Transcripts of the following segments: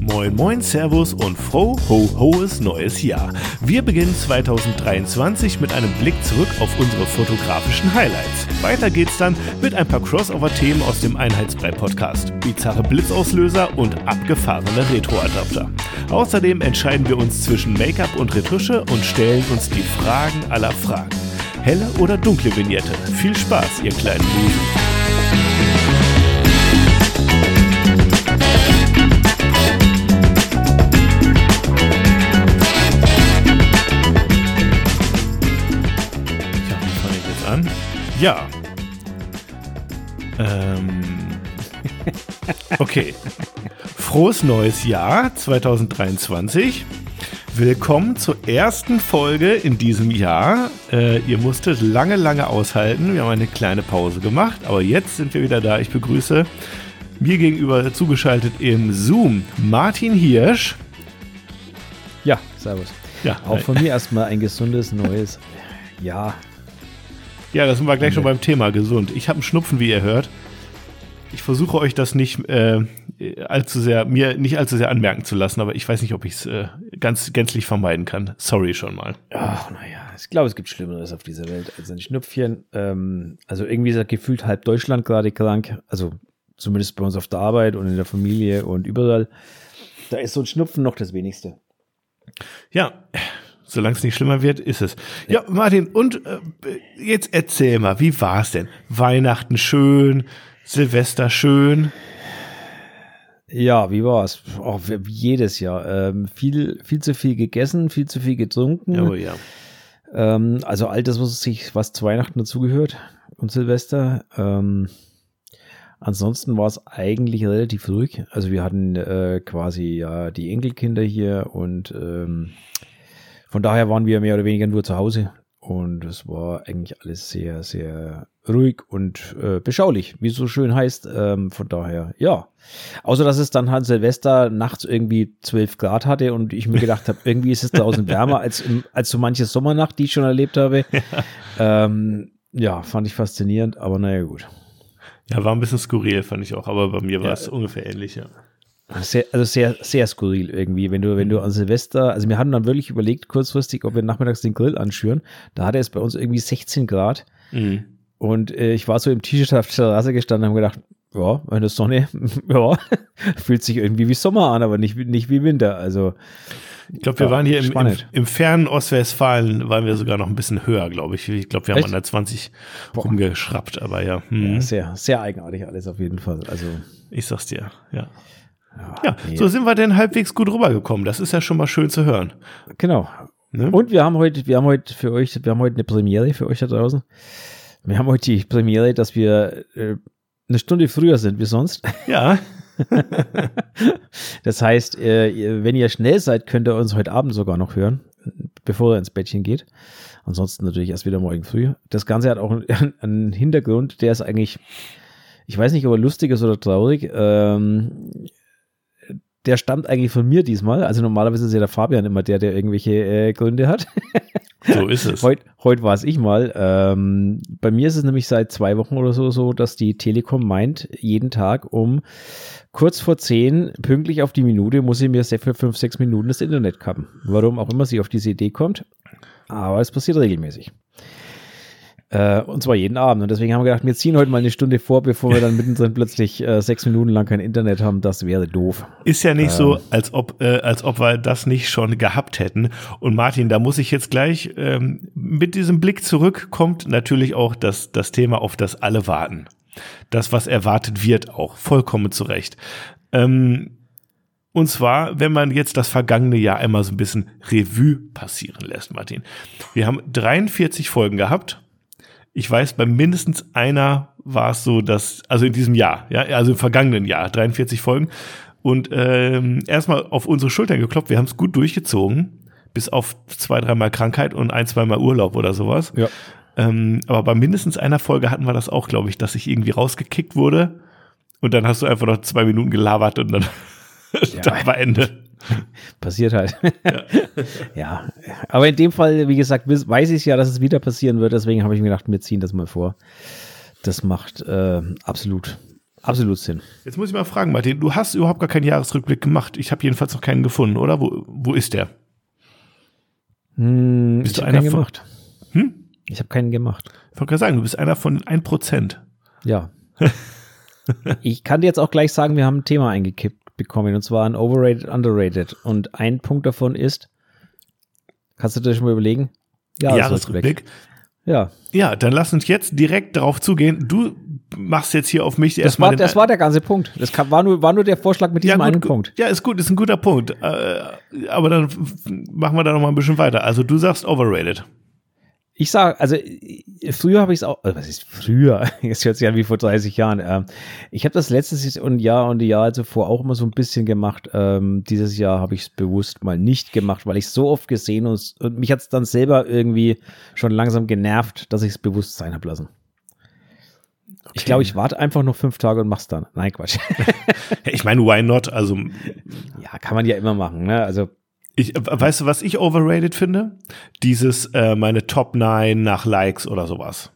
Moin Moin, Servus und froh ho hoes neues Jahr. Wir beginnen 2023 mit einem Blick zurück auf unsere fotografischen Highlights. Weiter geht's dann mit ein paar Crossover-Themen aus dem Einheitsbrei-Podcast, bizarre Blitzauslöser und abgefahrene Retro-Adapter. Außerdem entscheiden wir uns zwischen Make-up und Retusche und stellen uns die Fragen aller Fragen. Helle oder dunkle Vignette? Viel Spaß, ihr kleinen Busen. Ja. Ähm. Okay. Frohes neues Jahr 2023. Willkommen zur ersten Folge in diesem Jahr. Äh, ihr musstet lange, lange aushalten. Wir haben eine kleine Pause gemacht, aber jetzt sind wir wieder da. Ich begrüße mir gegenüber zugeschaltet im Zoom Martin Hirsch. Ja, servus. Ja, Auch von mir erstmal ein gesundes neues Jahr. Ja, da sind wir gleich schon beim Thema gesund. Ich habe einen Schnupfen, wie ihr hört. Ich versuche euch das nicht äh, allzu sehr, mir nicht allzu sehr anmerken zu lassen, aber ich weiß nicht, ob ich es äh, ganz gänzlich vermeiden kann. Sorry schon mal. Ach, naja, ich glaube, es gibt Schlimmeres auf dieser Welt als ein Schnupfchen. Ähm, also irgendwie ist ja gefühlt halb Deutschland gerade krank. Also zumindest bei uns auf der Arbeit und in der Familie und überall. Da ist so ein Schnupfen noch das Wenigste. Ja, solange es nicht schlimmer wird, ist es. Ja, Martin, und äh, jetzt erzähl mal, wie war es denn? Weihnachten schön, Silvester schön. Ja, wie war es? Auch wie jedes Jahr. Ähm, viel, viel zu viel gegessen, viel zu viel getrunken. Oh ja. Ähm, also all das, was sich, was zu Weihnachten dazugehört und Silvester. Ähm, ansonsten war es eigentlich relativ ruhig. Also wir hatten äh, quasi ja die Enkelkinder hier und ähm, von daher waren wir mehr oder weniger nur zu Hause. Und es war eigentlich alles sehr, sehr ruhig und äh, beschaulich, wie es so schön heißt. Ähm, von daher, ja. Außer, dass es dann halt Silvester nachts irgendwie 12 Grad hatte und ich mir gedacht habe, irgendwie ist es draußen wärmer als, im, als so manche Sommernacht, die ich schon erlebt habe. Ja, ähm, ja fand ich faszinierend, aber naja, gut. Ja, war ein bisschen skurril, fand ich auch, aber bei mir war es ungefähr ähnlich, ja. Sehr, also sehr, sehr skurril irgendwie, wenn du, wenn du an Silvester, also wir hatten dann wirklich überlegt kurzfristig, ob wir nachmittags den Grill anschüren. Da hatte es bei uns irgendwie 16 Grad. Mhm. Und äh, ich war so im T-Shirt auf der Terrasse gestanden und habe gedacht, ja, meine Sonne, ja, fühlt sich irgendwie wie Sommer an, aber nicht, nicht wie Winter. Also ich glaube, wir ja, waren hier im, im, im, fernen Ostwestfalen, waren wir sogar noch ein bisschen höher, glaube ich. Ich glaube, wir haben Echt? an der 20 Boah. rumgeschraubt, aber ja. Hm. ja. Sehr, sehr eigenartig alles auf jeden Fall. Also ich sag's dir, ja. Ja, nee. so sind wir denn halbwegs gut rübergekommen. Das ist ja schon mal schön zu hören. Genau. Ne? Und wir haben heute, wir haben heute für euch, wir haben heute eine Premiere für euch da draußen. Wir haben heute die Premiere, dass wir äh, eine Stunde früher sind wie sonst. Ja. das heißt, äh, wenn ihr schnell seid, könnt ihr uns heute Abend sogar noch hören, bevor ihr ins Bettchen geht. Ansonsten natürlich erst wieder morgen früh. Das Ganze hat auch einen Hintergrund, der ist eigentlich, ich weiß nicht, ob er lustig ist oder traurig. Ähm, der stammt eigentlich von mir diesmal. Also normalerweise ist ja der Fabian immer der, der irgendwelche äh, Gründe hat. So ist es. Heute heut war es ich mal. Ähm, bei mir ist es nämlich seit zwei Wochen oder so so, dass die Telekom meint, jeden Tag um kurz vor zehn, pünktlich auf die Minute, muss sie mir sehr für fünf, sechs Minuten das Internet kappen. Warum auch immer sie auf diese Idee kommt. Aber es passiert regelmäßig. Äh, und zwar jeden Abend. Und deswegen haben wir gedacht, wir ziehen heute mal eine Stunde vor, bevor wir dann mittendrin plötzlich äh, sechs Minuten lang kein Internet haben. Das wäre doof. Ist ja nicht ähm. so, als ob, äh, als ob wir das nicht schon gehabt hätten. Und Martin, da muss ich jetzt gleich ähm, mit diesem Blick zurück kommt natürlich auch das, das Thema, auf das alle warten. Das, was erwartet wird, auch vollkommen zurecht. Ähm, und zwar, wenn man jetzt das vergangene Jahr einmal so ein bisschen Revue passieren lässt, Martin. Wir haben 43 Folgen gehabt ich weiß, bei mindestens einer war es so, dass, also in diesem Jahr, ja, also im vergangenen Jahr, 43 Folgen. Und ähm, erstmal auf unsere Schultern geklopft, wir haben es gut durchgezogen, bis auf zwei, dreimal Krankheit und ein, zweimal Urlaub oder sowas. Ja. Ähm, aber bei mindestens einer Folge hatten wir das auch, glaube ich, dass ich irgendwie rausgekickt wurde. Und dann hast du einfach noch zwei Minuten gelabert und dann, ja. dann war Ende. Passiert halt. Ja. ja. Aber in dem Fall, wie gesagt, weiß ich ja, dass es wieder passieren wird. Deswegen habe ich mir gedacht, wir ziehen das mal vor. Das macht äh, absolut absolut Sinn. Jetzt muss ich mal fragen, Martin, du hast überhaupt gar keinen Jahresrückblick gemacht. Ich habe jedenfalls noch keinen gefunden, oder? Wo, wo ist der? Hm, Bist ich du habe einer keinen von- gemacht. Hm? Ich habe keinen gemacht. Ich wollte gerade sagen, du bist einer von 1%. Ja. ich kann dir jetzt auch gleich sagen, wir haben ein Thema eingekippt bekommen und zwar ein Overrated, Underrated. Und ein Punkt davon ist, kannst du dir schon mal überlegen? Jahresrückblick. Ja, Ja, dann lass uns jetzt direkt darauf zugehen. Du machst jetzt hier auf mich das erstmal war, das war der ganze Punkt. Das kam, war, nur, war nur der Vorschlag mit ja, diesem gut, einen Punkt. Ja, ist gut, ist ein guter Punkt. Äh, aber dann machen wir da noch mal ein bisschen weiter. Also du sagst overrated. Ich sage, also äh, früher habe ich es auch, äh, was ist früher? Jetzt hört sich an wie vor 30 Jahren. Ähm, ich habe das letztes und Jahr und die Jahre zuvor auch immer so ein bisschen gemacht. Ähm, dieses Jahr habe ich es bewusst mal nicht gemacht, weil ich es so oft gesehen und, und mich hat es dann selber irgendwie schon langsam genervt, dass ich es bewusst sein habe lassen. Ich glaube, ich warte einfach noch fünf Tage und mach's dann. Nein, Quatsch. Ich meine, why not? Also ja, kann man ja immer machen. Ne? Also ich, äh, weißt du, was ich overrated finde? Dieses äh, meine Top 9 nach Likes oder sowas.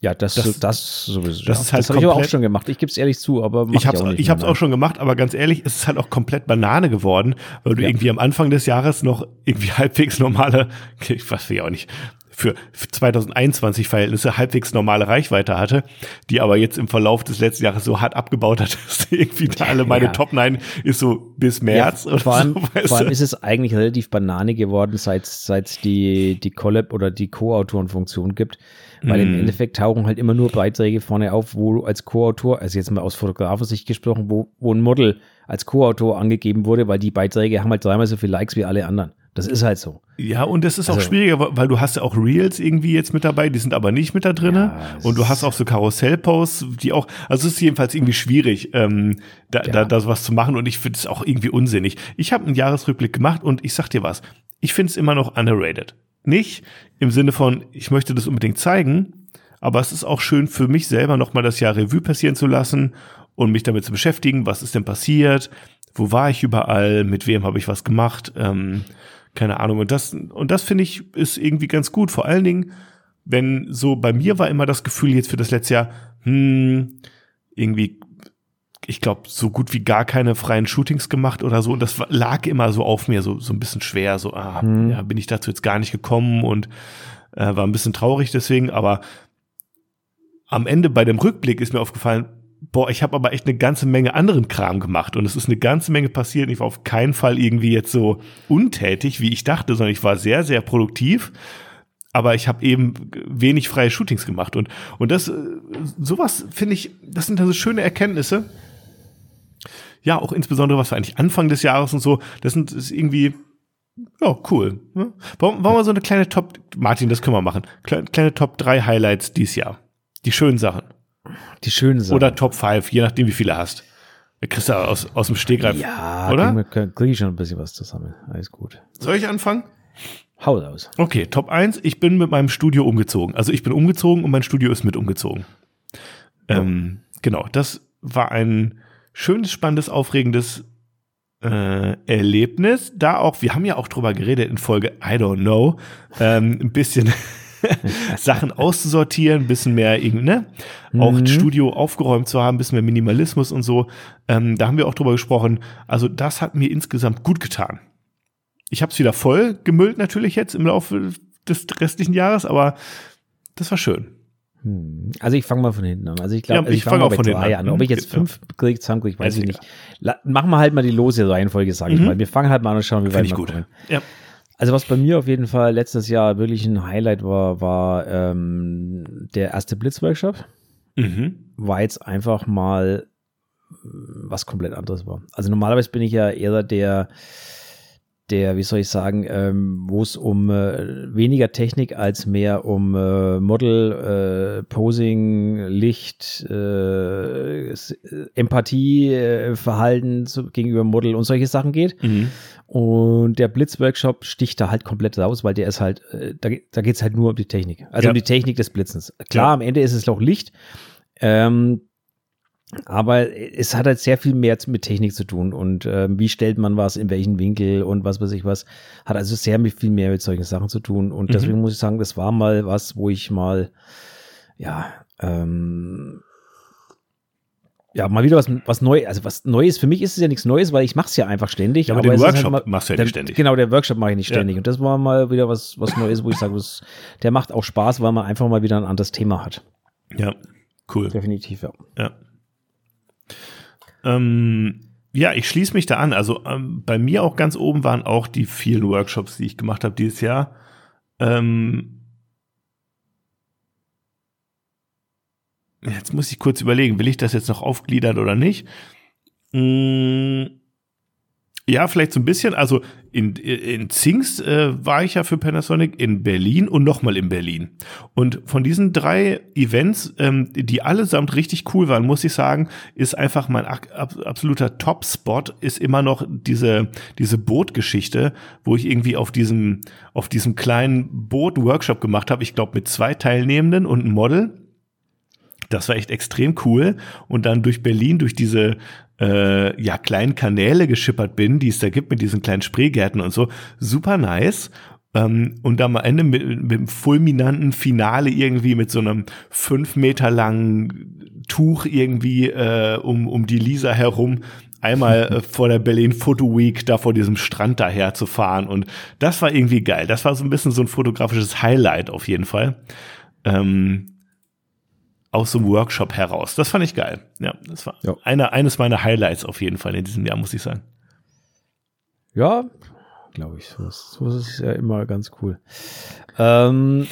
ja, das, Das- das, sowieso. das ja. ist halt das habe ich aber auch schon gemacht. Ich gebe es ehrlich zu, aber Ich auch nicht ich nein. auch schon gemacht, aber ganz ehrlich, es ist halt auch komplett Banane geworden, weil du Ja. irgendwie am Anfang des Jahres noch irgendwie halbwegs normale, ich weiß ja auch nicht, für 2021 Verhältnisse halbwegs normale Reichweite hatte, die aber jetzt im Verlauf des letzten Jahres so hart abgebaut hat, dass irgendwie da alle meine Ja. Top 9 ist so bis März Ja, vor, allem, so, vor allem ist es eigentlich relativ Banane geworden, seit seit die die Collab oder die Co-Autoren-Funktion gibt, weil Mhm. im Endeffekt tauchen halt immer nur Beiträge vorne auf, wo du als Co-Autor, also jetzt mal aus Fotografensicht gesprochen, wo, wo ein Model als Co-Autor angegeben wurde, weil die Beiträge haben halt dreimal so viel Likes wie alle anderen. Das ist halt so. Ja, und es ist auch Also- schwieriger, weil- du hast ja auch Reels irgendwie jetzt mit dabei, die sind aber nicht mit da drinne. Ja, und du hast auch so Karussellposts, die auch, also es ist jedenfalls irgendwie schwierig, ähm, da, da, da was zu machen und ich finde es auch irgendwie unsinnig. Ich habe einen Jahresrückblick gemacht und ich sag dir was, ich finde es immer noch underrated. Nicht im Sinne von, ich möchte das unbedingt zeigen, aber es ist auch schön für mich selber nochmal das Jahr Revue passieren zu lassen und mich damit zu beschäftigen, was ist denn passiert, wo war ich überall, mit wem habe ich was gemacht, ähm, keine Ahnung. Und das, und das finde ich ist irgendwie ganz gut. Vor allen Dingen, wenn so bei mir war immer das Gefühl jetzt für das letzte Jahr, hm, irgendwie, ich glaube, so gut wie gar keine freien Shootings gemacht oder so. Und das lag immer so auf mir, so, so ein bisschen schwer, so, ah, Hm. ja, bin ich dazu jetzt gar nicht gekommen und äh, war ein bisschen traurig deswegen, aber am Ende bei dem Rückblick ist mir aufgefallen, boah, ich habe aber echt eine ganze Menge anderen Kram gemacht und es ist eine ganze Menge passiert. und Ich war auf keinen Fall irgendwie jetzt so untätig, wie ich dachte, sondern ich war sehr, sehr produktiv. Aber ich habe eben wenig freie Shootings gemacht und und das äh, sowas finde ich, das sind also schöne Erkenntnisse. Ja, auch insbesondere was war eigentlich Anfang des Jahres und so. Das sind ist irgendwie ja, cool. Ne? Wollen, wollen wir so eine kleine Top, Martin, das können wir machen. Kle kleine Top 3 Highlights dieses Jahr. Die schönen Sachen. Die schönen Sachen. Oder Top 5, je nachdem, wie viele hast. Kriegst du aus, aus dem Stegreif. ja, oder? kriege ich schon ein bisschen was zusammen. Alles gut. Soll ich anfangen? Hau raus. Okay, Top 1, ich bin mit meinem Studio umgezogen. Also ich bin umgezogen und mein Studio ist mit umgezogen. Ähm, genau, das war ein schönes, spannendes, aufregendes äh, Erlebnis. Da auch, wir haben ja auch drüber geredet in Folge I don't know, ähm, ein bisschen Sachen auszusortieren, ein bisschen mehr, irgendwie, ne? Auch Mhm. das Studio aufgeräumt zu haben, ein bisschen mehr Minimalismus und so. Ähm, da haben wir auch drüber gesprochen. Also das hat mir insgesamt gut getan. Ich habe es wieder voll gemüllt natürlich jetzt im Laufe des restlichen Jahres, aber das war schön. Hm. Also ich fange mal von hinten an. Also ich glaube, Ja, also ich ich fang fange auch mal bei von hinten drei an. an. Ob ich Hm, jetzt ja. fünf kriege, zusammenkriege, weiß Ist ich nicht. egal. La machen wir halt mal die lose Reihenfolge, sage ich Mhm. mal. Wir fangen halt mal an und schauen, wie weit ich wir gut. kommen. Ja. Also was bei mir auf jeden Fall letztes Jahr wirklich ein Highlight war, war ähm, der erste Blitzworkshop. Mhm. War jetzt einfach mal äh, was komplett anderes war. Also normalerweise bin ich ja eher der, der, wie soll ich sagen, ähm, wo es um äh, weniger Technik als mehr um äh, Model, äh, Posing, Licht, äh, S- äh, äh, gegenüber Model und solche Sachen geht. Mhm. Und der Blitzworkshop sticht da halt komplett raus, weil der ist halt, äh, da, da geht es halt nur um die Technik. Also Ja. um die Technik des Blitzens. Klar, Ja. am Ende ist es noch Licht. Ähm, aber es hat halt sehr viel mehr mit Technik zu tun und ähm, wie stellt man was in welchen Winkel und was weiß ich was. Hat also sehr viel mehr mit solchen Sachen zu tun. Und Mhm. deswegen muss ich sagen, das war mal was, wo ich mal, ja, ähm, ja, mal wieder was, was Neues. Also was Neues, für mich ist es ja nichts Neues, weil ich mache es ja einfach ständig. Ja, aber, aber den ist Workshop halt mal, machst du ja der, nicht ständig. Genau, der Workshop mache ich nicht Ja. ständig. Und das war mal wieder was, was Neues, wo ich sage, das, der macht auch Spaß, weil man einfach mal wieder ein anderes Thema hat. Ja, cool. Definitiv, ja. Ja. Ähm, ja, ich schließe mich da an. Also ähm, bei mir auch ganz oben waren auch die vielen Workshops, die ich gemacht habe dieses Jahr. Ähm, jetzt muss ich kurz überlegen, will ich das jetzt noch aufgliedern oder nicht? Mm, ja, vielleicht so ein bisschen. Also in, in Zingst äh, war ich ja für Panasonic, in Berlin und nochmal in Berlin. Und von diesen drei Events, ähm, die allesamt richtig cool waren, muss ich sagen, ist einfach mein absoluter Top-Spot, ist immer noch diese, diese Bootgeschichte, wo ich irgendwie auf diesem, auf diesem kleinen Boot-Workshop gemacht habe. Ich glaube, mit zwei Teilnehmenden und einem Model. Das war echt extrem cool. Und dann durch Berlin, durch diese äh, ja, kleinen Kanäle geschippert bin, die es da gibt mit diesen kleinen Spreegärten und so. Super nice. Ähm, und am Ende mit, mit einem fulminanten Finale irgendwie mit so einem fünf Meter langen Tuch irgendwie äh, um, um die Lisa herum einmal äh, vor der Berlin Photo Week da vor diesem Strand daher zu fahren und das war irgendwie geil. Das war so ein bisschen so ein fotografisches Highlight auf jeden Fall. Ähm, aus so einem Workshop heraus. Das fand ich geil. Ja, das war Ja. einer, eines meiner Highlights auf jeden Fall in diesem Jahr, muss ich sagen. Ja, glaube ich. So ist, so ist es ja immer ganz cool. Ähm,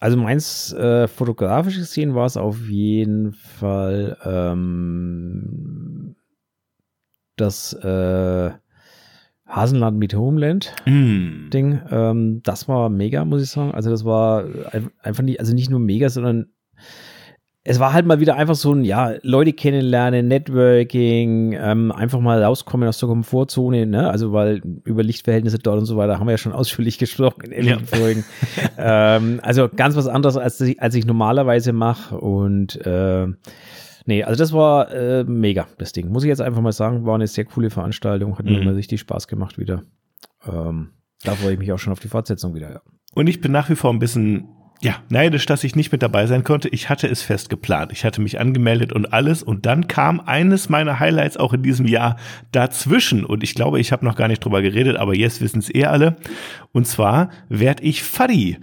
also meins äh, fotografisch gesehen war es auf jeden Fall ähm, das äh, Hasenland mit Homeland Mm. Ding. Ähm, das war mega, muss ich sagen. Also das war ein- einfach nicht, also nicht nur mega, sondern es war halt mal wieder einfach so ein, ja, Leute kennenlernen, Networking, ähm, einfach mal rauskommen aus der Komfortzone, ne? Also weil über Lichtverhältnisse dort und so weiter haben wir ja schon ausführlich gesprochen in Ja. einigen Folgen. ähm, also ganz was anderes, als ich, als ich normalerweise mache. Und äh, nee, also das war äh, mega, das Ding. Muss ich jetzt einfach mal sagen, war eine sehr coole Veranstaltung, hat mir Mhm. mal richtig Spaß gemacht wieder. Ähm, da freue ich mich auch schon auf die Fortsetzung wieder, ja. Und ich bin nach wie vor ein bisschen, ja, neidisch, dass ich nicht mit dabei sein konnte. Ich hatte es fest geplant. Ich hatte mich angemeldet und alles. Und dann kam eines meiner Highlights auch in diesem Jahr dazwischen. Und ich glaube, ich habe noch gar nicht drüber geredet, aber jetzt wissen es eh alle. Und zwar werd ich Faddy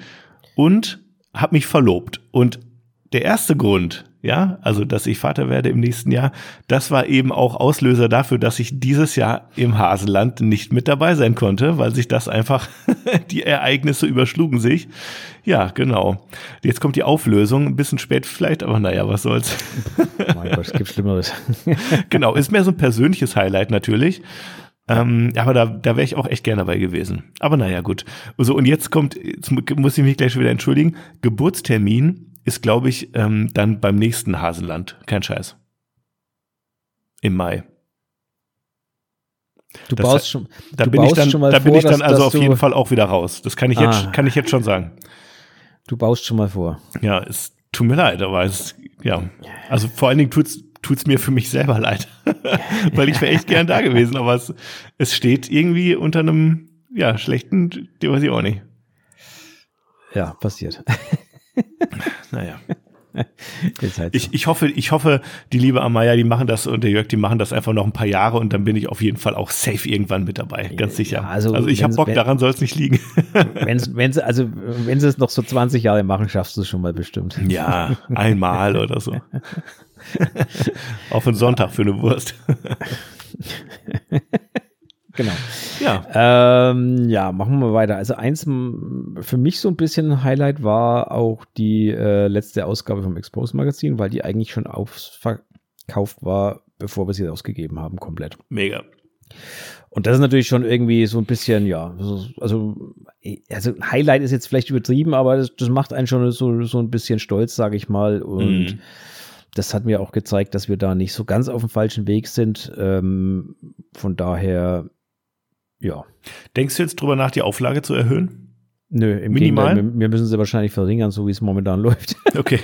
und habe mich verlobt. Und der erste Grund, ja, also dass ich Vater werde im nächsten Jahr, das war eben auch Auslöser dafür, dass ich dieses Jahr im Hasenland nicht mit dabei sein konnte, weil sich das einfach, die Ereignisse überschlugen sich. Ja, genau. Jetzt kommt die Auflösung, ein bisschen spät vielleicht, aber naja, was soll's. Mein Gott, es gibt Schlimmeres. genau, ist mehr so ein persönliches Highlight natürlich. Ähm, aber da, da wäre ich auch echt gerne dabei gewesen. Aber naja, gut. So, und jetzt kommt, jetzt mu- muss ich mich gleich schon wieder entschuldigen. Geburtstermin ist, glaube ich, ähm, dann beim nächsten Hasenland. Kein Scheiß. Im Mai. Du Das baust schon, Da bin ich dann, schon mal da bin vor, ich dann dass- also dass auf jeden Fall auch wieder raus. Das kann ich jetzt, Ah. kann ich jetzt schon sagen. du baust schon mal vor. Ja, es tut mir leid, aber es, ja. Also vor allen Dingen tut's, tut's mir für mich selber leid. Weil ich wäre echt gern da gewesen, aber es, es steht irgendwie unter einem, ja, schlechten, die weiß ich auch nicht. Ja, passiert. Naja. Halt Ich, ich hoffe, ich hoffe, die liebe Amaya, die machen das und der Jörg, die machen das einfach noch ein paar Jahre und dann bin ich auf jeden Fall auch safe irgendwann mit dabei, ganz sicher. Ja, also also, ich habe Bock, wenn- daran soll es nicht liegen. Wenn's, wenn's, also, wenn sie es noch so 20 Jahre machen, schaffst du es schon mal bestimmt. ja, einmal oder so. Auf einen Sonntag für eine Wurst. Genau. Ja. Ähm, ja, machen wir weiter. Also eins für mich so ein bisschen ein Highlight war auch die äh, letzte Ausgabe vom Expose Magazin, weil die eigentlich schon ausverkauft war, bevor wir sie ausgegeben haben, komplett. Mega. Und das ist natürlich schon irgendwie so ein bisschen, ja, so- also, also Highlight ist jetzt vielleicht übertrieben, aber das, das macht einen schon so, so ein bisschen stolz, sage ich mal. Und Mhm. das hat mir auch gezeigt, dass wir da nicht so ganz auf dem falschen Weg sind. Ähm, von daher, ja. Denkst du jetzt drüber nach, die Auflage zu erhöhen? Nö, im Minimal? Gegenteil, wir, müssen sie wahrscheinlich verringern, so wie es momentan läuft. Okay.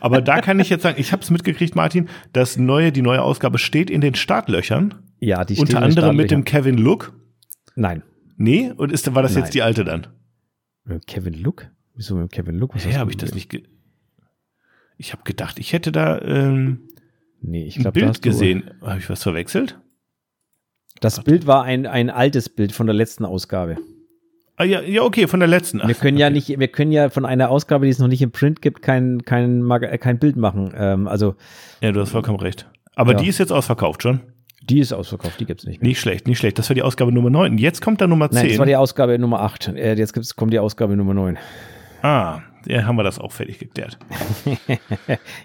Aber da kann ich jetzt sagen, ich habe es mitgekriegt, Martin, das neue, die neue Ausgabe steht in den Startlöchern. ja, die stehen unter anderem mit dem. Kevin Look. Nein. Nee, und ist, war das Nein. jetzt die alte dann? Dem Kevin Look? Wieso mit dem Kevin Look? Was Ja, habe ich das nicht. Ge ich habe gedacht, ich hätte da. Ähm, Nee, ich Ein glaube, Bild gesehen. Habe ich was verwechselt? Das Bild war ein, ein altes Bild von der letzten Ausgabe. Ah, ja, ja, okay, von der letzten. Wir können ja nicht, wir können ja von einer Ausgabe, die es noch nicht im Print gibt, kein, kein, äh, kein Bild machen. Ähm, also Ja, du hast vollkommen recht. Aber Ja. die ist jetzt ausverkauft schon. die ist ausverkauft, die gibt's nicht mehr. Nicht schlecht, nicht schlecht. Das war die Ausgabe Nummer 9. Jetzt kommt da Nummer 10. Nein, das war die Ausgabe Nummer 8. Äh, jetzt gibt's, kommt die Ausgabe Nummer 9. ah, ja, haben wir das auch fertig geklärt.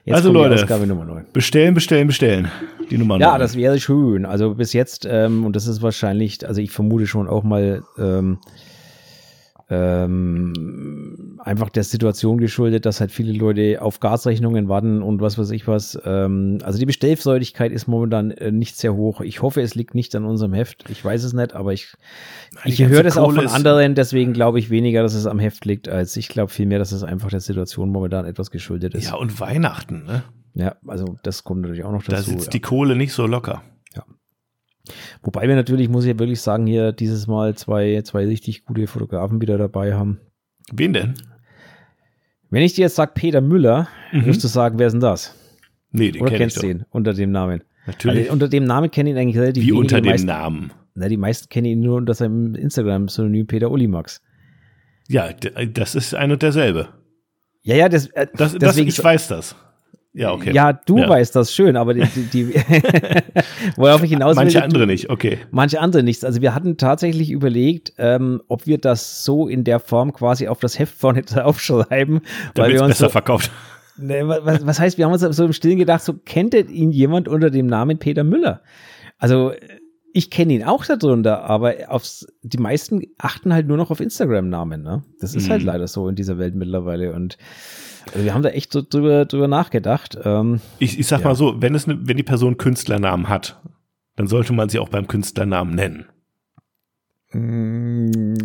Also, Leute. die Ausgabe Nummer 9. Bestellen, bestellen, bestellen. Die Nummer Ja, 9. das wäre schön. Also bis jetzt, ähm, und das ist wahrscheinlich, also ich vermute schon auch mal ähm, ähm, einfach der Situation geschuldet, dass halt viele Leute auf Gasrechnungen warten und was weiß ich was. Ähm, also die Bestellfreudigkeit ist momentan äh, nicht sehr hoch. Ich hoffe, es liegt nicht an unserem Heft. Ich weiß es nicht, aber ich, ich höre das auch von anderen, deswegen glaube ich weniger, dass es am Heft liegt, als ich glaube vielmehr, dass es einfach der Situation momentan etwas geschuldet ist. ja, und Weihnachten, ne? Ja, also das kommt natürlich auch noch Da dazu. sitzt ja. die Kohle nicht so locker. Wobei wir natürlich, muss ich wirklich sagen, hier dieses Mal zwei, zwei richtig gute Fotografen wieder dabei haben. Wen denn? Wenn ich dir jetzt sage Peter Müller, Mhm. wirst du sagen, wer ist denn das? Nee, den Oder kenn kennst du ihn unter dem Namen? Natürlich. Also, unter dem Namen kennen ihn eigentlich relativ Wie wenige. unter dem meisten, Namen. Na, die meisten kennen ihn nur unter seinem Instagram-Synonym Peter Ulimax. Ja, das ist ein und derselbe. Ja, ja, das, äh, Das, das, deswegen, ich weiß das. Ja, okay. Ja, du Ja. weißt das schön, aber die, die, die worauf ich hinaus will, Manche andere nicht, okay. Manche andere nichts. Also wir hatten tatsächlich überlegt, ähm, ob wir das so in der Form quasi auf das Heft vorne aufschreiben, weil Damit wir es uns besser so, verkauft. Ne, was, was heißt, wir haben uns so im Stillen gedacht, so kennt ihn jemand unter dem Namen Peter Müller? Also ich kenne ihn auch darunter, aber aufs, die meisten achten halt nur noch auf Instagram-Namen. Ne? Das ist Mhm. halt leider so in dieser Welt mittlerweile. Und also wir haben da echt so drüber, drüber nachgedacht. Ähm, Ich, ich sag Ja. mal so, wenn, es ne, wenn die Person Künstlernamen hat, dann sollte man sie auch beim Künstlernamen nennen.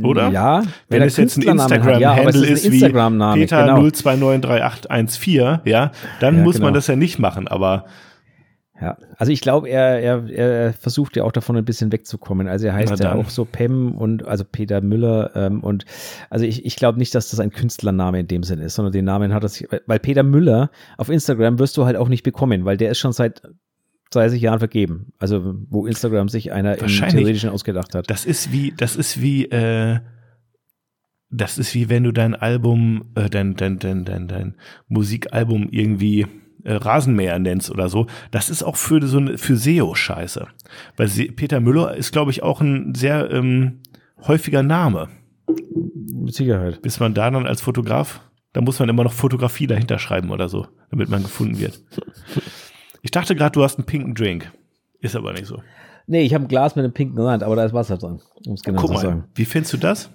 Oder? Ja, Wenn es jetzt ein hat, ja, Instagram-Handle ist ist, ein wie Instagram-Name, Peter genau. 02923814, ja, dann Ja, muss genau. man das ja nicht machen, aber Ja, also ich glaube, er, er, er versucht ja auch davon ein bisschen wegzukommen. Also er heißt ja auch so Pem und also Peter Müller ähm, und also ich, ich glaube nicht, dass das ein Künstlername in dem Sinn ist, sondern den Namen hat er sich, weil Peter Müller auf Instagram wirst du halt auch nicht bekommen, weil der ist schon seit 30 Jahren vergeben. Also wo Instagram sich einer im. Theoretischen ausgedacht hat. das ist wie, das ist wie, äh, das ist wie wenn du dein Album, äh, dein, dein, dein, dein, dein Musikalbum irgendwie äh, Rasenmäher nennst oder so. Das ist auch für so eine, für SEO scheiße. Weil Se Peter Müller ist, glaube ich, auch ein sehr ähm, häufiger Name. Mit Sicherheit. Bis man da dann als Fotograf, da muss man immer noch Fotografie dahinter schreiben oder so, damit man gefunden wird. Ich dachte gerade, du hast einen pinken Drink. Ist aber nicht so. Nee, ich habe ein Glas mit einem pinken Rand, aber da ist Wasser drin, um es genau Guck zu mal, sagen. wie findest du das?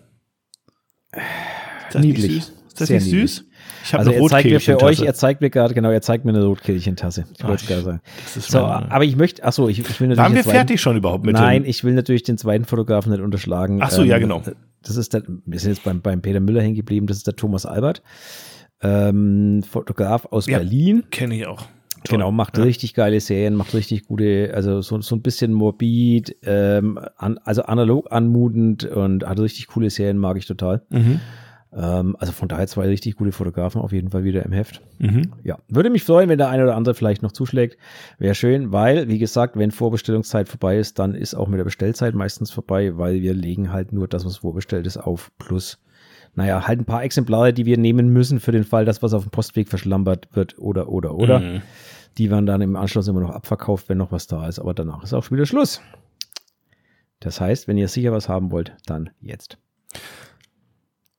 Ist das Niedlich. Nicht süß? Ist das Sehr nicht niedlich. süß? Ich habe Also eine er zeigt mir für euch, er zeigt mir gerade, genau, er zeigt mir eine Rotkehlchentasse. Ich wollte gerade sagen. So, aber ich möchte, ach so, ich, ich will natürlich Waren wir zweiten- fertig schon überhaupt mit Nein, ich will natürlich den zweiten Fotografen nicht unterschlagen. Ach so, ja, genau. Das ist der, wir sind jetzt beim, beim Peter Müller hängen geblieben, das ist der Thomas Albert. Ähm, Fotograf aus Ja. Berlin. Kenne ich auch. Toll. Genau, macht Ja. richtig geile Serien, macht richtig gute, also so, so ein bisschen morbid, ähm, an, also analog anmutend und hat richtig coole Serien, mag ich total. Mhm. Ähm, also von daher zwei richtig gute Fotografen auf jeden Fall wieder im Heft. Mhm. Ja, würde mich freuen, wenn der eine oder andere vielleicht noch zuschlägt. Wäre schön, weil, wie gesagt, wenn Vorbestellungszeit vorbei ist, dann ist auch mit der Bestellzeit meistens vorbei, weil wir legen halt nur das, was vorbestellt ist, auf plus. Naja, halt ein paar Exemplare, die wir nehmen müssen für den Fall, dass was auf dem Postweg verschlampert wird oder, oder, oder. Mhm. Die werden dann im Anschluss immer noch abverkauft, wenn noch was da ist. Aber danach ist auch schon wieder Schluss. Das heißt, wenn ihr sicher was haben wollt, dann jetzt.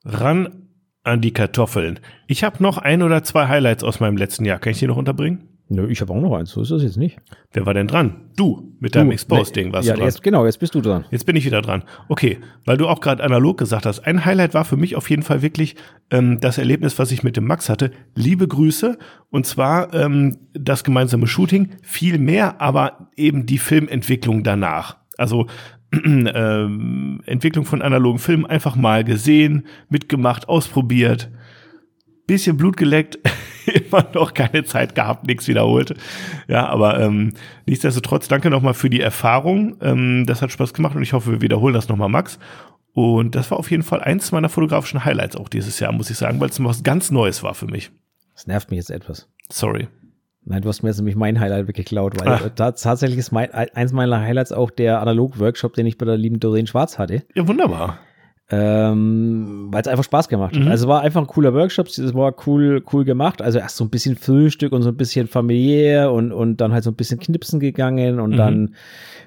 Ran an die Kartoffeln. Ich habe noch ein oder zwei Highlights aus meinem letzten Jahr. Kann ich die noch unterbringen? Nö, ich habe auch noch eins, so ist das jetzt nicht. Wer war denn dran? Du, mit deinem Du, Exposed-Ding warst ja, du dran. jetzt, genau, jetzt bist du dran. Jetzt bin ich wieder dran. Okay, weil du auch gerade analog gesagt hast. Ein Highlight war für mich auf jeden Fall wirklich ähm, das Erlebnis, was ich mit dem Max hatte. Liebe Grüße. Und zwar ähm, das gemeinsame Shooting. Viel mehr, aber eben die Filmentwicklung danach. Also ähm, Entwicklung von analogen Filmen einfach mal gesehen, mitgemacht, ausprobiert. Bisschen Blut geleckt, immer noch keine Zeit gehabt, nichts wiederholt. Ja, aber ähm, nichtsdestotrotz danke nochmal für die Erfahrung. Ähm, das hat Spaß gemacht und ich hoffe, wir wiederholen das nochmal, Max. Und das war auf jeden Fall eins meiner fotografischen Highlights auch dieses Jahr, muss ich sagen, weil es was ganz Neues war für mich. Das nervt mich jetzt etwas. Sorry. Nein, du hast mir jetzt nämlich mein Highlight weggeklaut, weil ah. tatsächlich ist mein, eins meiner Highlights auch der Analog-Workshop, den ich bei der lieben Doreen Schwarz hatte. Ja, wunderbar. Ähm, weil es einfach Spaß gemacht hat. Mhm. Also war einfach ein cooler Workshop, es war cool, cool gemacht. Also erst so ein bisschen Frühstück und so ein bisschen familiär und, und dann halt so ein bisschen Knipsen gegangen und mhm. dann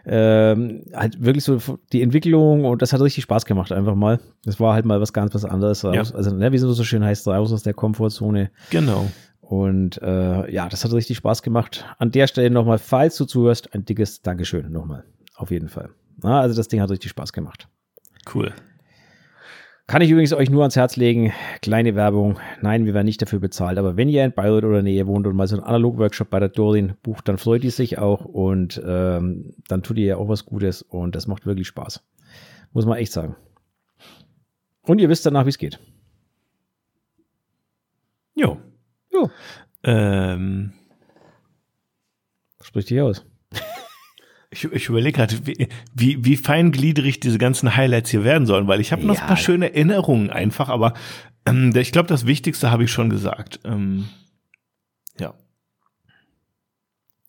ähm, halt wirklich so die Entwicklung und das hat richtig Spaß gemacht einfach mal. Das war halt mal was ganz was anderes. Ja. Also, ne, wie es so schön heißt, raus aus der Komfortzone. Genau. Und äh, ja, das hat richtig Spaß gemacht. An der Stelle nochmal, falls du zuhörst, ein dickes Dankeschön nochmal. Auf jeden Fall. Na, also das Ding hat richtig Spaß gemacht. Cool. Kann ich übrigens euch nur ans Herz legen. Kleine Werbung. Nein, wir werden nicht dafür bezahlt. Aber wenn ihr in Bayreuth oder Nähe wohnt und mal so einen Analog-Workshop bei der Dorin bucht, dann freut ihr sich auch und ähm, dann tut ihr ja auch was Gutes und das macht wirklich Spaß. Muss man echt sagen. Und ihr wisst danach, wie es geht. Jo. Jo. Ähm. Sprich dich aus. Ich, ich überlege gerade, wie, wie, wie feingliedrig diese ganzen Highlights hier werden sollen, weil ich habe noch ja. ein paar schöne Erinnerungen einfach, aber ähm, ich glaube, das Wichtigste habe ich schon gesagt. Ähm, ja.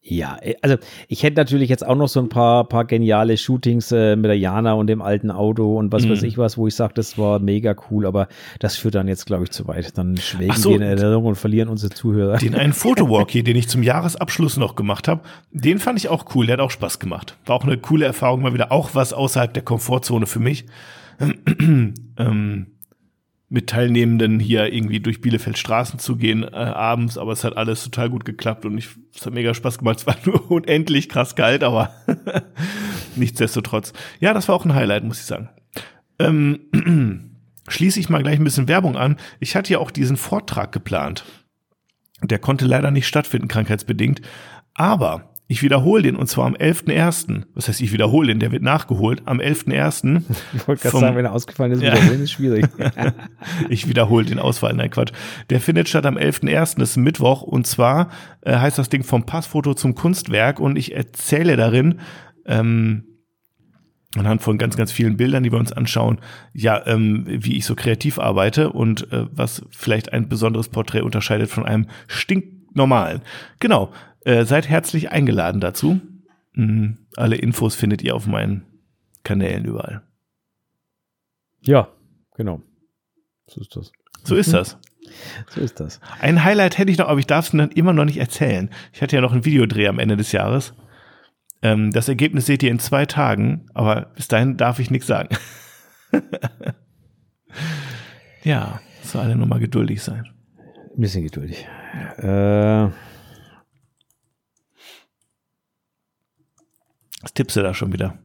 Ja, äh, also ich hätte natürlich jetzt auch noch so ein paar, paar geniale Shootings äh, mit der Jana und dem alten Auto und was mhm. weiß ich was, wo ich sage, das war mega cool, aber das führt dann jetzt, glaube ich, zu weit. Dann schwelgen so, wir in Erinnerung und verlieren unsere Zuhörer. Den einen Fotowalk hier, den ich zum Jahresabschluss noch gemacht habe, den fand ich auch cool, der hat auch Spaß gemacht. War auch eine coole Erfahrung, mal wieder auch was außerhalb der Komfortzone für mich. ähm, mit Teilnehmenden hier irgendwie durch Bielefeld Straßen zu gehen äh, abends, aber es hat alles total gut geklappt und ich, es hat mega Spaß gemacht. Es war nur unendlich krass kalt, aber nichtsdestotrotz. Ja, das war auch ein Highlight, muss ich sagen. Ähm, schließe ich mal gleich ein bisschen Werbung an. Ich hatte ja auch diesen Vortrag geplant. Der konnte leider nicht stattfinden, krankheitsbedingt. Aber ich wiederhole den und zwar am 11.01. Was heißt, ich wiederhole den, der wird nachgeholt. Am 11.01. Ich wollte gerade sagen, wenn er ausgefallen ist, wiederholen ja. ist schwierig. ich wiederhole den Ausfall, nein Quatsch. Der findet statt am 11.01. Das ist Mittwoch und zwar äh, heißt das Ding vom Passfoto zum Kunstwerk und ich erzähle darin, ähm, anhand von ganz, ganz vielen Bildern, die wir uns anschauen, ja, ähm, wie ich so kreativ arbeite und äh, was vielleicht ein besonderes Porträt unterscheidet von einem stinknormalen. Genau. Äh, seid herzlich eingeladen dazu. Mhm. Alle Infos findet ihr auf meinen Kanälen überall. Ja, genau. So ist das. So ist das. So ist das. Ein Highlight hätte ich noch, aber ich darf es dann immer noch nicht erzählen. Ich hatte ja noch einen Videodreh am Ende des Jahres. Ähm, das Ergebnis seht ihr in zwei Tagen, aber bis dahin darf ich nichts sagen. ja, soll alle nur mal geduldig sein. Ein bisschen geduldig. Äh, Was tippst du da schon wieder?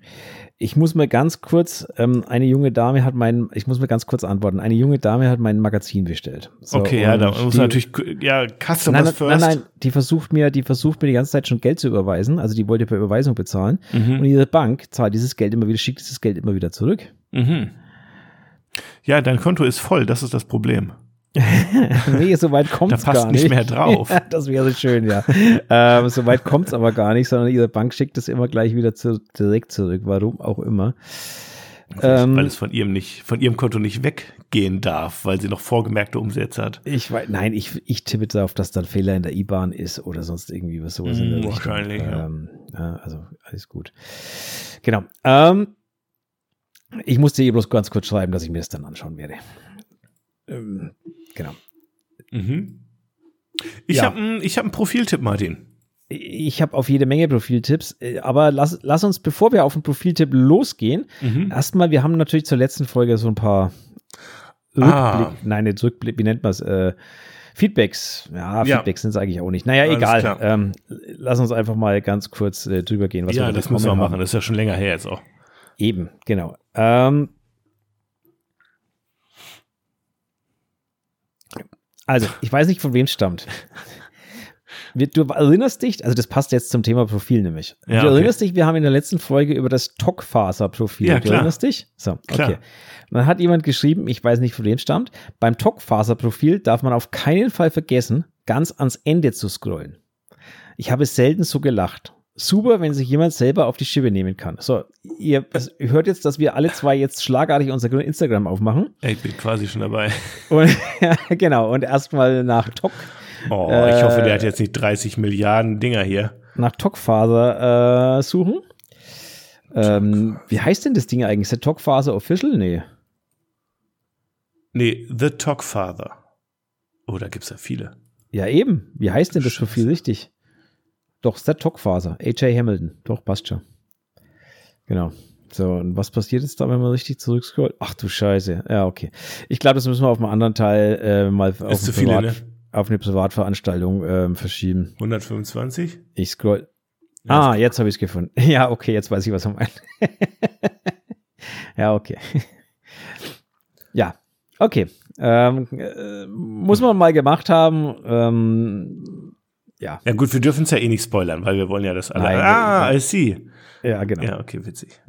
Ich muss mir ganz kurz, ähm, eine junge Dame hat mein, ich muss mir ganz kurz antworten, eine junge Dame hat mein Magazin bestellt. So, okay, ja, da muss die, natürlich, ja, Customers nein, first. Nein, nein, die versucht mir, die versucht mir die ganze Zeit schon Geld zu überweisen, also die wollte per Überweisung bezahlen mhm. und ihre Bank zahlt dieses Geld immer wieder, schickt dieses Geld immer wieder zurück. Mhm. Ja, dein Konto ist voll, das ist das Problem. nee, so weit kommt es gar nicht. nicht mehr drauf. das wäre so schön, ja. ähm, so weit kommt es aber gar nicht, sondern ihre Bank schickt es immer gleich wieder zu, direkt zurück, warum auch immer. Ähm, weil es von ihrem nicht, von ihrem Konto nicht weggehen darf, weil sie noch vorgemerkte Umsätze hat. Ich weiß, nein, ich, ich tippe darauf, dass dann Fehler in der IBAN ist oder sonst irgendwie was sowas mm, in der Wahrscheinlich. Ähm, ja. also alles gut. Genau. Ähm, ich musste ihr bloß ganz kurz schreiben, dass ich mir das dann anschauen werde. Genau. Mhm. Ich ja. habe einen hab Profiltipp, Martin. Ich habe auf jede Menge Profiltipps, äh, aber lass, lass uns, bevor wir auf den Profiltipp losgehen, mhm. erstmal, wir haben natürlich zur letzten Folge so ein paar ah. Rückblick, nein, nicht Rückblick, wie nennt man es? Äh, Feedbacks, ja, ja. Feedbacks sind es eigentlich auch nicht. Naja, Alles egal. Ähm, lass uns einfach mal ganz kurz äh, drüber gehen. Was ja, wir das müssen wir machen. Das ist ja schon länger her jetzt auch. Eben, genau. Ähm, Also, ich weiß nicht, von wem es stammt. Du erinnerst dich, also das passt jetzt zum Thema Profil nämlich. Ja, du erinnerst dich, wir haben in der letzten Folge über das TOC-Faser-Profil. Ja, du erinnerst dich? So, klar. okay. dann hat jemand geschrieben, ich weiß nicht, von wem es stammt, beim TOC-Faser-Profil darf man auf keinen Fall vergessen, ganz ans Ende zu scrollen. Ich habe selten so gelacht super, wenn sich jemand selber auf die Schippe nehmen kann. So, ihr hört jetzt, dass wir alle zwei jetzt schlagartig unser Instagram aufmachen. Ich bin quasi schon dabei. Und, ja, genau, und erstmal nach Tok Oh, ich hoffe, der hat jetzt nicht 30 Milliarden Dinger hier. Nach Tokfaser äh, suchen. Ähm, wie heißt denn das Ding eigentlich? Ist der Tokfaser Official? Nee. Nee, The Talkfather. Oh, da gibt's ja viele. Ja, eben. Wie heißt denn das Profil richtig? Doch, Set Talkfaser. AJ Hamilton. Doch, passt schon. Genau. So, und was passiert jetzt da, wenn man richtig zurückscrollt? Ach du Scheiße. Ja, okay. Ich glaube, das müssen wir auf einen anderen Teil äh, mal auf, eine viele, Privat, ne? auf eine Privatveranstaltung ähm, verschieben. 125? Ich scroll. ah, jetzt habe ich es gefunden. Ja, okay, jetzt weiß ich, was er meint. ja, okay. ja, okay. Ähm, äh, muss man mal gemacht haben. Ähm, ja, Ja gut, wir dürfen es ja eh nicht spoilern, weil wir wollen ja das alle. Nein, ah, I see. ja, genau. Ja, okay, witzig.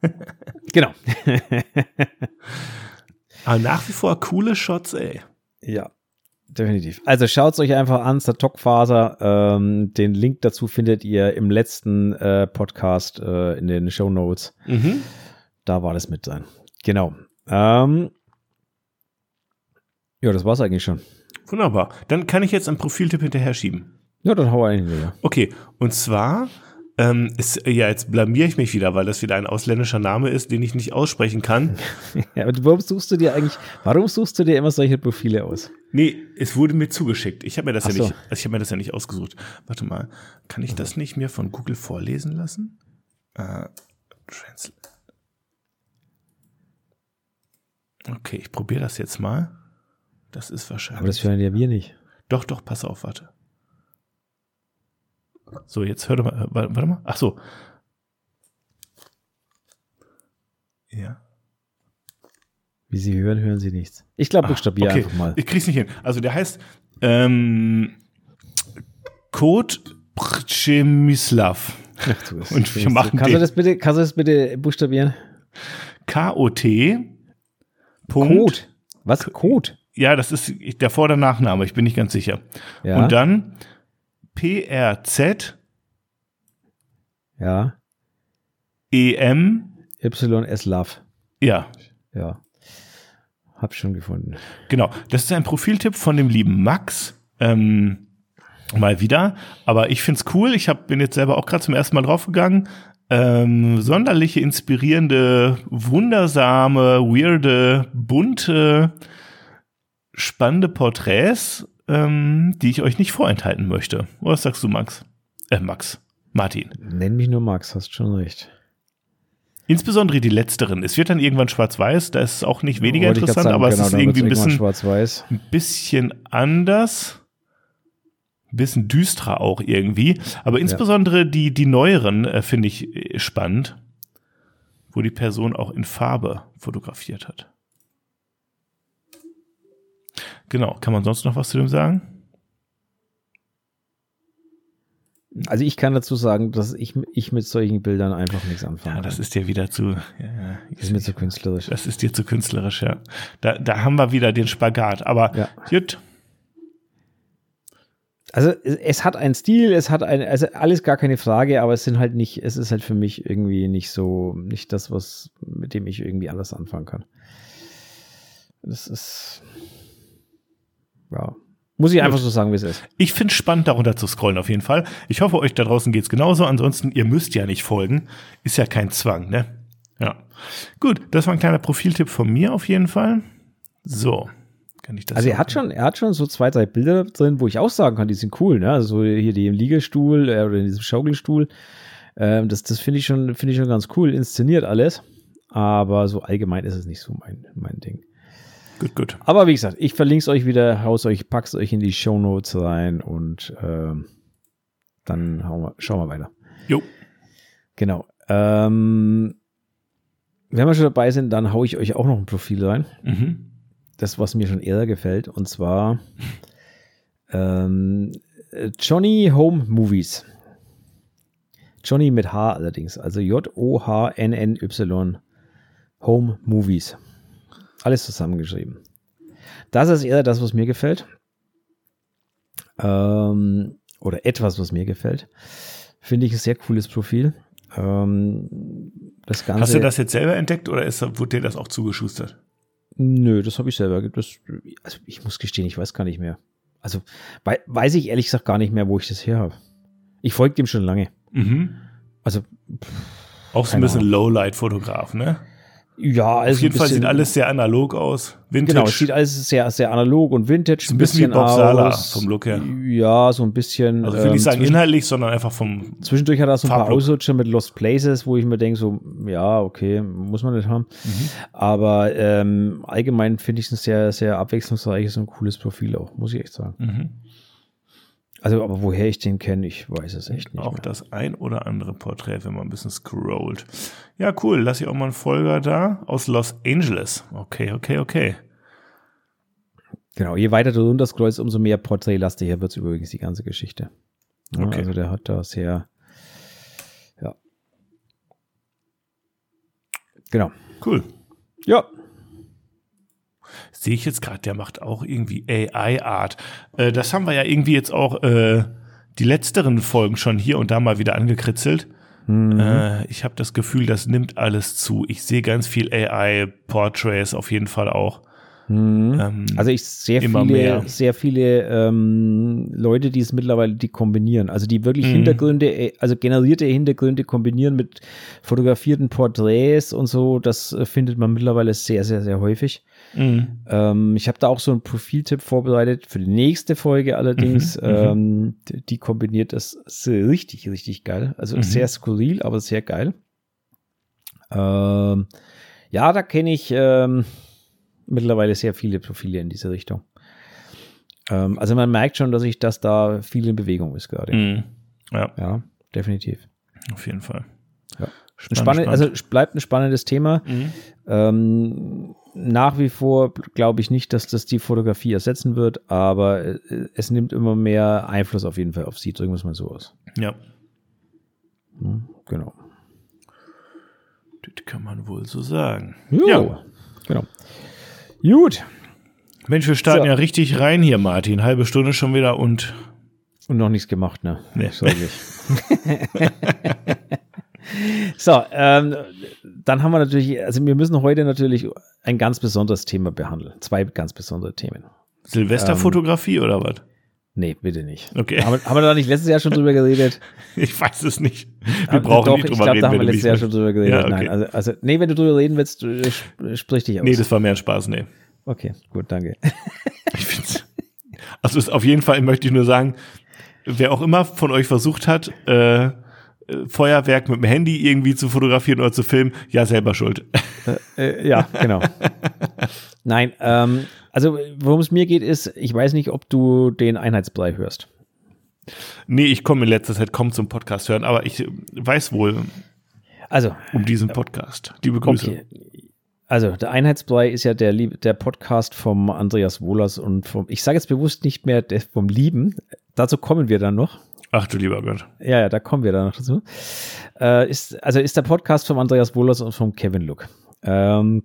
Genau. Aber nach wie vor coole Shots, ey. Ja, definitiv. Also schaut es euch einfach an, Stockfaser. Ähm, den Link dazu findet ihr im letzten äh, Podcast äh, in den Show Notes. Mhm. Da war das mit sein. Genau. Ähm, ja, das war's eigentlich schon. Wunderbar. Dann kann ich jetzt einen Profiltipp hinterher schieben. Ja, dann hau einen hinterher. Okay, und zwar ähm, ist, ja, jetzt blamier ich mich wieder, weil das wieder ein ausländischer Name ist, den ich nicht aussprechen kann. Ja, aber warum suchst du dir eigentlich, warum suchst du dir immer solche Profile aus? Nee, es wurde mir zugeschickt. Ich habe mir das Ach ja so. nicht, also ich habe mir das ja nicht ausgesucht. Warte mal, kann ich das nicht mir von Google vorlesen lassen? Äh, Transl okay, ich probiere das jetzt mal. Das ist wahrscheinlich. Aber das hören ja wir nicht. Doch, doch, pass auf, warte. So, jetzt hör doch mal, äh, warte, warte mal. Ach so. Ja. Wie sie hören, hören sie nichts. Ich glaube, buchstabier okay. einfach mal. Ich krieg's nicht hin. Also der heißt ähm, Kot Przemyslav. Und wir machen kannst du das bitte, kannst du das bitte buchstabieren? K-O-T. Code. Was? Code? Ja, das ist der Vor- oder Nachname, ich bin nicht ganz sicher. Ja. Und dann P-R-Z ja. E-M. YS Love. Ja, Ja. Hab schon gefunden. Genau, das ist ein Profiltipp von dem lieben Max. Ähm, mal wieder. Aber ich find's cool. Ich hab, bin jetzt selber auch gerade zum ersten Mal draufgegangen. Ähm, sonderliche, inspirierende, wundersame, weirde, bunte, spannende Porträts, ähm, die ich euch nicht vorenthalten möchte. Was sagst du, Max? Äh, Max. Martin. Nenn mich nur Max, hast schon recht. Insbesondere die letzteren. Es wird dann irgendwann schwarz-weiß, da ist es auch nicht weniger Wollte interessant, sagen, aber genau, es ist irgendwie ein bisschen, ein bisschen anders. Ein bisschen düsterer auch irgendwie. Aber insbesondere die, die neueren äh, finde ich äh, spannend, wo die Person auch in Farbe fotografiert hat. Genau. Kann man sonst noch was zu dem sagen? Also ich kann dazu sagen, dass ich, ich mit solchen Bildern einfach nichts anfangen Ja, das ist dir wieder zu. Ja, Das ist mir zu künstlerisch. das ist dir zu künstlerisch, ja. Da, da haben wir wieder den Spagat. Aber Ja. gut. Also es, es hat einen Stil, es hat ein, also alles gar keine Frage, aber es sind halt nicht, es ist halt für mich irgendwie nicht so, nicht das, was, mit dem ich irgendwie alles anfangen kann. Das ist, ja. Muss ich einfach so sagen, wie es ist. Ich finde es spannend, darunter zu scrollen auf jeden Fall. Ich hoffe, euch da draußen geht's genauso. Ansonsten, ihr müsst ja nicht folgen. Ist ja kein Zwang, ne? Ja. Gut, das war ein kleiner Profiltipp von mir auf jeden Fall. So. Kann ich das Also er hat schon, er hat schon so zwei, drei Bilder drin, wo ich auch sagen kann, die sind cool, ne? Also so hier die im Liegestuhl äh, oder in diesem Schaukelstuhl. Ähm, das das finde ich schon, finde ich schon ganz cool, inszeniert alles. Aber so allgemein ist es nicht so mein, mein Ding. Gut, gut. Aber wie gesagt, ich verlinke es euch wieder, haus euch, pack's euch in die Show Notes rein und ähm, dann wir, schauen wir weiter. Jo. Genau. Ähm, wenn wir schon dabei sind, dann haue ich euch auch noch ein Profil rein. Mhm. Das, was mir schon eher gefällt, und zwar ähm, Johnny Home Movies. Johnny mit H allerdings, also J-O-H-N-N-Y Home Movies. Alles zusammengeschrieben. Das ist eher das, was mir gefällt. Ähm, oder etwas, was mir gefällt. Finde ich ein sehr cooles Profil. Ähm, das Ganze. Hast du das jetzt selber entdeckt oder ist, wurde dir das auch zugeschustert? Nö, das habe ich selber. Das, also ich muss gestehen, ich weiß gar nicht mehr. Also wei weiß ich ehrlich gesagt gar nicht mehr, wo ich das her habe. Ich folge dem schon lange. Mhm. Also pff, auch so ein bisschen Lowlight-Fotograf, ne? Ja, also auf jeden Fall sieht alles sehr analog aus. Vintage. Genau, es sieht alles sehr, sehr analog und vintage. So ein bisschen, bisschen wie Bob Sala vom Look her. Ja, so ein bisschen. Also ich will nicht ähm, sagen inhaltlich, sondern einfach vom. Zwischendurch hat er so ein paar Ausrutscher mit Lost Places, wo ich mir denke, so, ja, okay, muss man nicht haben. Mhm. Aber ähm, allgemein finde ich es ein sehr, sehr abwechslungsreiches und cooles Profil auch, muss ich echt sagen. Mhm. Also, aber woher ich den kenne, ich weiß es echt nicht. Auch mehr. das ein oder andere Porträt, wenn man ein bisschen scrollt. Ja, cool. Lass ich auch mal einen Folger da aus Los Angeles. Okay, okay, okay. Genau, je weiter du runterscrollst, umso mehr porträtlastiger wird es übrigens die ganze Geschichte. Ja, okay. Also der hat da sehr, ja. Genau. Cool. Ja, sehe ich jetzt gerade, der macht auch irgendwie AI-Art. Äh, das haben wir ja irgendwie jetzt auch äh, die letzteren Folgen schon hier und da mal wieder angekritzelt. Mhm. Äh, ich habe das Gefühl, das nimmt alles zu. Ich sehe ganz viel AI-Portraits auf jeden Fall auch. Mhm. Ähm, also ich sehr viele, mehr. sehr viele ähm, Leute, die es mittlerweile die kombinieren. Also die wirklich mhm. Hintergründe, äh, also generierte Hintergründe kombinieren mit fotografierten Porträts und so. Das äh, findet man mittlerweile sehr, sehr, sehr häufig. Mhm. Ähm, ich habe da auch so einen Profiltipp vorbereitet für die nächste Folge allerdings. Mhm. mhm. Ähm, die, die, kombiniert das richtig, richtig geil. Also mhm. sehr skurril, aber sehr geil. Ähm, ja, da kenne ich ähm, mittlerweile sehr viele Profile in diese Richtung. Ähm, also man merkt schon, dass ich, dass da viel in Bewegung ist gerade. Mhm. Ja. ja, definitiv. Auf jeden Fall. Ja. Spannend, spannend, also bleibt ein spannendes Thema. Mhm. Ähm, nach wie vor glaube ich nicht, dass das die Fotografie ersetzen wird, aber äh, es nimmt immer mehr Einfluss auf jeden Fall auf sie. Drücken wir es mal so aus. Ja. Hm, genau. Das kann man wohl so sagen. Jo. Ja. Genau. Gut. Mensch, wir starten so. ja richtig rein hier, Martin. Halbe Stunde schon wieder und. Und noch nichts gemacht, ne? Nee. so, ähm, dann haben wir natürlich, also wir müssen heute natürlich ein ganz besonderes Thema behandeln. Zwei ganz besondere Themen. Silvesterfotografie ähm, oder was? Nee, bitte nicht. Okay. Haben, haben wir da nicht letztes Jahr schon drüber geredet? Ich weiß es nicht. Wir brauchen Doch, nicht drüber ich glaub, reden. Da haben wir letztes Jahr schon drüber geredet. Ja, okay. Nein, also, also, nee, wenn du drüber reden willst, sprich dich aus. Nee, das war mehr ein Spaß, nee. Okay, gut, danke. Ich find's. Also auf jeden Fall möchte ich nur sagen, wer auch immer von euch versucht hat, äh, Feuerwerk mit dem Handy irgendwie zu fotografieren oder zu filmen, ja, selber schuld. Äh, äh, ja, genau. Nein, ähm, also worum es mir geht, ist, ich weiß nicht, ob du den Einheitsbrei hörst. Nee, ich komme in letzter Zeit kaum zum Podcast hören, aber ich weiß wohl also, um diesen Podcast. Liebe Grüße. Okay. Also, der Einheitsbrei ist ja der, der Podcast vom Andreas Wohlers und vom, ich sage jetzt bewusst nicht mehr vom Lieben, dazu kommen wir dann noch. Ach du lieber Gott. Ja, ja, da kommen wir dann noch dazu. Äh, ist, also ist der Podcast vom Andreas Wohlers und vom Kevin Look. Ähm,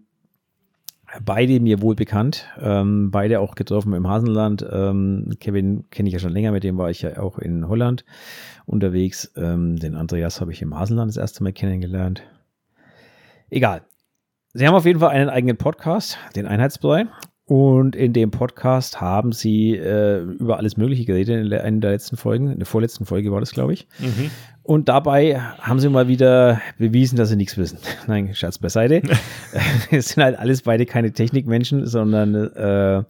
beide mir wohl bekannt, ähm, beide auch getroffen im Hasenland. Ähm, Kevin kenne ich ja schon länger, mit dem war ich ja auch in Holland unterwegs. Ähm, den Andreas habe ich im Hasenland das erste Mal kennengelernt. Egal. Sie haben auf jeden Fall einen eigenen Podcast, den Einheitsbrei. Und in dem Podcast haben sie äh, über alles Mögliche geredet in einer der letzten Folgen. In der vorletzten Folge war das, glaube ich. Mhm. Und dabei haben sie mal wieder bewiesen, dass sie nichts wissen. Nein, Schatz beiseite. es sind halt alles beide keine Technikmenschen, sondern äh,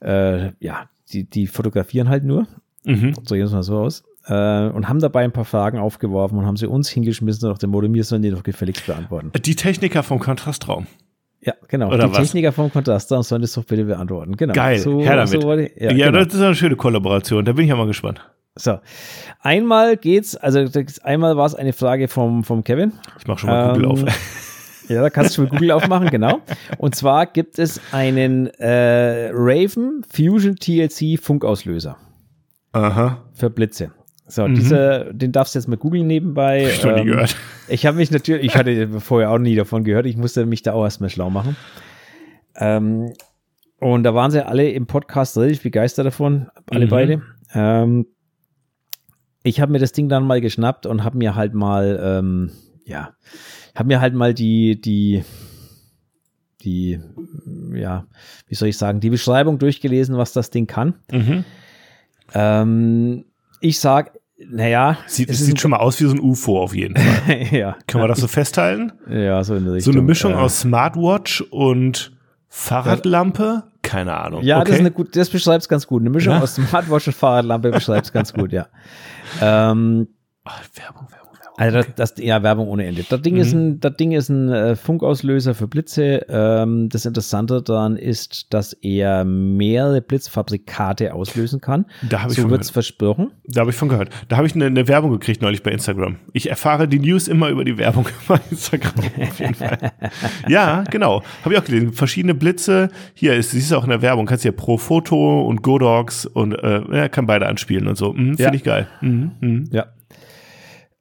äh, ja, die, die fotografieren halt nur. Mhm. So gehen es mal so aus. Äh, und haben dabei ein paar Fragen aufgeworfen und haben sie uns hingeschmissen nach dem Motto, mir sollen die doch gefälligst beantworten. Die Techniker vom Kontrastraum. Ja, genau. Oder die was? Techniker vom Kontraster sollen das doch bitte beantworten. Genau. Geil, so, her damit. So ja, ja genau. das ist eine schöne Kollaboration. Da bin ich ja mal gespannt. So, einmal geht's, also einmal war es eine Frage vom, vom Kevin. Ich mache schon mal Google auf. Ja, da kannst du schon mal Google aufmachen, genau. Und zwar gibt es einen äh, Raven Fusion TLC Funkauslöser. Aha. Für Blitze. So, mhm. diese, den darfst du jetzt mal googeln nebenbei. Ich ähm, nie gehört. Ich habe mich natürlich, ich hatte vorher auch nie davon gehört, ich musste mich da auch erstmal schlau machen. Ähm, und da waren sie alle im Podcast relativ begeistert davon, alle mhm. beide. Ähm, ich habe mir das Ding dann mal geschnappt und habe mir halt mal, ähm, ja, habe mir halt mal die, die, die ja, wie soll ich sagen, die Beschreibung durchgelesen, was das Ding kann. Mhm. Ähm, ich sag, naja. Sieht, es sieht schon mal aus wie so ein UFO auf jeden Fall. ja. Können wir das so festhalten? Ja, so in der Richtung. So eine Mischung äh, aus Smartwatch und Fahrradlampe? Keine Ahnung. Ja, okay. das, ist gut, das beschreibt es ganz gut. Eine Mischung ja? aus Smartwatch und Fahrradlampe beschreibt es ganz gut, ja. Ähm, Ach, Werbung, Werbung. Also das, das, ja, Werbung ohne Ende. Das Ding mhm. ist ein, das Ding ist ein äh, Funkauslöser für Blitze. Ähm, das Interessante daran ist, dass er mehrere Blitzfabrikate auslösen kann. Da habe ich so wird's versprochen. Da habe ich von gehört. Da habe ich eine, eine, Werbung gekriegt neulich bei Instagram. Ich erfahre die News immer über die Werbung bei Instagram. Auf jeden Fall. ja, genau. Habe ich auch gelesen. Verschiedene Blitze. Hier ist, siehst du auch in der Werbung. Kannst ja pro Foto und Godox und äh, ja, kann beide anspielen und so. Mhm, Finde ja. ich geil. Mhm, mh. Ja.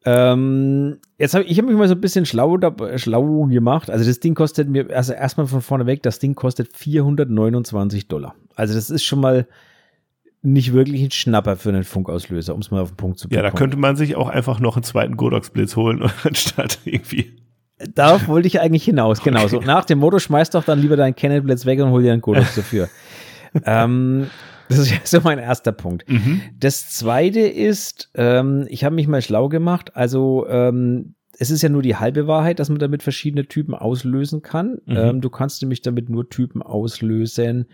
Ähm, jetzt habe ich hab mich mal so ein bisschen schlau, schlau gemacht. Also das Ding kostet mir, also erstmal von vorne weg, das Ding kostet 429 Dollar. Also das ist schon mal nicht wirklich ein Schnapper für einen Funkauslöser, um es mal auf den Punkt zu bringen. Ja, da könnte man sich auch einfach noch einen zweiten Godox-Blitz holen, anstatt irgendwie. Darauf wollte ich eigentlich hinaus, genau. Okay. So nach dem Motto, schmeiß doch dann lieber deinen Canon-Blitz weg und hol dir einen Godox dafür. ähm, das ist ja so mein erster Punkt. Mhm. Das zweite ist, ähm, ich habe mich mal schlau gemacht. Also ähm, es ist ja nur die halbe Wahrheit, dass man damit verschiedene Typen auslösen kann. Mhm. Ähm, du kannst nämlich damit nur Typen auslösen,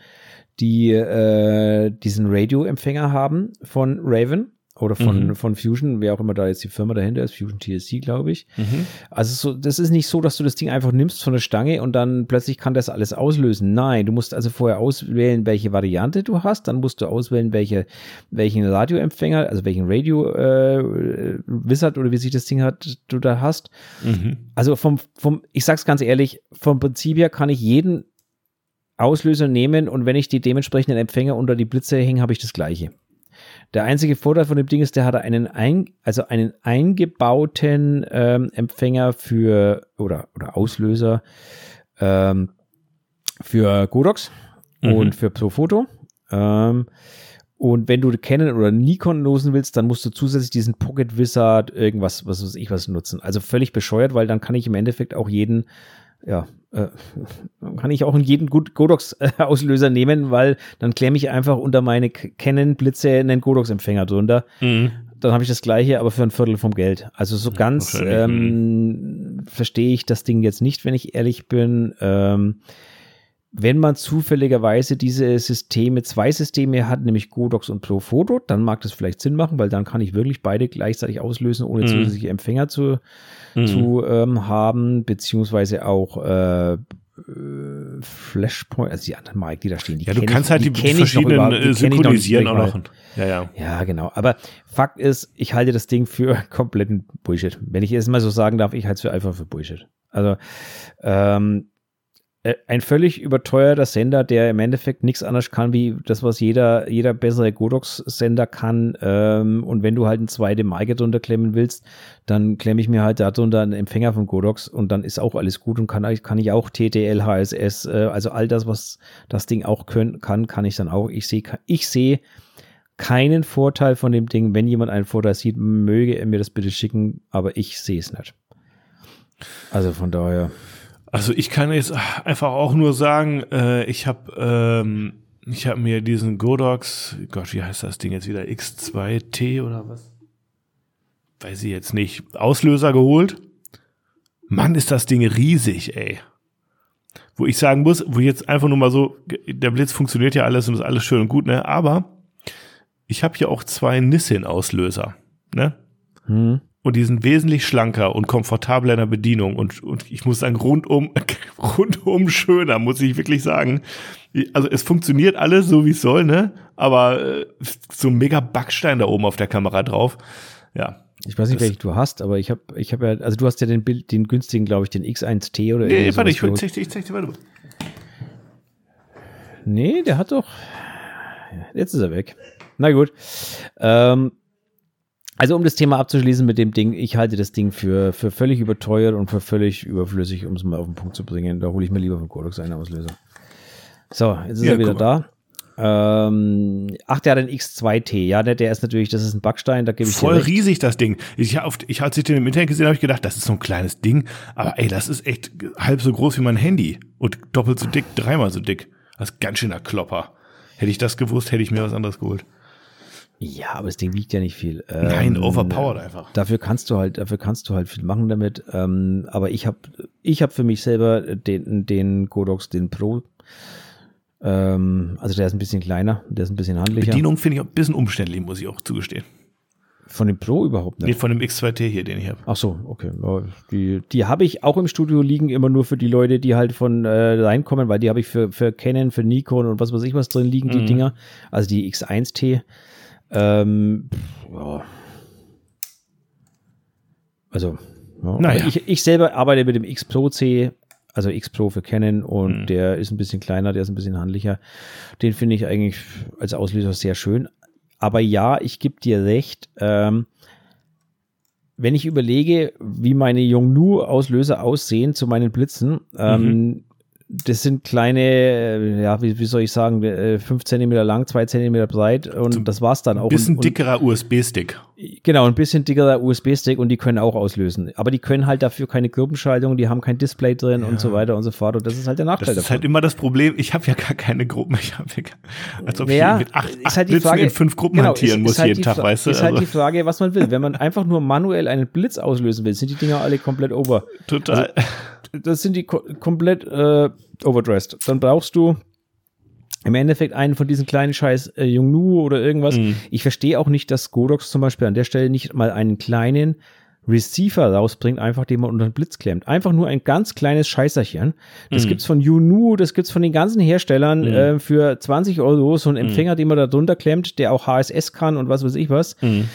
die äh, diesen Radioempfänger haben von Raven oder von, mhm. von Fusion, wer auch immer da jetzt die Firma dahinter ist, Fusion TSC, glaube ich. Mhm. Also so, das ist nicht so, dass du das Ding einfach nimmst von der Stange und dann plötzlich kann das alles auslösen. Nein, du musst also vorher auswählen, welche Variante du hast, dann musst du auswählen, welche, welchen Radioempfänger, also welchen Radio äh, Wizard oder wie sich das Ding hat, du da hast. Mhm. Also vom, vom, ich sag's ganz ehrlich, vom Prinzip her kann ich jeden Auslöser nehmen und wenn ich die dementsprechenden Empfänger unter die Blitze hänge, habe ich das gleiche. Der einzige Vorteil von dem Ding ist, der hat einen, ein, also einen eingebauten ähm, Empfänger für oder, oder Auslöser ähm, für Godox mhm. und für Profoto. Ähm, und wenn du Canon oder Nikon losen willst, dann musst du zusätzlich diesen Pocket Wizard irgendwas, was weiß ich was nutzen. Also völlig bescheuert, weil dann kann ich im Endeffekt auch jeden ja, äh, kann ich auch in jeden Godox-Auslöser nehmen, weil dann klemme ich einfach unter meine Canon-Blitze einen Godox-Empfänger drunter. Mhm. Dann habe ich das gleiche, aber für ein Viertel vom Geld. Also so ganz ähm, mhm. verstehe ich das Ding jetzt nicht, wenn ich ehrlich bin. Ähm, wenn man zufälligerweise diese Systeme, zwei Systeme hat, nämlich Godox und Profoto, dann mag das vielleicht Sinn machen, weil dann kann ich wirklich beide gleichzeitig auslösen, ohne mhm. zusätzliche Empfänger zu, mhm. zu ähm, haben, beziehungsweise auch äh, Flashpoint, also die anderen Marken, die da stehen, die Ja, du kannst ich, halt die, die verschiedenen noch über, die synchronisieren auch noch. Ja, ja. Ja, genau. Aber Fakt ist, ich halte das Ding für kompletten Bullshit. Wenn ich es mal so sagen darf, ich halte es für einfach für Bullshit. Also, ähm, äh, ein völlig überteuerter Sender, der im Endeffekt nichts anderes kann, wie das, was jeder, jeder bessere Godox-Sender kann. Ähm, und wenn du halt eine zweite Marke drunter klemmen willst, dann klemme ich mir halt darunter einen Empfänger von Godox und dann ist auch alles gut und kann, kann ich auch TTL, HSS, äh, also all das, was das Ding auch können, kann, kann ich dann auch. Ich sehe, ich sehe keinen Vorteil von dem Ding. Wenn jemand einen Vorteil sieht, möge er mir das bitte schicken, aber ich sehe es nicht. Also von daher. Also ich kann jetzt einfach auch nur sagen, äh, ich habe ähm, ich habe mir diesen Godox, Gott, wie heißt das Ding jetzt wieder X2T oder was? Weiß ich jetzt nicht. Auslöser geholt. Mann, ist das Ding riesig, ey. Wo ich sagen muss, wo jetzt einfach nur mal so, der Blitz funktioniert ja alles und ist alles schön und gut, ne? Aber ich habe hier auch zwei Nissin-Auslöser, ne? Hm und die sind wesentlich schlanker und komfortabler in der Bedienung und, und ich muss sagen, rundum, rundum schöner, muss ich wirklich sagen. Also es funktioniert alles so, wie es soll, ne? Aber äh, so ein mega Backstein da oben auf der Kamera drauf. Ja. Ich weiß nicht, welchen du hast, aber ich habe ich hab ja, also du hast ja den Bild, den günstigen, glaube ich, den X1T oder Nee, warte, ich, ich, ich zeig dir mal. Nee, der hat doch. Jetzt ist er weg. Na gut. Ähm, also um das Thema abzuschließen mit dem Ding, ich halte das Ding für, für völlig überteuert und für völlig überflüssig, um es mal auf den Punkt zu bringen. Da hole ich mir lieber von Codex einen Auslöser. So, jetzt ist ja, er wieder da. Ähm, ach, der hat einen X2T. Ja, der, der ist natürlich, das ist ein Backstein, da gebe ich Voll riesig, das Ding. Ich, auf, ich als ich den im Internet gesehen habe, ich gedacht, das ist so ein kleines Ding. Aber ey, das ist echt halb so groß wie mein Handy. Und doppelt so dick, dreimal so dick. Das ist ganz schöner Klopper. Hätte ich das gewusst, hätte ich mir was anderes geholt. Ja, aber das Ding wiegt ja nicht viel. Ähm, Nein, overpowered einfach. Dafür kannst du halt, dafür kannst du halt viel machen damit. Ähm, aber ich habe, ich habe für mich selber den, den Godox, den Pro. Ähm, also der ist ein bisschen kleiner, der ist ein bisschen handlicher. Bedienung finde ich ein bisschen umständlich, muss ich auch zugestehen. Von dem Pro überhaupt nicht? Nee, von dem X2T hier, den ich habe. Ach so, okay. Die, die habe ich auch im Studio liegen, immer nur für die Leute, die halt von äh, reinkommen, weil die habe ich für, für Canon, für Nikon und was weiß ich was drin liegen, die mhm. Dinger. Also die X1T. Ähm, ja. Also, ja. Naja. ich, ich selber arbeite mit dem X Pro C, also X Pro für Canon und mhm. der ist ein bisschen kleiner, der ist ein bisschen handlicher. Den finde ich eigentlich als Auslöser sehr schön. Aber ja, ich gebe dir recht. Ähm, wenn ich überlege, wie meine Yongnu-Auslöser aussehen zu meinen Blitzen, ähm, mhm das sind kleine, äh, ja, wie, wie soll ich sagen, äh, fünf Zentimeter lang, zwei Zentimeter breit und so das war's dann auch. Ein bisschen und, dickerer USB-Stick. Genau, ein bisschen dickerer USB-Stick und die können auch auslösen. Aber die können halt dafür keine Gruppenschaltung, die haben kein Display drin ja. und so weiter und so fort. Und das ist halt der Nachteil. Das ist davon. halt immer das Problem. Ich habe ja gar keine Gruppen. Ich habe ja, als ob ja, ich mit acht, acht halt Blitzen Frage, in fünf Gruppen genau, hantieren ist, muss ist halt jeden Tag, weißt du? Ist halt also. halt die Frage, was man will. Wenn man einfach nur manuell einen Blitz auslösen will, sind die Dinger alle komplett over. Total. Also, das sind die ko komplett äh, overdressed. Dann brauchst du im Endeffekt einen von diesen kleinen Scheiß äh, Yongnu oder irgendwas. Mhm. Ich verstehe auch nicht, dass Godox zum Beispiel an der Stelle nicht mal einen kleinen Receiver rausbringt, einfach den man unter den Blitz klemmt. Einfach nur ein ganz kleines Scheißerchen. Das mhm. gibt's von Yunu, das gibt's von den ganzen Herstellern mhm. äh, für 20 Euro. So ein mhm. Empfänger, den man da drunter klemmt, der auch HSS kann und was weiß ich was. Mhm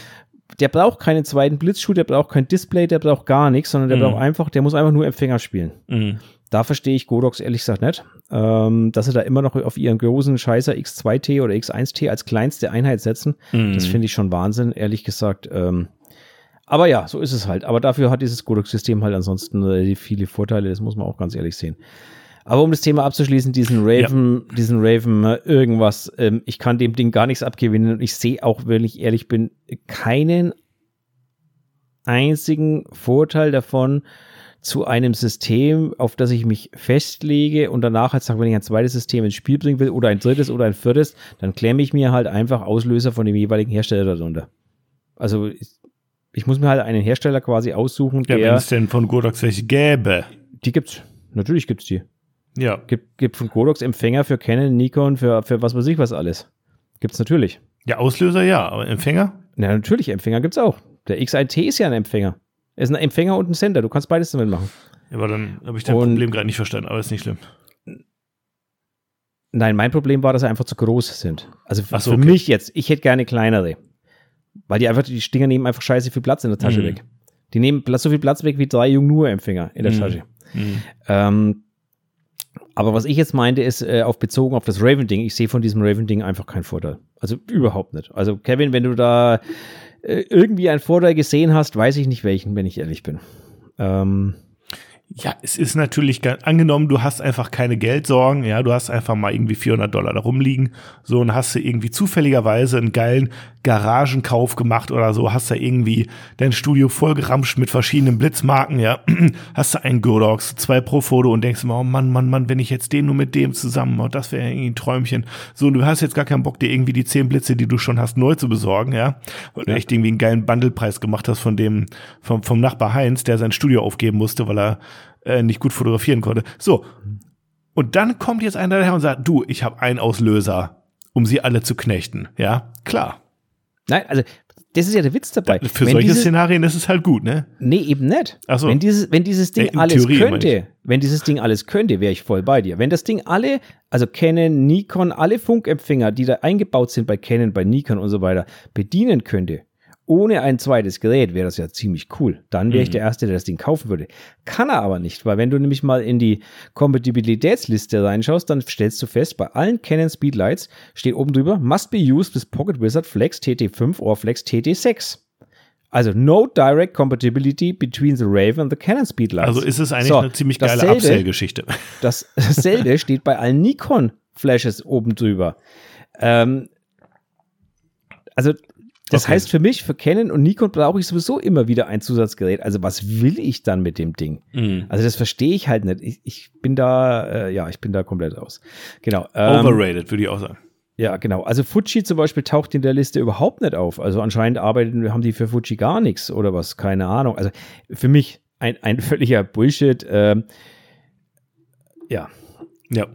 der braucht keinen zweiten Blitzschuh, der braucht kein Display, der braucht gar nichts, sondern der mhm. braucht einfach, der muss einfach nur Empfänger spielen. Mhm. Da verstehe ich Godox ehrlich gesagt nicht, ähm, dass sie da immer noch auf ihren großen Scheißer X2T oder X1T als kleinste Einheit setzen. Mhm. Das finde ich schon Wahnsinn, ehrlich gesagt. Ähm, aber ja, so ist es halt. Aber dafür hat dieses Godox-System halt ansonsten äh, viele Vorteile, das muss man auch ganz ehrlich sehen. Aber um das Thema abzuschließen, diesen Raven, ja. diesen Raven, äh, irgendwas, ähm, ich kann dem Ding gar nichts abgewinnen und ich sehe auch, wenn ich ehrlich bin, keinen einzigen Vorteil davon zu einem System, auf das ich mich festlege und danach halt sage, wenn ich ein zweites System ins Spiel bringen will oder ein drittes oder ein viertes, dann klemme ich mir halt einfach Auslöser von dem jeweiligen Hersteller darunter. Also ich, muss mir halt einen Hersteller quasi aussuchen, der. Ja, wenn es denn von Godox welche gäbe. Die gibt's. Natürlich gibt's die. Ja. Gibt, gibt von Godox Empfänger für Canon, Nikon, für, für was weiß ich was alles. Gibt's natürlich. Ja, Auslöser ja, aber Empfänger? Ja, natürlich, Empfänger gibt's auch. Der X1T ist ja ein Empfänger. Er ist ein Empfänger und ein Sender. Du kannst beides damit machen. Ja, aber dann habe ich dein und, Problem gerade nicht verstanden, aber ist nicht schlimm. Nein, mein Problem war, dass sie einfach zu groß sind. Also so, für okay. mich jetzt, ich hätte gerne kleinere. Weil die einfach, die Stinger nehmen einfach scheiße viel Platz in der Tasche mhm. weg. Die nehmen so viel Platz weg wie drei Jung-Nur-Empfänger in der mhm. Tasche. Mhm. Ähm, aber was ich jetzt meinte, ist äh, auf bezogen auf das Raven-Ding. Ich sehe von diesem Raven-Ding einfach keinen Vorteil. Also überhaupt nicht. Also Kevin, wenn du da irgendwie einen Vorteil gesehen hast, weiß ich nicht welchen, wenn ich ehrlich bin. Ähm, ja, es ist natürlich, angenommen, du hast einfach keine Geldsorgen, ja, du hast einfach mal irgendwie 400 Dollar da rumliegen, so, und hast du irgendwie zufälligerweise einen geilen Garagenkauf gemacht oder so, hast du irgendwie dein Studio vollgeramscht mit verschiedenen Blitzmarken, ja, hast du einen Godox, zwei pro Foto und denkst immer, oh Mann, Mann, Mann, wenn ich jetzt den nur mit dem zusammen, oh, das wäre irgendwie ein Träumchen. So, und du hast jetzt gar keinen Bock, dir irgendwie die zehn Blitze, die du schon hast, neu zu besorgen, ja, weil ja. du echt irgendwie einen geilen Bundlepreis gemacht hast von dem, vom, vom Nachbar Heinz, der sein Studio aufgeben musste, weil er äh, nicht gut fotografieren konnte. So. Und dann kommt jetzt einer daher und sagt, du, ich habe einen Auslöser, um sie alle zu knechten. Ja, klar. Nein, also das ist ja der Witz dabei. Ja, für wenn solche diese, Szenarien ist es halt gut, ne? Nee, eben nicht. Ach so. Wenn dieses, wenn dieses Ding ja, alles Theorie, könnte, wenn dieses Ding alles könnte, wäre ich voll bei dir. Wenn das Ding alle, also Canon, Nikon, alle Funkempfänger, die da eingebaut sind bei Canon, bei Nikon und so weiter, bedienen könnte, ohne ein zweites Gerät wäre das ja ziemlich cool. Dann wäre ich mhm. der Erste, der das Ding kaufen würde. Kann er aber nicht, weil wenn du nämlich mal in die Kompatibilitätsliste reinschaust, dann stellst du fest, bei allen Canon Speedlights steht oben drüber, must be used with Pocket Wizard Flex TT5 or Flex TT6. Also no direct compatibility between the Raven and the Canon Speedlights. Also ist es eigentlich so, eine ziemlich geile Upsell-Geschichte. Das, dasselbe steht bei allen Nikon Flashes oben drüber. Ähm, also das Okay. heißt für mich, für Canon und Nikon brauche ich sowieso immer wieder ein Zusatzgerät. Also was will ich dann mit dem Ding? Mhm. Also das verstehe ich halt nicht. Ich, ich bin da, äh, ja, ich bin da komplett raus. Genau. ähm, Overrated, würde ich auch sagen. Ja, genau. Also Fuji zum Beispiel taucht in der Liste überhaupt nicht auf. Also anscheinend arbeiten, haben die für Fuji gar nichts oder was, keine Ahnung. Also für mich ein, ein völliger Bullshit. Ähm, ja, Ja.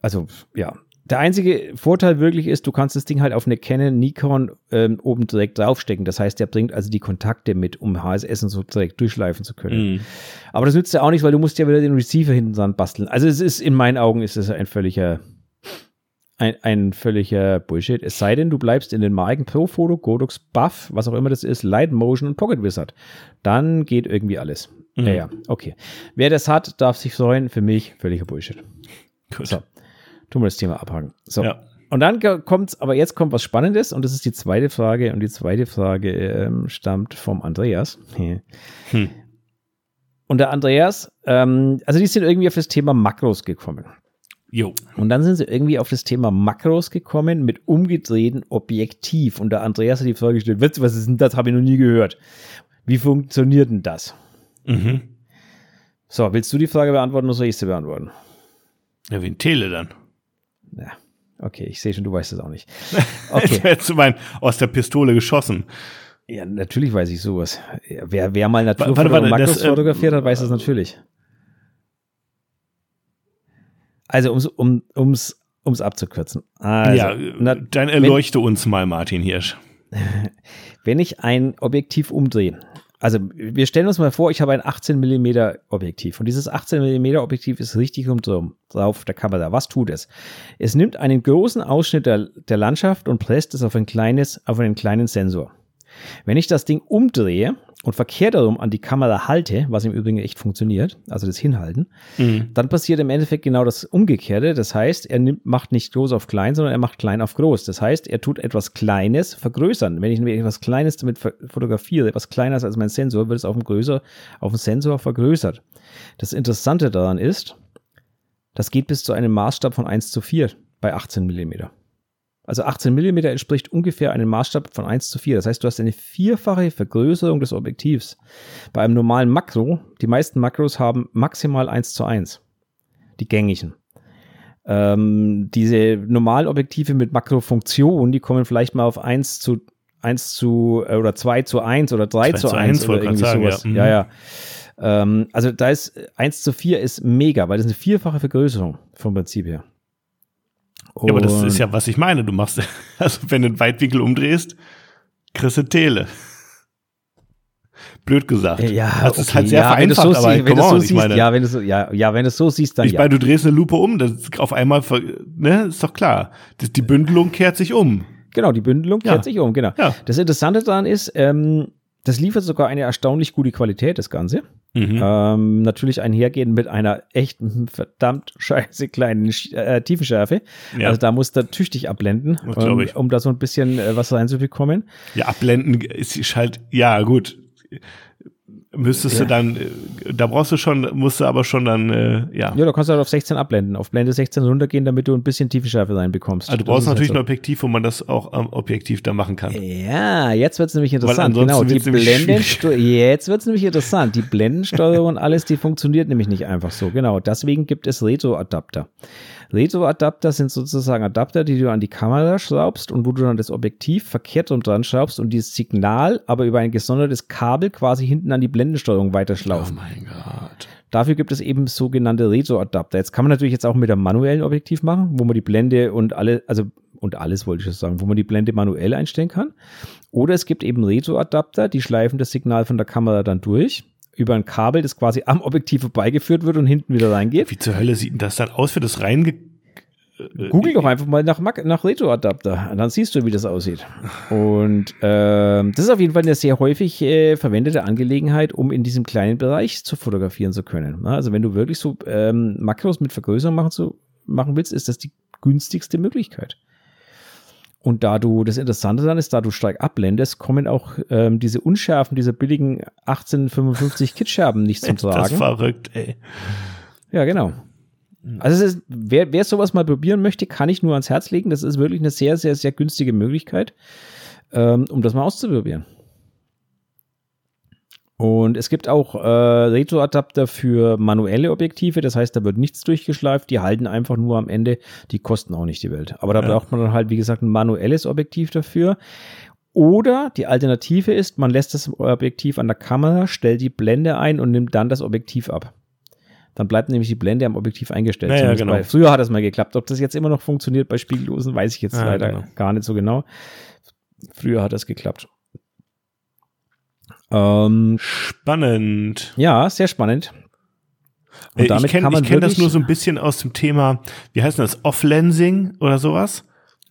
also ja. Der einzige Vorteil wirklich ist, du kannst das Ding halt auf eine Canon Nikon ähm, oben direkt draufstecken. Das heißt, der bringt also die Kontakte mit, um HSS und so direkt durchschleifen zu können. Mhm. Aber das nützt ja auch nicht, weil du musst ja wieder den Receiver hinten dran basteln. Also es ist, in meinen Augen ist es ein völliger, ein, ein völliger Bullshit. Es sei denn, du bleibst in den Marken Profoto, Godox, Buff, was auch immer das ist, Light Motion und Pocket Wizard. Dann geht irgendwie alles. Mhm. Ja, ja, okay. Wer das hat, darf sich freuen. Für mich völliger Bullshit. Gut. So. Tun wir das Thema abhaken. So. Ja. Und dann kommt, aber jetzt kommt was Spannendes und das ist die zweite Frage und die zweite Frage ähm, stammt vom Andreas. Hm. Und der Andreas, ähm, also die sind irgendwie auf das Thema Makros gekommen. Jo. Und dann sind sie irgendwie auf das Thema Makros gekommen mit umgedrehten Objektiv. Und der Andreas hat die Frage gestellt, "Witz, was ist denn das? Habe ich noch nie gehört. Wie funktioniert denn das? Mhm. So, willst du die Frage beantworten oder soll ich sie beantworten? Ja, wie ein Tele dann. Ja, okay, ich sehe schon, du weißt es auch nicht. Okay. Hättest du meinen, aus der Pistole geschossen. Ja, natürlich weiß ich sowas. Wer, wer mal warte, Naturfoto warte, und Makros das, äh, fotografiert hat, weiß das natürlich. Also, um's, um ums, ums abzukürzen. Also, ja, na, dann erleuchte uns mal, Martin Hirsch. wenn ich ein Objektiv umdrehe, also wir stellen uns mal vor, ich habe ein 18 mm Objektiv und dieses 18 mm Objektiv ist richtig rum drauf der Kamera. Was tut es? Es nimmt einen großen Ausschnitt der, der Landschaft und presst es auf ein kleines, auf einen kleinen Sensor. Wenn ich das Ding umdrehe und verkehrt darum an die Kamera halte, was im Übrigen echt funktioniert, also das Hinhalten, Mhm. dann passiert im Endeffekt genau das Umgekehrte. Das heißt, er nimmt, macht nicht groß auf klein, sondern er macht klein auf groß. Das heißt, er tut etwas Kleines vergrößern. Wenn ich nämlich etwas Kleines damit fotografiere, etwas Kleines als mein Sensor, wird es auf dem, größer, auf dem Sensor vergrößert. Das Interessante daran ist, das geht bis zu einem Maßstab von 1 zu 4 bei 18 Millimeter. Also 18 mm entspricht ungefähr einem Maßstab von 1 zu 4. Das heißt, du hast eine vierfache Vergrößerung des Objektivs. Bei einem normalen Makro, die meisten Makros haben maximal 1 zu 1. Die gängigen. Ähm, diese normalen Objektive mit Makrofunktion, die kommen vielleicht mal auf 1 zu 1 zu äh, oder 2 zu 1 oder 3 2 zu zu 1 1 oder irgendwie sagen, sowas. ja. Ja, ja. Ähm, also da ist 1 zu 4 ist mega, weil das ist eine vierfache Vergrößerung vom Prinzip her. Ja, aber das ist ja, was ich meine. Du machst, also wenn du einen Weitwinkel umdrehst, kriegst du Tele. Blöd gesagt. Ja, das ist okay, halt sehr ja, wenn vereinfacht, so aber wenn so on, ich siehst, meine, ja, wenn du so, ja, ja, wenn du so siehst, dann ich ja. meine, du drehst eine Lupe um, das ist auf einmal, ne, ist doch klar. Das, die Bündelung kehrt sich um. Genau, die Bündelung Ja. kehrt sich um, genau. Ja. Das Interessante daran ist, ähm, das liefert sogar eine erstaunlich gute Qualität, das Ganze. Mhm. Ähm, natürlich einhergehend mit einer echten, verdammt scheiße kleinen äh, Tiefenschärfe. Ja. Also da muss er tüchtig abblenden, um, ich. um da so ein bisschen äh, was reinzubekommen. Ja, abblenden ist halt, ja, gut. Müsstest Ja. du dann, äh, da brauchst du schon, musst du aber schon dann, äh, ja. Ja, da kannst du halt auf 16 abblenden, auf Blende 16 runtergehen, damit du ein bisschen Tiefenschärfe reinbekommst. Also du Das brauchst halt natürlich so. ein Objektiv, wo man das auch am Objektiv da machen kann. Ja, jetzt wird es nämlich interessant. Genau, die wird's Blendensteu jetzt wird es nämlich interessant. Die Blendensteuerung und alles, die funktioniert nämlich nicht einfach so. Genau, deswegen gibt es Retro-Adapter. Retro-Adapter sind sozusagen Adapter, die du an die Kamera schraubst und wo du dann das Objektiv verkehrt rum dran schraubst und dieses Signal aber über ein gesondertes Kabel quasi hinten an die Blendensteuerung weiterschlaufen. mein Gott. Dafür gibt es eben sogenannte Retro-Adapter. Jetzt kann man natürlich jetzt auch mit einem manuellen Objektiv machen, wo man die Blende und alle, also und alles wollte ich schon sagen, wo man die Blende manuell einstellen kann. Oder es gibt eben Retro-Adapter, die schleifen das Signal von der Kamera dann durch über ein Kabel, das quasi am Objektiv vorbeigeführt wird und hinten wieder reingeht. Wie zur Hölle sieht denn das dann aus für das reinge... äh, Google doch einfach mal nach, nach Retro-Adapter, dann siehst du, wie das aussieht. Und ähm, das ist auf jeden Fall eine sehr häufig äh, verwendete Angelegenheit, um in diesem kleinen Bereich zu fotografieren zu können. Na, Also wenn du wirklich so ähm, Makros mit Vergrößerung machen, zu, machen willst, ist das die günstigste Möglichkeit. Und da du, das Interessante dann ist, da du stark abblendest, kommen auch ähm, diese Unschärfen dieser billigen 1855 Kitscherben nicht zum Das ist Tragen. verrückt, ey. Ja, genau. Also ist, wer, wer sowas mal probieren möchte, kann ich nur ans Herz legen. Das ist wirklich eine sehr, sehr, sehr günstige Möglichkeit, ähm, um das mal auszuprobieren. Und es gibt auch äh, Retroadapter für manuelle Objektive, das heißt, da wird nichts durchgeschleift, die halten einfach nur am Ende, die kosten auch nicht die Welt. Aber da ja. braucht man dann halt, wie gesagt, ein manuelles Objektiv dafür. Oder die Alternative ist, man lässt das Objektiv an der Kamera, stellt die Blende ein und nimmt dann das Objektiv ab. Dann bleibt nämlich die Blende am Objektiv eingestellt. Ja, ja, genau. bei, früher hat das mal geklappt. Ob das jetzt immer noch funktioniert bei Spiegellosen, weiß ich jetzt leider genau. gar nicht so genau. Früher hat das geklappt. Ähm, spannend. Ja, sehr spannend. Und äh, damit ich kenne kenn das nur so ein bisschen aus dem Thema, wie heißt das, Off-Lensing oder sowas?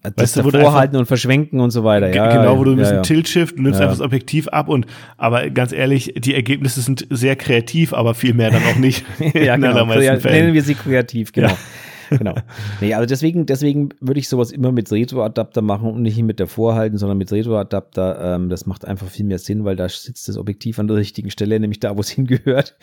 Das weißt du, vorhalten und verschwenken und so weiter. Ja, genau, wo du ein bisschen ja, ja. Tilt-Shift, du nimmst ja. einfach das Objektiv ab und, aber ganz ehrlich, die Ergebnisse sind sehr kreativ, aber viel mehr dann auch nicht. ja, genau. Nennen wir sie kreativ, genau. Genau. Nee, also deswegen, deswegen würde ich sowas immer mit Retro-Adapter machen und nicht mit der Vorhalten, sondern mit Retro-Adapter. Ähm, das macht einfach viel mehr Sinn, weil da sitzt das Objektiv an der richtigen Stelle, nämlich da, wo es hingehört.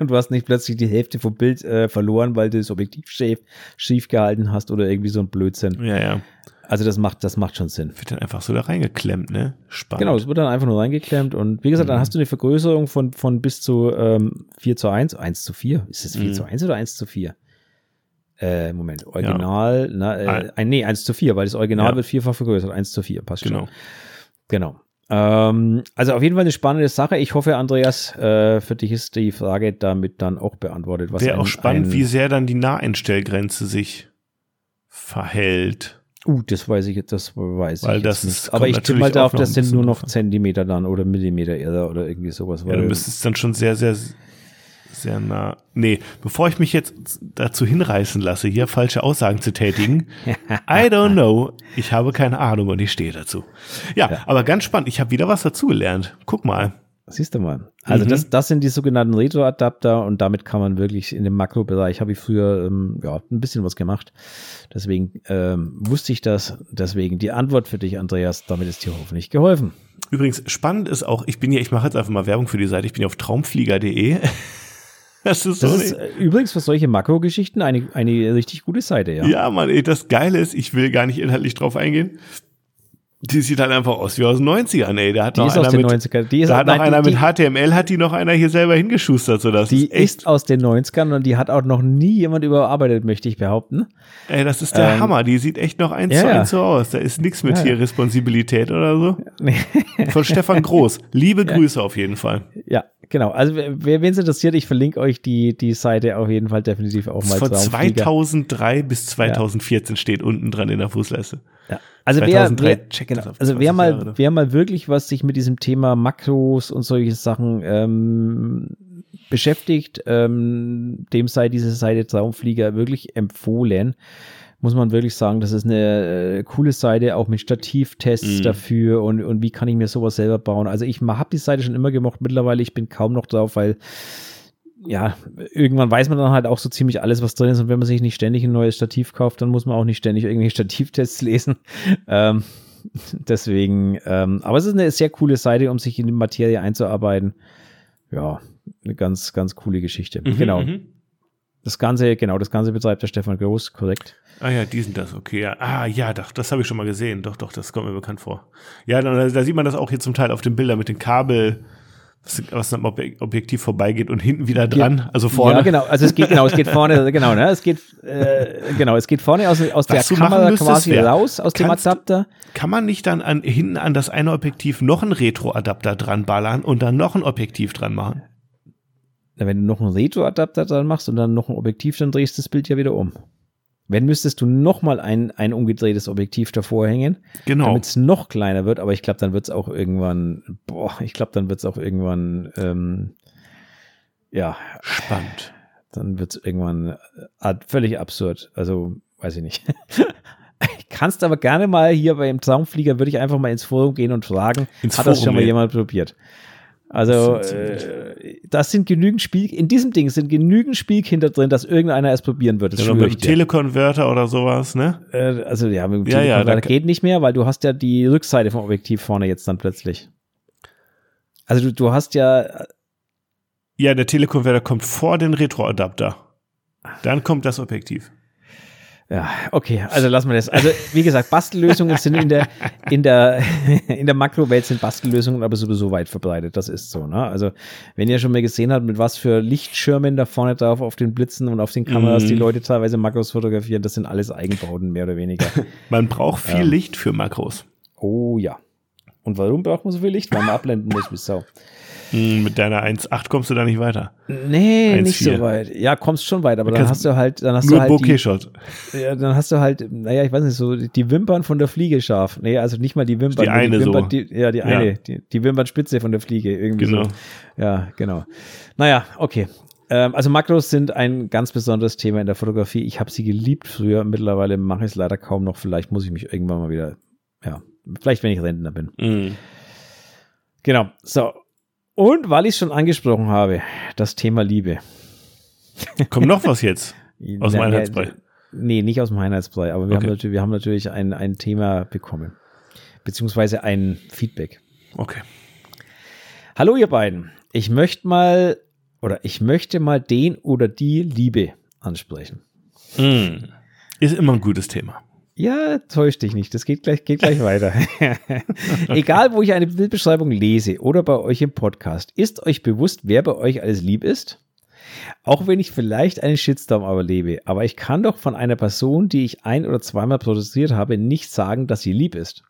und du hast nicht plötzlich die Hälfte vom Bild äh, verloren, weil du das Objektiv schief, schief gehalten hast oder irgendwie so ein Blödsinn. Ja, ja. Also das macht, das macht schon Sinn. Wird dann einfach so da reingeklemmt, ne? Spannend. Genau, es wird dann einfach nur reingeklemmt und wie gesagt, mhm. dann hast du eine Vergrößerung von, von bis zu ähm, 4 zu 1, 1 zu 4. Ist es 4 mhm. zu 1 oder 1 zu 4? Äh, Moment, Original, ja. na, äh, ein, nee, 1 zu 4, weil das Original ja. wird vierfach vergrößert, 1 zu 4, passt genau. schon. Genau. Ähm, also auf jeden Fall eine spannende Sache. Ich hoffe, Andreas, äh, für dich ist die Frage damit dann auch beantwortet. Wäre auch spannend, wie sehr dann die Naheinstellgrenze sich verhält. Uh, das weiß ich jetzt, das weiß weil ich das nicht. Aber ich tippe mal darauf, das sind nur noch Zentimeter dann oder Millimeter eher oder irgendwie sowas. Ja, du müsstest dann schon sehr, sehr sehr nah. Nee, bevor ich mich jetzt dazu hinreißen lasse, hier falsche Aussagen zu tätigen, I don't know. Ich habe keine Ahnung und ich stehe dazu. Ja, ja. aber ganz spannend. Ich habe wieder was dazugelernt. Guck mal. Siehst du mal. Also mhm. das, das sind die sogenannten Retro-Adapter und damit kann man wirklich in dem Makrobereich, habe ich früher ähm, ja, ein bisschen was gemacht. Deswegen ähm, wusste ich das. Deswegen die Antwort für dich, Andreas, damit ist dir hoffentlich geholfen. Übrigens, spannend ist auch, ich bin ja, ich mache jetzt einfach mal Werbung für die Seite, ich bin ja auf traumflieger.de. Das ist, das ist äh, übrigens für solche Makrogeschichten eine, eine richtig gute Seite, ja. Ja, man, ey, das Geile ist, ich will gar nicht inhaltlich drauf eingehen. Die sieht halt einfach aus wie aus den 90ern, ey. Da hat die noch ist einer aus den mit, 90ern. Die ist da hat noch einer die, mit HTML, hat die noch einer hier selber hingeschustert, so das Die ist, echt, ist aus den 90ern und die hat auch noch nie jemand überarbeitet, möchte ich behaupten. Ey, das ist der ähm, Hammer. Die sieht echt noch eins ja, zu eins so aus. Da ist nichts mit ja. hier Responsibilität oder so. Von Stefan Groß. Liebe Grüße auf jeden Fall. Ja, Genau, also wer wen es interessiert, ich verlinke euch die, die Seite auf jeden Fall definitiv auch mal. Von 2003 bis 2014 ja. steht unten dran in der Fußleiste. Ja. Also wer, wer genau, also wer mal, Jahre, wer mal wirklich was sich mit diesem Thema Makros und solche Sachen ähm, beschäftigt, ähm, dem sei diese Seite Traumflieger wirklich empfohlen muss man wirklich sagen, das ist eine äh, coole Seite, auch mit Stativtests mm. dafür und, und wie kann ich mir sowas selber bauen. Also ich habe die Seite schon immer gemocht, mittlerweile ich bin kaum noch drauf, weil ja, irgendwann weiß man dann halt auch so ziemlich alles, was drin ist. Und wenn man sich nicht ständig ein neues Stativ kauft, dann muss man auch nicht ständig irgendwelche Stativtests lesen. Ähm, deswegen, ähm, aber es ist eine sehr coole Seite, um sich in die Materie einzuarbeiten. Ja, eine ganz, ganz coole Geschichte. Mhm, genau. Mhm. Das Ganze, genau, das Ganze betreibt der Stefan Groß, korrekt. Ah ja, die sind das, okay. Ja. Ah ja, doch, das habe ich schon mal gesehen. Doch, doch, das kommt mir bekannt vor. Ja, da, da sieht man das auch hier zum Teil auf den Bildern mit den Kabel, was, am Objektiv vorbeigeht und hinten wieder dran, also vorne. Ja, genau, also es geht genau, es geht vorne, genau, ne, es geht äh, genau, es geht vorne aus, aus der Kamera quasi wär, raus aus dem Adapter. Kann man nicht dann an, hinten an das eine Objektiv noch einen Retro-Adapter dran ballern und dann noch ein Objektiv dran machen? wenn du noch einen Retro-Adapter dran machst und dann noch ein Objektiv, dann drehst du das Bild ja wieder um. Wenn müsstest du nochmal ein, ein umgedrehtes Objektiv davor hängen, genau. damit es noch kleiner wird, aber ich glaube, dann wird es auch irgendwann, boah, ich glaube, dann wird es auch irgendwann, ähm, ja. Spannend. Dann wird es irgendwann äh, völlig absurd. Also, weiß ich nicht. Kannst aber gerne mal hier beim Traumflieger, würde ich einfach mal ins Forum gehen und fragen, ins hat Forum das schon mal jemand probiert? Also äh, das sind genügend Spiel in diesem Ding sind genügend Spielkinder drin, dass irgendeiner es probieren wird. Das ja, mit dem Telekonverter oder sowas, ne? Äh, also ja, mit dem ja, Telekonverter ja, geht nicht mehr, weil du hast ja die Rückseite vom Objektiv vorne jetzt dann plötzlich. Also du, du hast ja Ja, der Telekonverter kommt vor den Retroadapter. Dann kommt das Objektiv. Ja, okay, also lassen wir das. Also, wie gesagt, Bastellösungen sind in der, in der, in der Makrowelt sind Bastellösungen aber sowieso weit verbreitet. Das ist so, ne? Also, wenn ihr schon mal gesehen habt, mit was für Lichtschirmen da vorne drauf auf den Blitzen und auf den Kameras mm. die Leute teilweise Makros fotografieren, das sind alles Eigenbauten, mehr oder weniger. Man braucht viel ähm, Licht für Makros. Oh ja. Und warum braucht man so viel Licht? Weil man abblenden muss bis Sau. Hm, mit deiner 1,8 kommst du da nicht weiter. Nee, 1, nicht 4. so weit. Ja, kommst schon weit, aber dann hast du halt, dann hast nur du halt. Bokeh-Shot. Ja, dann hast du halt, naja, ich weiß nicht, so die Wimpern von der Fliege scharf. Nee, also nicht mal die Wimpern. Die eine die Wimpern, so. Die, ja, die eine, ja. Die, die Wimpernspitze von der Fliege. Irgendwie genau. So. Ja, genau. Naja, okay. Ähm, also Makros sind ein ganz besonderes Thema in der Fotografie. Ich habe sie geliebt früher. Mittlerweile mache ich es leider kaum noch. Vielleicht muss ich mich irgendwann mal wieder, ja, vielleicht wenn ich Rentner bin. Mm. Genau. So, und weil ich es schon angesprochen habe, das Thema Liebe. Kommt noch was jetzt aus dem Einheitsbrei? Nee, nicht aus dem Einheitsbrei, aber wir, okay. haben, natürlich, wir haben natürlich ein, ein Thema bekommen. Beziehungsweise ein Feedback. Okay. Hallo ihr beiden. Ich möchte mal oder ich möchte mal den oder die Liebe ansprechen. Mm. Ist immer ein gutes Thema. Ja, täusch dich nicht. Das geht gleich, geht gleich weiter. Egal, wo ich eine Bildbeschreibung lese oder bei euch im Podcast, ist euch bewusst, wer bei euch alles lieb ist? Auch wenn ich vielleicht einen Shitstorm überlebe, aber ich kann doch von einer Person, die ich ein- oder zweimal produziert habe, nicht sagen, dass sie lieb ist.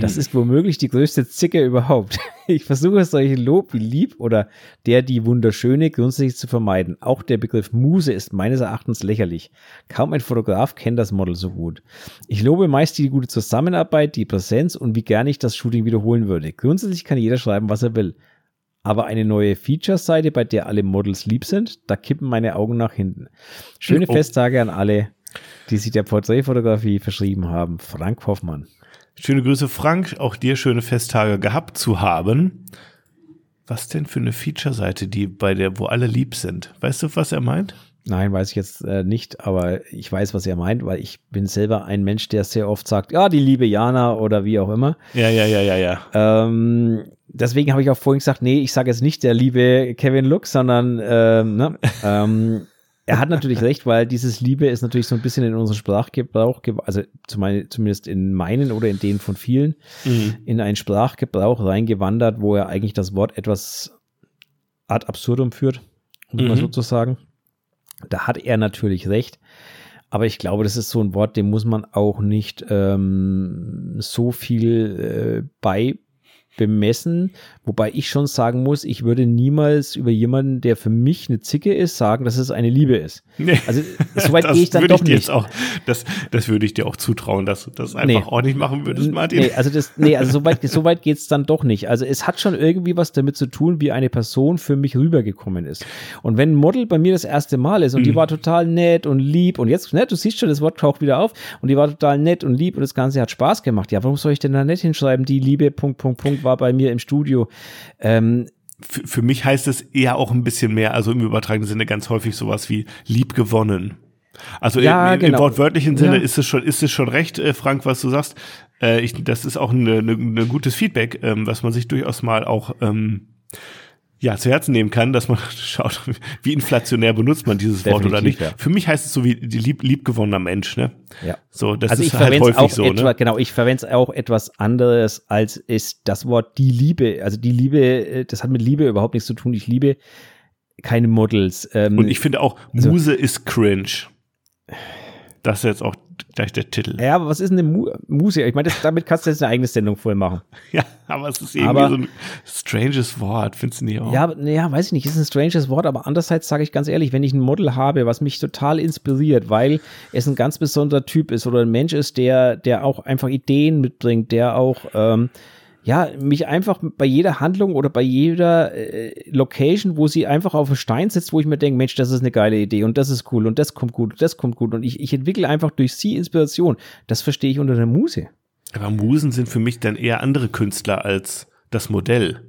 Das hm. ist womöglich die größte Zicke überhaupt. Ich versuche solche Lob wie lieb oder der die wunderschöne grundsätzlich zu vermeiden. Auch der Begriff Muse ist meines Erachtens lächerlich. Kaum ein Fotograf kennt das Model so gut. Ich lobe meist die gute Zusammenarbeit, die Präsenz und wie gern ich das Shooting wiederholen würde. Grundsätzlich kann jeder schreiben, was er will. Aber eine neue Feature-Seite, bei der alle Models lieb sind, da kippen meine Augen nach hinten. Schöne oh. Festtage an alle, die sich der Porträtfotografie verschrieben haben. Frank Hoffmann. Schöne Grüße, Frank. Auch dir schöne Festtage gehabt zu haben. Was denn für eine Feature-Seite, die bei der, wo alle lieb sind? Weißt du, was er meint? Nein, weiß ich jetzt äh, nicht, aber ich weiß, was er meint, weil ich bin selber ein Mensch, der sehr oft sagt, ja, die liebe Jana oder wie auch immer. Ja, ja, ja, ja, ja. Ähm, deswegen habe ich auch vorhin gesagt, nee, ich sage jetzt nicht der liebe Kevin Look, sondern ähm, ne, ähm, er hat natürlich recht, weil dieses Liebe ist natürlich so ein bisschen in unseren Sprachgebrauch, also zumindest in meinen oder in denen von vielen, mhm. in einen Sprachgebrauch reingewandert, wo er eigentlich das Wort etwas ad absurdum führt, um mhm. mal so zu sagen. Da hat er natürlich recht. Aber ich glaube, das ist so ein Wort, dem muss man auch nicht ähm, so viel äh, bei bemessen, wobei ich schon sagen muss, ich würde niemals über jemanden, der für mich eine Zicke ist, sagen, dass es eine Liebe ist. Nee, also soweit gehe ich dann doch ich nicht. Auch, das, das würde ich dir auch zutrauen, dass du das einfach nee. auch nicht machen würdest, Martin. Nee, also das, nee, also soweit so weit geht es dann doch nicht. Also es hat schon irgendwie was damit zu tun, wie eine Person für mich rübergekommen ist. Und wenn ein Model bei mir das erste Mal ist und mhm. die war total nett und lieb und jetzt, ne, du siehst schon, das Wort taucht wieder auf und die war total nett und lieb und das Ganze hat Spaß gemacht. Ja, warum soll ich denn da nett hinschreiben, die Liebe, Punkt, Punkt, Punkt, war bei mir im Studio. Ähm, für, für mich heißt es eher auch ein bisschen mehr, also im übertragenen Sinne ganz häufig sowas wie lieb gewonnen. Also ja, im, im, genau. wortwörtlichen Sinne ja. ist es schon, ist es schon recht, äh, Frank, was du sagst. Äh, ich, das ist auch ein ne, ne gutes Feedback, ähm, was man sich durchaus mal auch ähm, ja, zu Herzen nehmen kann, dass man schaut, wie inflationär benutzt man dieses Definitiv, Wort oder nicht. Ja. Für mich heißt es so wie die lieb, liebgewonnener Mensch, ne? Ja. So, das also ist halt häufig auch so, etwa, ne? Genau, ich verwende es auch etwas anderes als ist das Wort die Liebe. Also die Liebe, äh, das hat mit Liebe überhaupt nichts zu tun. Ich liebe keine Models. Ähm, Und ich finde auch, also Muse also, ist cringe. Das ist jetzt auch gleich der Titel. Ja, aber was ist denn eine Mu Muse? Ich meine, damit kannst du jetzt eine eigene Sendung voll machen. Ja, aber es ist irgendwie aber, so ein stranges Wort, findest du nicht auch? Ja, ja, weiß ich nicht, ist ein stranges Wort, aber andererseits sage ich ganz ehrlich, wenn ich ein Model habe, was mich total inspiriert, weil es ein ganz besonderer Typ ist oder ein Mensch ist, der, der auch einfach Ideen mitbringt, der auch ähm, ja, mich einfach bei jeder Handlung oder bei jeder äh, Location, wo sie einfach auf einen Stein sitzt, wo ich mir denke, Mensch, das ist eine geile Idee und das ist cool und das kommt gut und das kommt gut und ich, ich entwickle einfach durch sie Inspiration. Das verstehe ich unter der Muse. Aber Musen sind für mich dann eher andere Künstler als das Modell.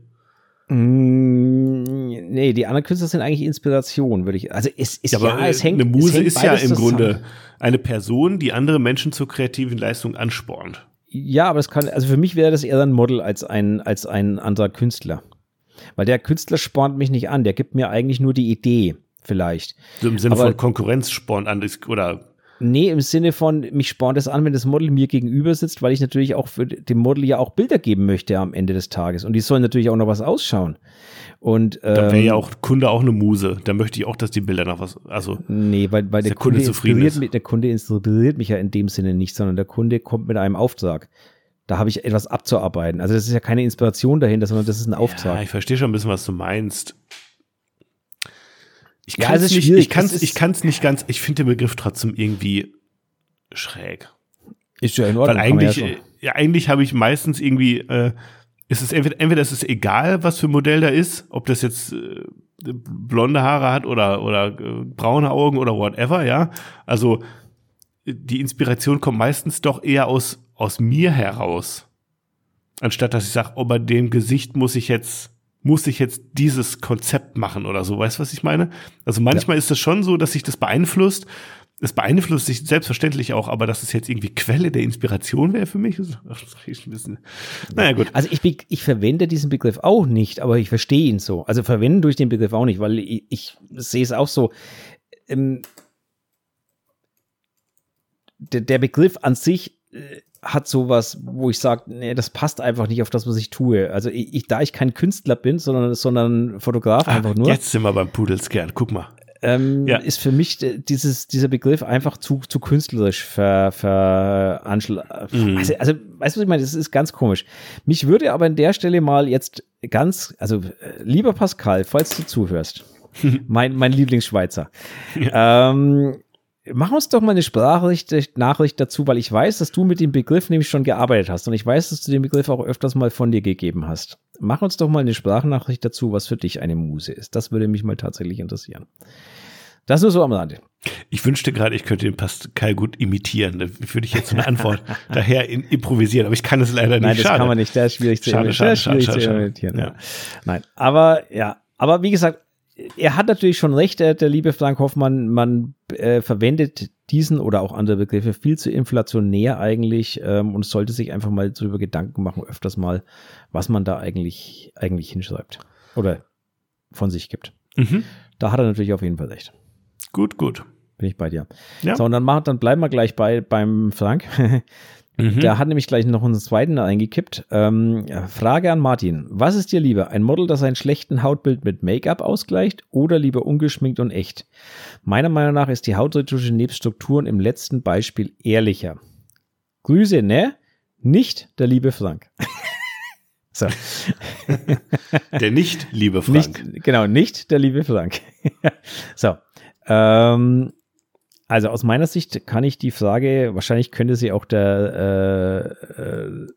Mm, nee, die anderen Künstler sind eigentlich Inspiration, würde ich. Also es ist ja, ja, es hängt. Eine Muse hängt ist ja im zusammen. Grunde eine Person, die andere Menschen zur kreativen Leistung anspornt. Ja, aber es kann, also für mich wäre das eher ein Model als ein, als ein anderer Künstler. Weil der Künstler spornt mich nicht an, der gibt mir eigentlich nur die Idee. vielleicht. So Im Sinne Aber- von Konkurrenz spornt an oder Nee, im Sinne von, mich spornt es an, wenn das Model mir gegenüber sitzt, weil ich natürlich auch für dem Model ja auch Bilder geben möchte am Ende des Tages. Und die sollen natürlich auch noch was ausschauen. Und da wäre ähm, ja auch Kunde auch eine Muse. Da möchte ich auch, dass die Bilder noch was, also Nee, weil, weil der, der Kunde Kunde, zufrieden ist. mich, der Kunde inspiriert mich ja in dem Sinne nicht, sondern der Kunde kommt mit einem Auftrag. Da habe ich etwas abzuarbeiten. Also das ist ja keine Inspiration dahinter, sondern das ist ein Auftrag. Ja, ich verstehe schon ein bisschen, was du meinst. Ich kann es nicht, ich kann's, ich kann's nicht ganz, ich finde den Begriff trotzdem irgendwie schräg. ist ja in Weil Ordnung. man eigentlich, ja ja, ja, eigentlich habe ich meistens irgendwie, äh, ist es entweder, entweder ist es egal, was für ein Modell da ist, ob das jetzt äh, blonde Haare hat oder, oder äh, braune Augen oder whatever, ja. Also die Inspiration kommt meistens doch eher aus, aus mir heraus. Anstatt dass ich sage, oh, bei dem Gesicht muss ich jetzt, muss ich jetzt dieses Konzept machen oder so. Weißt du, was ich meine? Also manchmal ist es schon so, dass sich das beeinflusst. Es beeinflusst sich selbstverständlich auch, aber dass es jetzt irgendwie Quelle der Inspiration wäre für mich, ist, ist ein bisschen. Naja, gut. Also ich, ich verwende diesen Begriff auch nicht, aber ich verstehe ihn so. Also verwenden durch den Begriff auch nicht, weil ich, ich sehe es auch so. Ähm, der, der Begriff an sich äh, hat sowas, wo ich sage, nee, das passt einfach nicht auf das, was ich tue. Also ich, ich da ich kein Künstler bin, sondern, sondern Fotograf einfach nur, Jetzt sind wir beim Pudelskern. Guck mal. Ähm, Ja. ist für mich äh, dieses, dieser Begriff einfach zu, zu künstlerisch ver, veranschl Mhm. also, also, weißt du, was ich meine? Das ist ganz komisch. Mich würde aber an der Stelle mal jetzt ganz, also, äh, lieber Pascal, falls du zuhörst, mein, mein Lieblingsschweizer, ähm, mach uns doch mal eine Sprachnachricht Nachricht dazu, weil ich weiß, dass du mit dem Begriff nämlich schon gearbeitet hast und ich weiß, dass du den Begriff auch öfters mal von dir gegeben hast. Mach uns doch mal eine Sprachnachricht dazu, was für dich eine Muse ist. Das würde mich mal tatsächlich interessieren. Das nur so am Rande. Ich wünschte gerade, ich könnte den Pascal gut imitieren. Da würde ich jetzt so eine Antwort daher in, improvisieren, aber ich kann es leider nicht. Nein, das Schade. kann man nicht. Der ist schwierig zu Schade, imitieren. Der ist schade, schwierig schade, zu schade. imitieren. Ja. Ja. Nein, aber ja, aber wie gesagt, er hat natürlich schon recht, der, der liebe Frank Hoffmann. Man äh, verwendet diesen oder auch andere Begriffe viel zu inflationär eigentlich ähm, und sollte sich einfach mal darüber Gedanken machen, öfters mal, was man da eigentlich eigentlich hinschreibt oder von sich gibt. Mhm. Da hat er natürlich auf jeden Fall recht. Gut, gut. Bin ich bei dir. Ja. So, und dann, mach, dann bleiben wir gleich bei, beim Frank. Mhm. Der hat nämlich gleich noch einen zweiten eingekippt. Ähm, Frage an Martin. Was ist dir lieber? Ein Model, das ein schlechten Hautbild mit Make-up ausgleicht oder lieber ungeschminkt und echt? Meiner Meinung nach ist die Hautretusche nebst Strukturen im letzten Beispiel ehrlicher. Grüße, ne? Nicht der liebe Frank. so. Der nicht, liebe Frank. Nicht, genau, nicht der liebe Frank. so. Ähm, also aus meiner Sicht kann ich die Frage, wahrscheinlich könnte sie auch der äh, äh,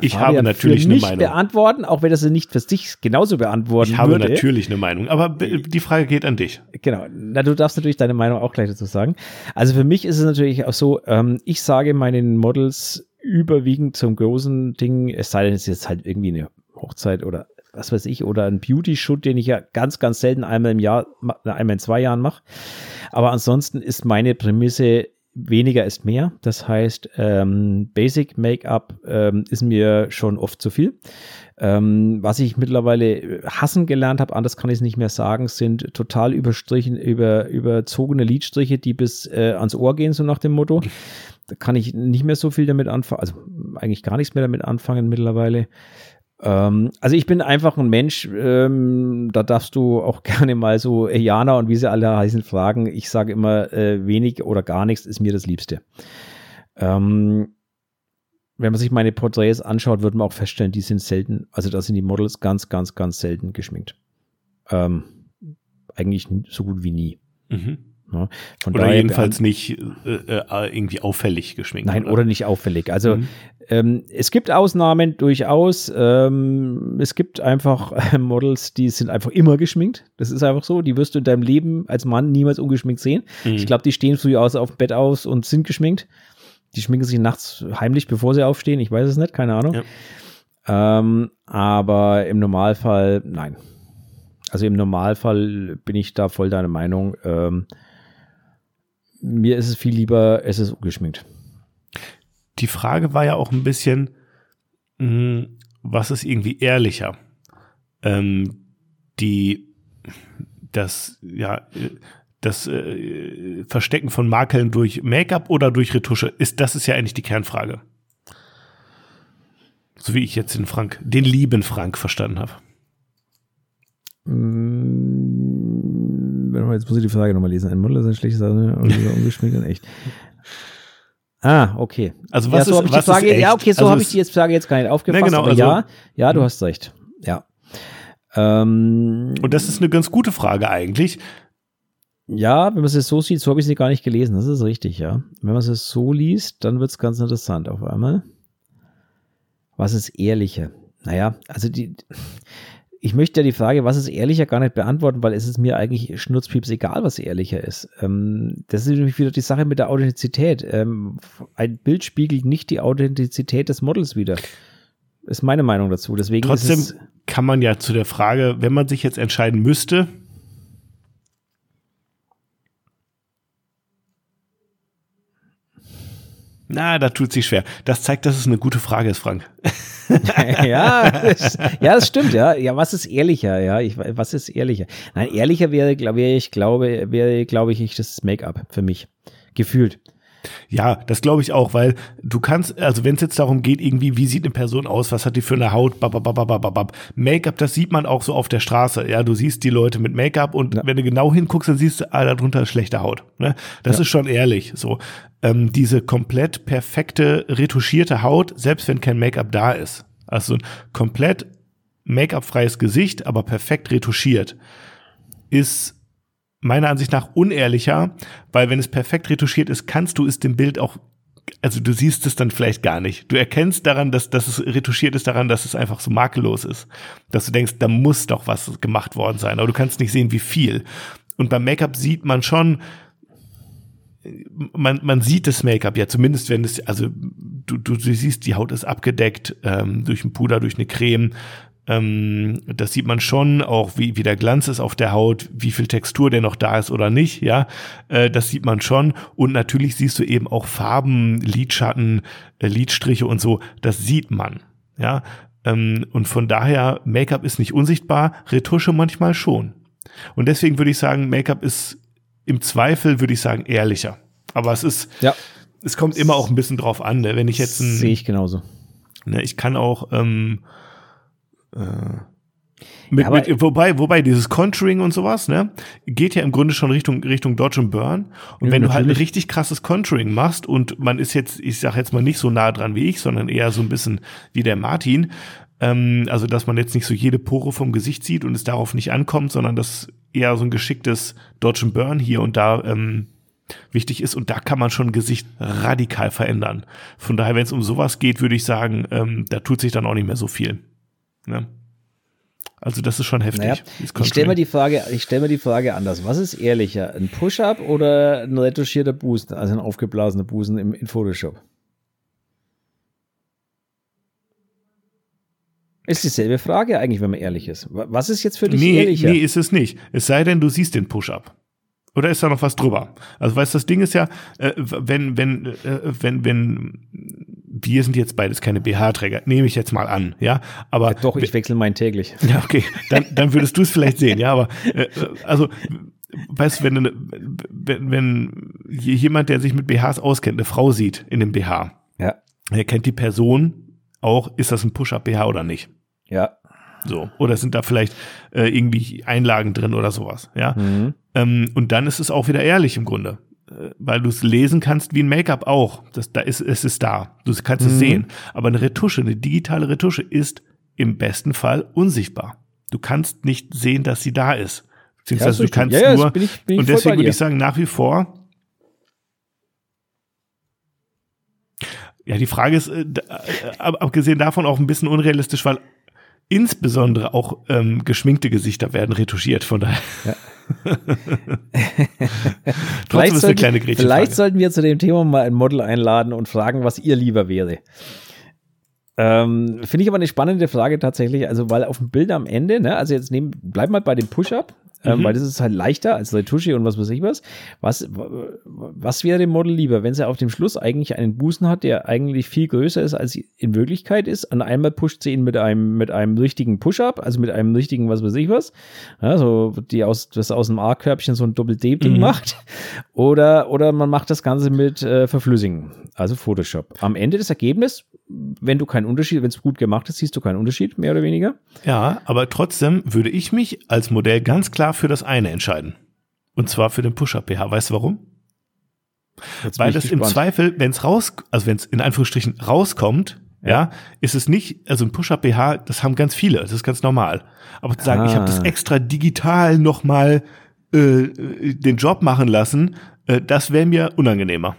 ich Fabian habe natürlich für eine Meinung. beantworten, auch wenn er sie nicht für sich genauso beantworten Ich habe würde. natürlich eine Meinung, aber die Frage geht an dich. Genau. Na, du darfst natürlich deine Meinung auch gleich dazu sagen. Also für mich ist es natürlich auch so, ähm, ich sage meinen Models überwiegend zum großen Ding, es sei denn, es ist jetzt halt irgendwie eine Hochzeit oder was weiß ich, oder ein Beauty-Shoot, den ich ja ganz, ganz selten einmal im Jahr, ma- einmal in zwei Jahren mache. Aber ansonsten ist meine Prämisse, weniger ist mehr. Das heißt, ähm, Basic Make-up ähm, ist mir schon oft zu viel. Ähm, was ich mittlerweile hassen gelernt habe, anders kann ich es nicht mehr sagen, sind total überstrichen, über, überzogene Lidstriche, die bis äh, ans Ohr gehen, so nach dem Motto. Da kann ich nicht mehr so viel damit anfangen, also eigentlich gar nichts mehr damit anfangen mittlerweile. Ähm, also ich bin einfach ein Mensch, ähm, da darfst du auch gerne mal so äh, Jana und wie sie alle heißen fragen. Ich sage immer, äh, wenig oder gar nichts ist mir das Liebste. Ähm, wenn man sich meine Porträts anschaut, wird man auch feststellen, die sind selten, also da sind die Models ganz, ganz, ganz selten geschminkt. Ähm, eigentlich so gut wie nie. Mhm. Von Oder daher jedenfalls nicht äh, äh, irgendwie auffällig geschminkt. Nein, oder nicht auffällig. Also Mhm. ähm, es gibt Ausnahmen durchaus. Ähm, es gibt einfach äh, Models, die sind einfach immer geschminkt. Das ist einfach so. Die wirst du in deinem Leben als Mann niemals ungeschminkt sehen. Mhm. Ich glaube, die stehen früh aus auf dem Bett aus und sind geschminkt. Die schminken sich nachts heimlich, bevor sie aufstehen. Ich weiß es nicht, keine Ahnung. Ja. Ähm, aber im Normalfall, nein. Also im Normalfall bin ich da voll deiner Meinung. Ähm, mir ist es viel lieber, es ist ungeschminkt. Die Frage war ja auch ein bisschen, mh, was ist irgendwie ehrlicher? Ähm, die, das, ja, das äh, Verstecken von Makeln durch Make-up oder durch Retusche? Ist, das ist ja eigentlich die Kernfrage. So wie ich jetzt den Frank, den lieben Frank verstanden habe. Mm, jetzt muss ich die Frage nochmal lesen. Ein Model ist ein schlechtes Sache oder ungeschminkt und echt. Ah, okay. Also was ja, so ist, was Frage, ist echt? Ja, okay, so Also habe ich die jetzt Frage jetzt gar nicht aufgefasst. Ja, genau, aber also- ja, ja, du hast recht. Ja. Ähm, Und das ist eine ganz gute Frage eigentlich. ja, wenn man es jetzt so sieht, so habe ich sie gar nicht gelesen. Das ist richtig, ja. Wenn man es so liest, dann wird es ganz interessant auf einmal. Was ist ehrlicher? Naja, also die, ich möchte ja die Frage, was ist ehrlicher, gar nicht beantworten, weil es ist mir eigentlich schnurzpieps egal, was ehrlicher ist. Ähm, das ist nämlich wieder die Sache mit der Authentizität. Ähm, ein Bild spiegelt nicht die Authentizität des Models wider. Ist meine Meinung dazu. Deswegen Trotzdem ist es, kann man ja zu der Frage, wenn man sich jetzt entscheiden müsste, na, da tut sich schwer. Das zeigt, dass es eine gute Frage ist, Frank. ja, ja, das stimmt, ja. Ja, was ist ehrlicher? Ja, ich, was ist ehrlicher? Nein, ehrlicher wäre, glaube ich, glaube, wäre, glaube ich, das Make-up für mich. Gefühlt. Ja, das glaube ich auch, weil du kannst, also wenn es jetzt darum geht, irgendwie, wie sieht eine Person aus, was hat die für eine Haut. Make-up, das sieht man auch so auf der Straße. Ja, du siehst die Leute mit Make-up und Ja. wenn du genau hinguckst, dann siehst du, ah, darunter ist schlechte Haut. Ne? Das Ja. ist schon ehrlich. So, ähm, diese komplett perfekte, retuschierte Haut, selbst wenn kein Make-up da ist. Also ein komplett Make-up-freies Gesicht, aber perfekt retuschiert, ist meiner Ansicht nach unehrlicher, weil wenn es perfekt retuschiert ist, kannst du es dem Bild auch, also du siehst es dann vielleicht gar nicht. Du erkennst daran, dass, dass es retuschiert ist, daran, dass es einfach so makellos ist. Dass du denkst, da muss doch was gemacht worden sein, aber du kannst nicht sehen, wie viel. Und beim Make-up sieht man schon, man, man sieht das Make-up ja, zumindest wenn es, also du, du, siehst, die Haut ist abgedeckt ähm, durch ein Puder, durch eine Creme. Ähm, das sieht man schon, auch wie, wie der Glanz ist auf der Haut, wie viel Textur der noch da ist oder nicht, ja. Äh, das sieht man schon. Und natürlich siehst du eben auch Farben, Lidschatten, äh, Lidstriche und so. Das sieht man, ja. Ähm, und von daher, Make-up ist nicht unsichtbar, Retusche manchmal schon. Und deswegen würde ich sagen, Make-up ist im Zweifel, würde ich sagen, ehrlicher. Aber es ist, Ja, es kommt immer auch ein bisschen drauf an, ne? wenn ich jetzt ein, sehe ich genauso. Ne, ich kann auch ähm, äh, mit, Ja, mit, wobei, wobei dieses Contouring und sowas, ne, geht ja im Grunde schon Richtung Richtung Dodge und Burn. Und Ja, wenn du halt ein natürlich. richtig krasses Contouring machst und man ist jetzt, ich sag jetzt mal nicht so nah dran wie ich, sondern eher so ein bisschen wie der Martin, ähm, also dass man jetzt nicht so jede Pore vom Gesicht sieht und es darauf nicht ankommt, sondern dass eher so ein geschicktes Dodge and Burn hier und da ähm, wichtig ist und da kann man schon ein Gesicht radikal verändern. Von daher, wenn es um sowas geht, würde ich sagen, ähm, da tut sich dann auch nicht mehr so viel. Ne? Also das ist schon heftig. Naja, ich stelle mir die Frage, ich stelle mir die Frage anders. Was ist ehrlicher? Ein Push-Up oder ein retuschierter Busen, also ein aufgeblasener Busen im, in Photoshop? Ist dieselbe Frage eigentlich, wenn man ehrlich ist. Wa- Was ist jetzt für dich nee, ehrlicher? nee, ist es nicht. Es sei denn, du siehst den Push-Up. Oder ist da noch was drüber? Also weißt du, das Ding ist ja, äh, wenn, wenn, äh, wenn, wenn, wir sind jetzt beides keine BH-Träger, nehme ich jetzt mal an, ja. Aber Doch, ich wechsle meinen täglich. Ja, okay, dann, dann würdest du es vielleicht sehen, ja, aber äh, also weißt du, wenn, eine- wenn, wenn jemand, der sich mit BHs auskennt, eine Frau sieht in dem BH, Ja, er kennt die Person auch, ist das ein Push-Up-BH oder nicht? ja. So. Oder sind da vielleicht äh, irgendwie Einlagen drin oder sowas, ja? Mhm. Ähm, und dann ist es auch wieder ehrlich im Grunde. Äh, Weil du es lesen kannst wie ein Make-up auch. Das, da ist, es ist da. Du kannst es Mhm. sehen. Aber eine Retusche, eine digitale Retusche ist im besten Fall unsichtbar. Du kannst nicht sehen, dass sie da ist. Ja, Beziehungsweise ist du kannst Ja, ja, nur. bin ich- bin ich und deswegen würde ich sagen, nach wie vor. Ja, die Frage ist, äh, äh, ab- abgesehen davon auch ein bisschen unrealistisch, weil insbesondere auch ähm, geschminkte Gesichter werden retuschiert. Von daher. Ja. Trotzdem ist eine sollten- vielleicht sollten wir zu dem Thema mal ein Model einladen und fragen, was ihr lieber wäre. Ähm, Finde ich aber eine spannende Frage tatsächlich, also weil auf dem Bild am Ende, ne, also jetzt nehmen, bleib mal bei dem Push-Up. Ähm, mhm. weil das ist halt leichter als Retusche und was weiß ich was. Was, was wäre dem Model lieber, wenn sie auf dem Schluss eigentlich einen Busen hat, der eigentlich viel größer ist, als in Wirklichkeit ist? Und einmal pusht sie ihn mit einem, mit einem richtigen Push-Up, also mit einem richtigen was weiß ich was, ja, so die aus, das aus dem A-Körbchen so ein Doppel-D-Ding mhm. macht. Oder, oder man macht das Ganze mit äh, Verflüssigen, also Photoshop. Am Ende des Ergebnisses, wenn du keinen Unterschied, wenn es gut gemacht ist, siehst du keinen Unterschied, mehr oder weniger. Ja, aber trotzdem würde ich mich als Modell ganz klar für das eine entscheiden. Und zwar für den Push-Up-BH. Weißt du warum? Jetzt Weil das gespannt. im Zweifel, wenn es raus, also wenn es in Anführungsstrichen rauskommt, ja. ja. ist es nicht, also ein Push-Up-BH, das haben ganz viele, das ist ganz normal. Aber zu sagen, ah. ich habe das extra digital nochmal äh, den Job machen lassen, äh, das wäre mir unangenehmer.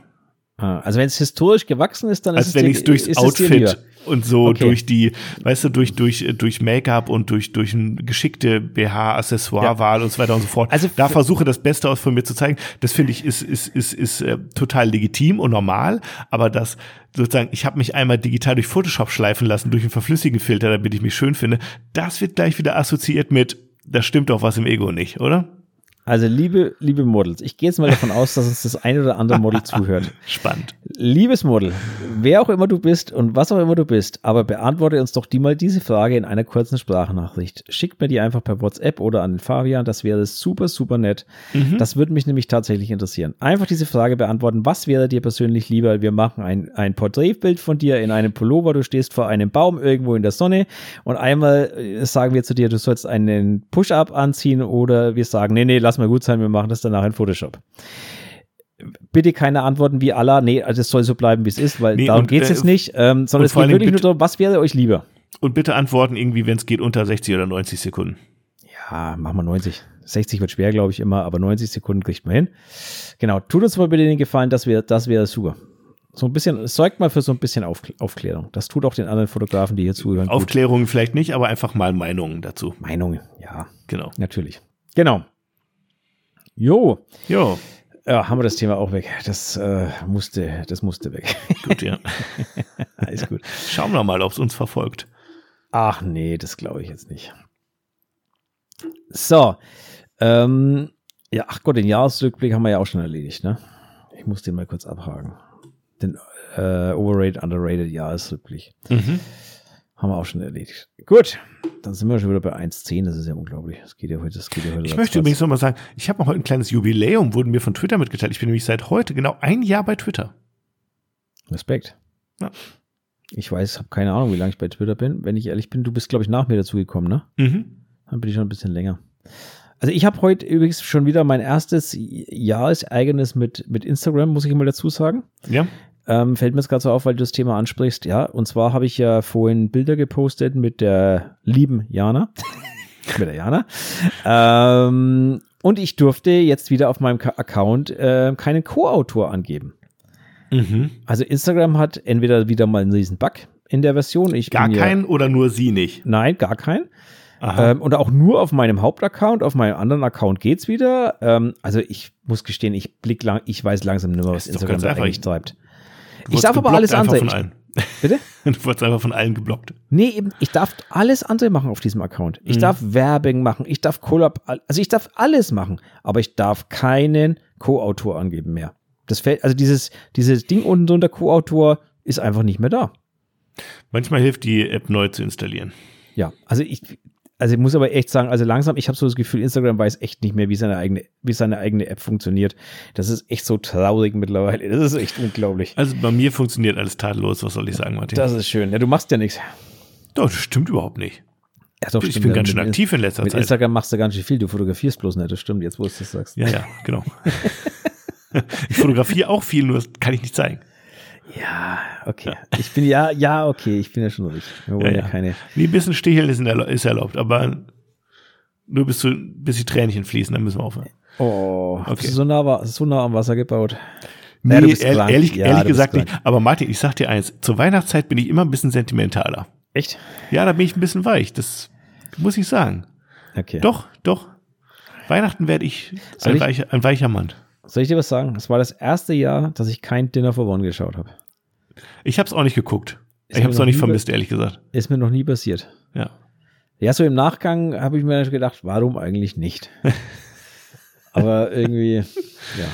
Ah, also wenn es historisch gewachsen ist, dann Als ist wenn ich es durchs Outfit und so okay. durch die, weißt du, durch durch durch Make-up und durch durch ein geschickte BH Accessoirewahl ja. und so weiter und so fort. Also da versuche das Beste aus von mir zu zeigen. Das finde ich ist ist ist ist äh, total legitim und normal, aber das sozusagen, ich habe mich einmal digital durch Photoshop schleifen lassen durch einen verflüssigen Filter, damit ich mich schön finde. Das wird gleich wieder assoziiert mit, da stimmt doch was im Ego nicht, oder? Also, liebe, liebe Models, ich gehe jetzt mal davon aus, dass uns das eine oder andere Model zuhört. Spannend. Liebes Model, wer auch immer du bist und was auch immer du bist, aber beantworte uns doch die mal diese Frage in einer kurzen Sprachnachricht. Schickt mir die einfach per WhatsApp oder an den Fabian, das wäre super, super nett. Mhm. Das würde mich nämlich tatsächlich interessieren. Einfach diese Frage beantworten, was wäre dir persönlich lieber? Wir machen ein, ein Porträtbild von dir in einem Pullover, du stehst vor einem Baum irgendwo in der Sonne und einmal äh, sagen wir zu dir, du sollst einen Push-Up anziehen oder wir sagen, nee, nee, lass lass mal gut sein, wir machen das danach in Photoshop. Bitte keine Antworten wie Allah, nee, das also soll so bleiben, wie es ist, weil nee, darum geht es äh, jetzt nicht, ähm, sondern es geht wirklich nur darum, was wäre euch lieber? Und bitte antworten irgendwie, wenn es geht, unter 60 oder 90 Sekunden. Ja, machen wir 90. 60 wird schwer, glaube ich, immer, aber 90 Sekunden kriegt man hin. Genau, tut uns mal bitte den Gefallen, das wäre das wäre super. So ein bisschen, es sorgt mal für so ein bisschen Auf, Aufklärung. Das tut auch den anderen Fotografen, die hier zuhören. Aufklärung vielleicht nicht, aber einfach mal Meinungen dazu. Meinungen, ja. Genau. Natürlich. Genau. Jo. Jo. Ja, haben wir das Thema auch weg. Das äh, musste, das musste weg. Gut, ja. Alles gut. Schauen wir mal, ob es uns verfolgt. Ach nee, das glaube ich jetzt nicht. So. Ähm, ja, ach Gott, den Jahresrückblick haben wir ja auch schon erledigt, ne? Ich muss den mal kurz abhaken. Den äh, Overrated, Underrated Jahresrückblick. Mhm. Haben wir auch schon erledigt. Gut, dann sind wir schon wieder bei 1,10. Das ist ja unglaublich. Das geht ja heute. Das geht ja heute ich möchte übrigens nochmal sagen, ich habe heute ein kleines Jubiläum, wurden mir von Twitter mitgeteilt. Ich bin nämlich seit heute genau ein Jahr bei Twitter. Respekt. Ja. Ich weiß, habe keine Ahnung, wie lange ich bei Twitter bin. Wenn ich ehrlich bin, du bist, glaube ich, nach mir dazugekommen, ne? Mhm. Dann bin ich schon ein bisschen länger. Also ich habe heute übrigens schon wieder mein erstes Jahreseigenes mit, mit Instagram, muss ich mal dazu sagen. Ja. Ähm, fällt mir jetzt gerade so auf, weil du das Thema ansprichst. Ja, und zwar habe ich ja vorhin Bilder gepostet mit der lieben Jana. mit der Jana. Ähm, und ich durfte jetzt wieder auf meinem Account äh, keinen Co-Autor angeben. Mhm. Also Instagram hat entweder wieder mal einen riesen Bug in der Version. Ich gar keinen ja, oder nur sie nicht? Nein, gar keinen. Ähm, und auch nur auf meinem Hauptaccount, auf meinem anderen Account geht's wieder. Ähm, also ich muss gestehen, ich blick lang, ich weiß langsam nicht mehr, was Instagram da eigentlich treibt ich darf aber alles andere. Von allen. Bitte? Du wurdest einfach von allen geblockt. Nee, eben, ich darf alles andere machen auf diesem Account. Ich mhm. darf Werbung machen, ich darf Collab, also ich darf alles machen, aber ich darf keinen Co-Autor angeben mehr. Das fällt, also dieses, dieses Ding unten drunter Co-Autor ist einfach nicht mehr da. Manchmal hilft die App neu zu installieren. Ja, also ich, also ich muss aber echt sagen, also langsam, ich habe so das Gefühl, Instagram weiß echt nicht mehr, wie seine eigene, wie seine eigene App funktioniert. Das ist echt so traurig mittlerweile. Das ist echt unglaublich. Also bei mir funktioniert alles tadellos, was soll ich sagen, Martin? Das ist schön. Ja, du machst ja nichts. Doch, das stimmt überhaupt nicht. Ja, doch, ich stimmt. bin ganz schön aktiv in letzter mit Zeit. Mit Instagram machst du ganz schön viel, du fotografierst bloß nicht, das stimmt, jetzt wo du es sagst. Ja, ja, genau. ich fotografiere auch viel, nur das kann ich nicht zeigen. Ja, okay. Ich bin ja, ja, okay, ich bin ja schon ruhig. Wir wollen ja, ja. ja keine. Wie ein bisschen Sticheln ist, ist erlaubt, aber nur bis, zu, bis die Tränchen fließen, dann müssen wir aufhören. Oh, okay. so nah, so nah am Wasser gebaut? Nee, naja, ehrlich, ehrlich, ja, ehrlich gesagt nicht. Aber Martin, ich sag dir eins, zur Weihnachtszeit bin ich immer ein bisschen sentimentaler. Echt? Ja, da bin ich ein bisschen weich, das muss ich sagen. Okay. Doch, doch. Weihnachten werde ich ein, ich weicher, ein weicher Mann. Soll ich dir was sagen? Es war das erste Jahr, dass ich kein Dinner for One geschaut habe. Ich habe es auch nicht geguckt. Ist ich habe es auch nicht vermisst, ehrlich gesagt. Ist mir noch nie passiert. Ja. Ja, so im Nachgang habe ich mir gedacht, warum eigentlich nicht? Aber irgendwie, ja.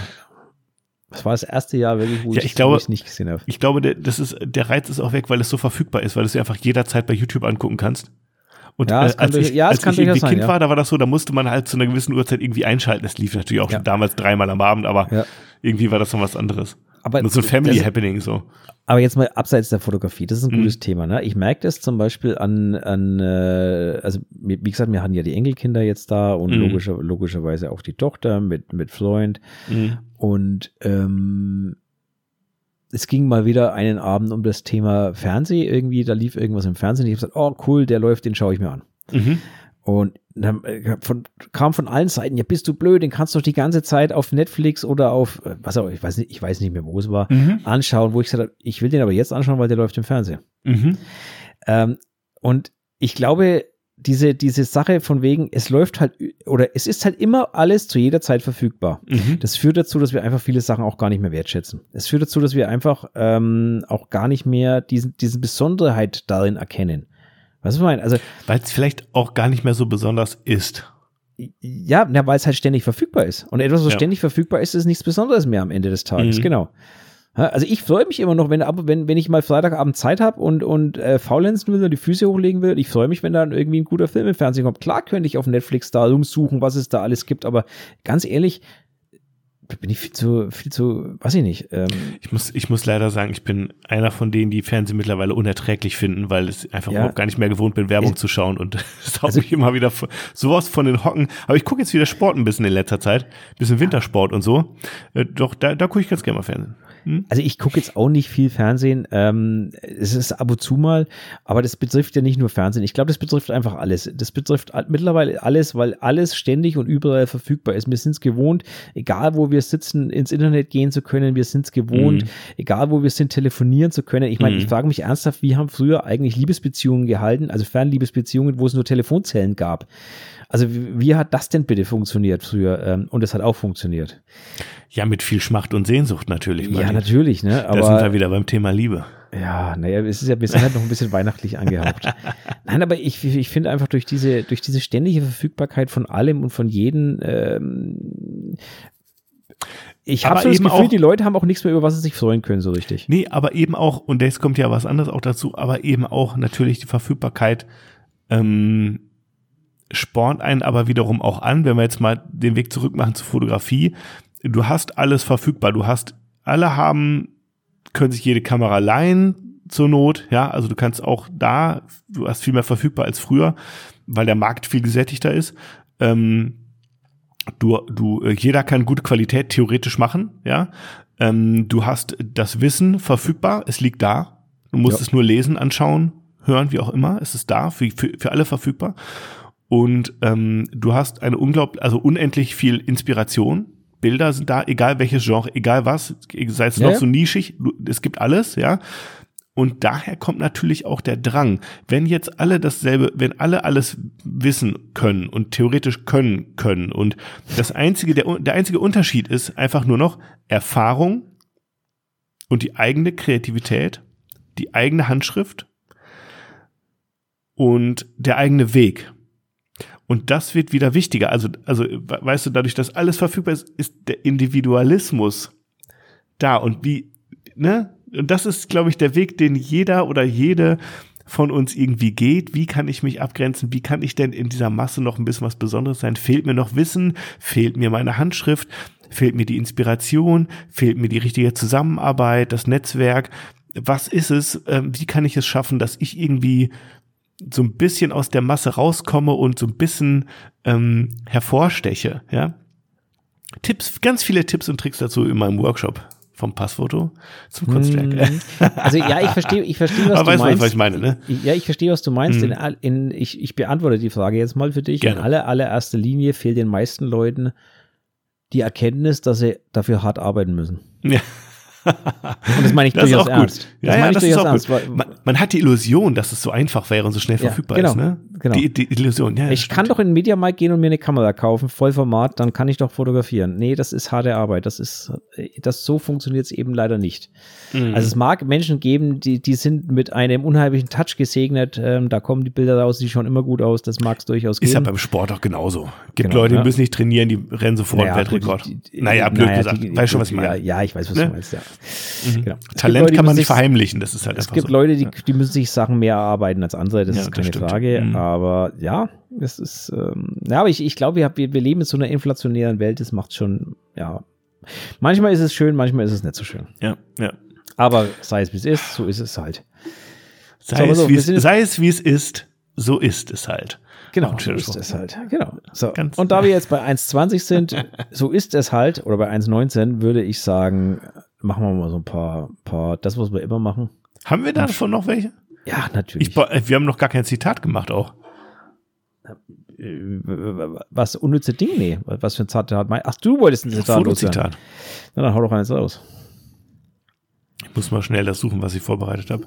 Das war das erste Jahr wirklich, wo ja, ich, glaube, nicht gesehen habe. Ich glaube, der, das ist, der Reiz ist auch weg, weil es so verfügbar ist, weil du es einfach jederzeit bei YouTube angucken kannst. Und ja, äh, als ich, ja, als ich irgendwie sein, Kind ja. war, da war das so, da musste man halt zu einer gewissen Uhrzeit irgendwie einschalten. Das lief natürlich auch ja. damals dreimal am Abend, aber irgendwie war das noch was anderes. Aber Nur so ein Family Happening so. Aber jetzt mal abseits der Fotografie, das ist ein mhm. gutes Thema. Ne? Ich merke das zum Beispiel an, an äh, also wie gesagt, wir hatten ja die Enkelkinder jetzt da und mhm. logischer, logischerweise auch die Tochter mit, mit Freund. Mhm. Und ähm, es ging mal wieder einen Abend um das Thema Fernsehen irgendwie, da lief irgendwas im Fernsehen. Ich habe gesagt, oh cool, der läuft, den schaue ich mir an. Mhm. Und dann äh, von, kam von allen Seiten, ja, bist du blöd, den kannst du doch die ganze Zeit auf Netflix oder auf, äh, was auch, ich weiß nicht, ich weiß nicht mehr, wo es war, mhm. anschauen, wo ich gesagt habe, ich will den aber jetzt anschauen, weil der läuft im Fernsehen. Mhm. Ähm, und ich glaube, diese, diese Sache von wegen, es läuft halt, oder es ist halt immer alles zu jeder Zeit verfügbar. Mhm. Das führt dazu, dass wir einfach viele Sachen auch gar nicht mehr wertschätzen. Es führt dazu, dass wir einfach ähm, auch gar nicht mehr diesen, diese Besonderheit darin erkennen. Was ich meine? Also, weil es vielleicht auch gar nicht mehr so besonders ist. Ja, na, weil es halt ständig verfügbar ist. Und etwas, was ja. ständig verfügbar ist, ist nichts Besonderes mehr am Ende des Tages. Mhm. Genau. Also ich freue mich immer noch, wenn, wenn, wenn ich mal Freitagabend Zeit habe und, und äh, faulenzen will oder die Füße hochlegen will. Ich freue mich, wenn dann irgendwie ein guter Film im Fernsehen kommt. Klar könnte ich auf Netflix da rumsuchen, was es da alles gibt, aber ganz ehrlich, bin ich viel zu, viel zu, weiß ich nicht. Ähm, ich muss, ich muss leider sagen, ich bin einer von denen, die Fernsehen mittlerweile unerträglich finden, weil ich einfach ja, überhaupt gar nicht mehr gewohnt bin, Werbung ich, zu schauen und das haut also, mich immer wieder sowas von den Hocken. Aber ich gucke jetzt wieder Sport ein bisschen in letzter Zeit, bisschen Wintersport und so. Äh, doch, da, da gucke ich ganz gerne mal Fernsehen. Hm? Also ich gucke jetzt auch nicht viel Fernsehen. Ähm, es ist ab und zu mal, aber das betrifft ja nicht nur Fernsehen. Ich glaube, das betrifft einfach alles. Das betrifft mittlerweile alles, weil alles ständig und überall verfügbar ist. Wir sind es gewohnt, egal wo wir sitzen, ins Internet gehen zu können. Wir sind es gewohnt, mhm. egal wo wir sind, telefonieren zu können. Ich meine, mhm. ich frage mich ernsthaft, wie haben früher eigentlich Liebesbeziehungen gehalten, also Fernliebesbeziehungen, wo es nur Telefonzellen gab. Also wie, hat das denn bitte funktioniert früher? Ähm, und es hat auch funktioniert. Ja, mit viel Schmacht und Sehnsucht natürlich. Ja, natürlich, ne? Aber, da sind wir wieder beim Thema Liebe. Ja, naja, es ist ja bisher halt noch ein bisschen weihnachtlich angehaucht. Nein, aber ich, ich finde einfach durch diese, durch diese ständige Verfügbarkeit von allem und von jedem, ähm, ich habe so das Gefühl, auch, die Leute haben auch nichts mehr, über was sie sich freuen können, so richtig. Nee, aber eben auch, und jetzt kommt ja was anderes auch dazu, aber eben auch natürlich die Verfügbarkeit ähm, spornt einen aber wiederum auch an, wenn wir jetzt mal den Weg zurück machen zur Fotografie. Du hast alles verfügbar. Du hast, alle haben, können sich jede Kamera leihen zur Not. Ja, also du kannst auch da, du hast viel mehr verfügbar als früher, weil der Markt viel gesättigter ist. Ähm, du, du, jeder kann gute Qualität theoretisch machen. Ja, ähm, du hast das Wissen verfügbar. Es liegt da. Du musst ja. es nur lesen, anschauen, hören, wie auch immer. Es ist da, für, für, für alle verfügbar. Und ähm, du hast eine unglaublich, also unendlich viel Inspiration. Bilder sind da, egal welches Genre, egal was, sei es ja, noch so nischig, es gibt alles, ja. Und daher kommt natürlich auch der Drang. Wenn jetzt alle dasselbe, wenn alle alles wissen können und theoretisch können können und das einzige, der, der einzige Unterschied ist einfach nur noch Erfahrung und die eigene Kreativität, die eigene Handschrift und der eigene Weg. Und das wird wieder wichtiger. Also, also, weißt du, dadurch, dass alles verfügbar ist, ist der Individualismus da. Und wie, ne? Und das ist, glaube ich, der Weg, den jeder oder jede von uns irgendwie geht. Wie kann ich mich abgrenzen? Wie kann ich denn in dieser Masse noch ein bisschen was Besonderes sein? Fehlt mir noch Wissen? Fehlt mir meine Handschrift? Fehlt mir die Inspiration? Fehlt mir die richtige Zusammenarbeit? Das Netzwerk? Was ist es? Ähm, wie kann ich es schaffen, dass ich irgendwie so ein bisschen aus der Masse rauskomme und so ein bisschen ähm, hervorsteche, ja. Tipps, ganz viele Tipps und Tricks dazu in meinem Workshop vom Passfoto zum Kunstwerk. Hm. Also ja, ich verstehe, ich verstehe, was Aber du meinst. Was ich meine, ne? Ja, ich verstehe, was du meinst. Hm. In, in, ich, ich beantworte die Frage jetzt mal für dich. Gerne. In aller, allererster Linie fehlt den meisten Leuten die Erkenntnis, dass sie dafür hart arbeiten müssen. Ja. Und das meine ich durchaus ernst. Das ja, ja, das ist auch ernst, gut. Man, man, hat die Illusion, dass es so einfach wäre und so schnell ja, verfügbar genau. ist. Ne? genau. Die, die Illusion, ja. Ich kann doch in den Mediamarkt gehen und mir eine Kamera kaufen, Vollformat, dann kann ich doch fotografieren. Nee, das ist harte Arbeit. Das ist, das so funktioniert es eben leider nicht. Mhm. Also es mag Menschen geben, die, die sind mit einem unheimlichen Touch gesegnet. Ähm, da kommen die Bilder raus, die schauen immer gut aus. Das mag es durchaus Ist ja geben. beim Sport auch genauso. Gibt Genau, Leute, die müssen nicht trainieren, die rennen sofort Naja, Weltrekord. die- die- naja, blöd naja, gesagt. die- weißt schon, was ich meine. ja, ich weiß, was Ne? du meinst, ja. Mhm. Genau. Talent Leute, kann man nicht verheimlichen, das ist halt Es einfach gibt so. Leute, die, die müssen sich Sachen mehr erarbeiten als andere, das Ja, ist das keine stimmt. Frage. Mhm. Aber ja, es ist, ähm, ja, aber ich, ich glaube, wir, wir wir leben in so einer inflationären Welt, das macht schon, ja. Manchmal ist es schön, manchmal ist es nicht so schön. Ja, ja. Aber sei es wie es ist, so ist es halt. Sei, So, es, so, wie es, sei es, wie es ist, so ist es halt. Genau, so ist es halt. Genau. So. Ganz- Und da wir jetzt bei 1,20 sind, so ist es halt, oder bei 1,19 würde ich sagen, machen wir mal so ein paar, paar, das, was wir immer machen. Haben wir davon noch welche? Ja, natürlich. Ich, äh, wir haben noch gar kein Zitat gemacht auch. Äh, was unnütze Ding? Nee, was für ein Zitat? mein- Ach, du wolltest ein Zitat. Fotozitat. Na, dann hau doch eins raus. Ich muss mal schnell das suchen, was ich vorbereitet habe.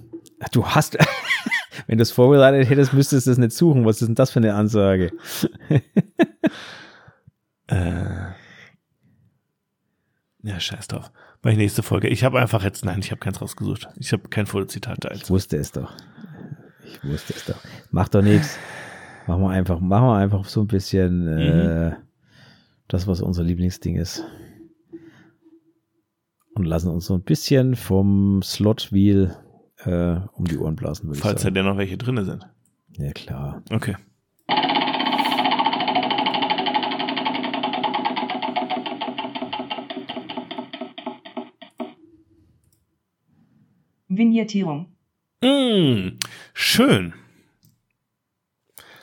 Du hast, wenn du es vorbereitet hättest, müsstest du es nicht suchen. Was ist denn das für eine Ansage? Äh, ja, scheiß drauf. Ich nächste Folge. Ich habe einfach jetzt, nein, ich habe keins rausgesucht. Ich habe kein Fotozitat da. Ich wusste es doch. Ich wusste es doch. Mach doch nichts. Machen wir einfach, machen wir einfach so ein bisschen äh, das, was unser Lieblingsding ist. Und lassen uns so ein bisschen vom Slot-Wheel äh, um die Ohren blasen, würde ich Falls da sagen. denn noch welche drin sind. Ja, klar. Okay. Vignettierung. Mm, schön.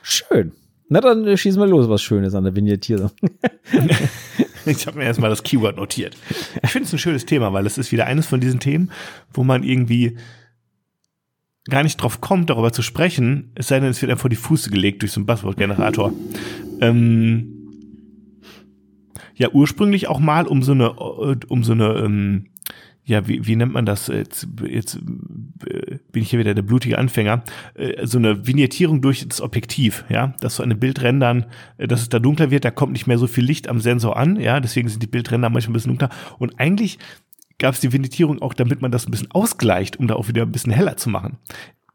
Schön. Na, dann äh, schießen wir los, was Schönes an der Vignettierung. Ich habe mir erstmal das Keyword notiert. Ich finde es ein schönes Thema, weil es ist wieder eines von diesen Themen, wo man irgendwie gar nicht drauf kommt, darüber zu sprechen, es sei denn, es wird einem vor die Füße gelegt durch so einen Buzzword-Generator. Ähm, ja, ursprünglich auch mal um so eine, äh, um so eine, ähm, ja, wie, wie nennt man das? Jetzt, jetzt äh, bin ich hier wieder der blutige Anfänger. Äh, so eine Vignettierung durch das Objektiv, ja, dass so eine Bildrändern, äh, dass es da dunkler wird, da kommt nicht mehr so viel Licht am Sensor an, ja, deswegen sind die Bildränder manchmal ein bisschen dunkler. Und eigentlich gab es die Vignettierung auch, damit man das ein bisschen ausgleicht, um da auch wieder ein bisschen heller zu machen.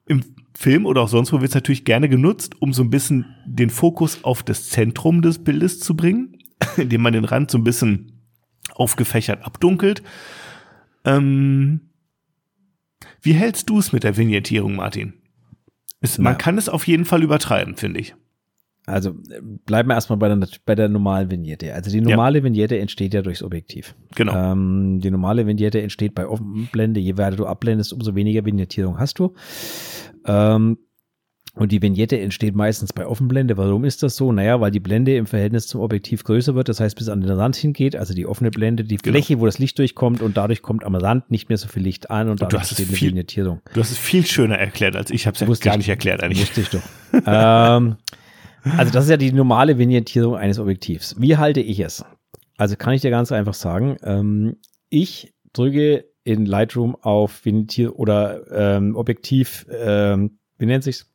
Im Film oder auch sonst wo wird es natürlich gerne genutzt, um so ein bisschen den Fokus auf das Zentrum des Bildes zu bringen, indem man den Rand so ein bisschen aufgefächert abdunkelt. Ähm, wie hältst du es mit der Vignettierung, Martin? Es, man Na. kann es auf jeden Fall übertreiben, finde ich. Also bleiben wir erstmal bei der, bei der normalen Vignette. Also die normale Vignette entsteht ja durchs Objektiv. Genau. Ähm, die normale Vignette entsteht bei Offenblende. Je weiter du abblendest, umso weniger Vignettierung hast du. Ähm, und die Vignette entsteht meistens bei Offenblende. Warum ist das so? Naja, weil die Blende im Verhältnis zum Objektiv größer wird, das heißt bis an den Rand hingeht, also die offene Blende, die Genau. Fläche, wo das Licht durchkommt und dadurch kommt am Rand nicht mehr so viel Licht an und du dadurch entsteht eine Vignettierung. Du hast es viel schöner erklärt als ich. habe es ja gar ich. nicht erklärt eigentlich. Wusste ich doch. ähm, also das ist ja die normale Vignettierung eines Objektivs. Wie halte ich es? Also kann ich dir ganz einfach sagen, ähm, ich drücke in Lightroom auf Vignettier oder ähm, Objektiv, ähm, wie nennt sich's?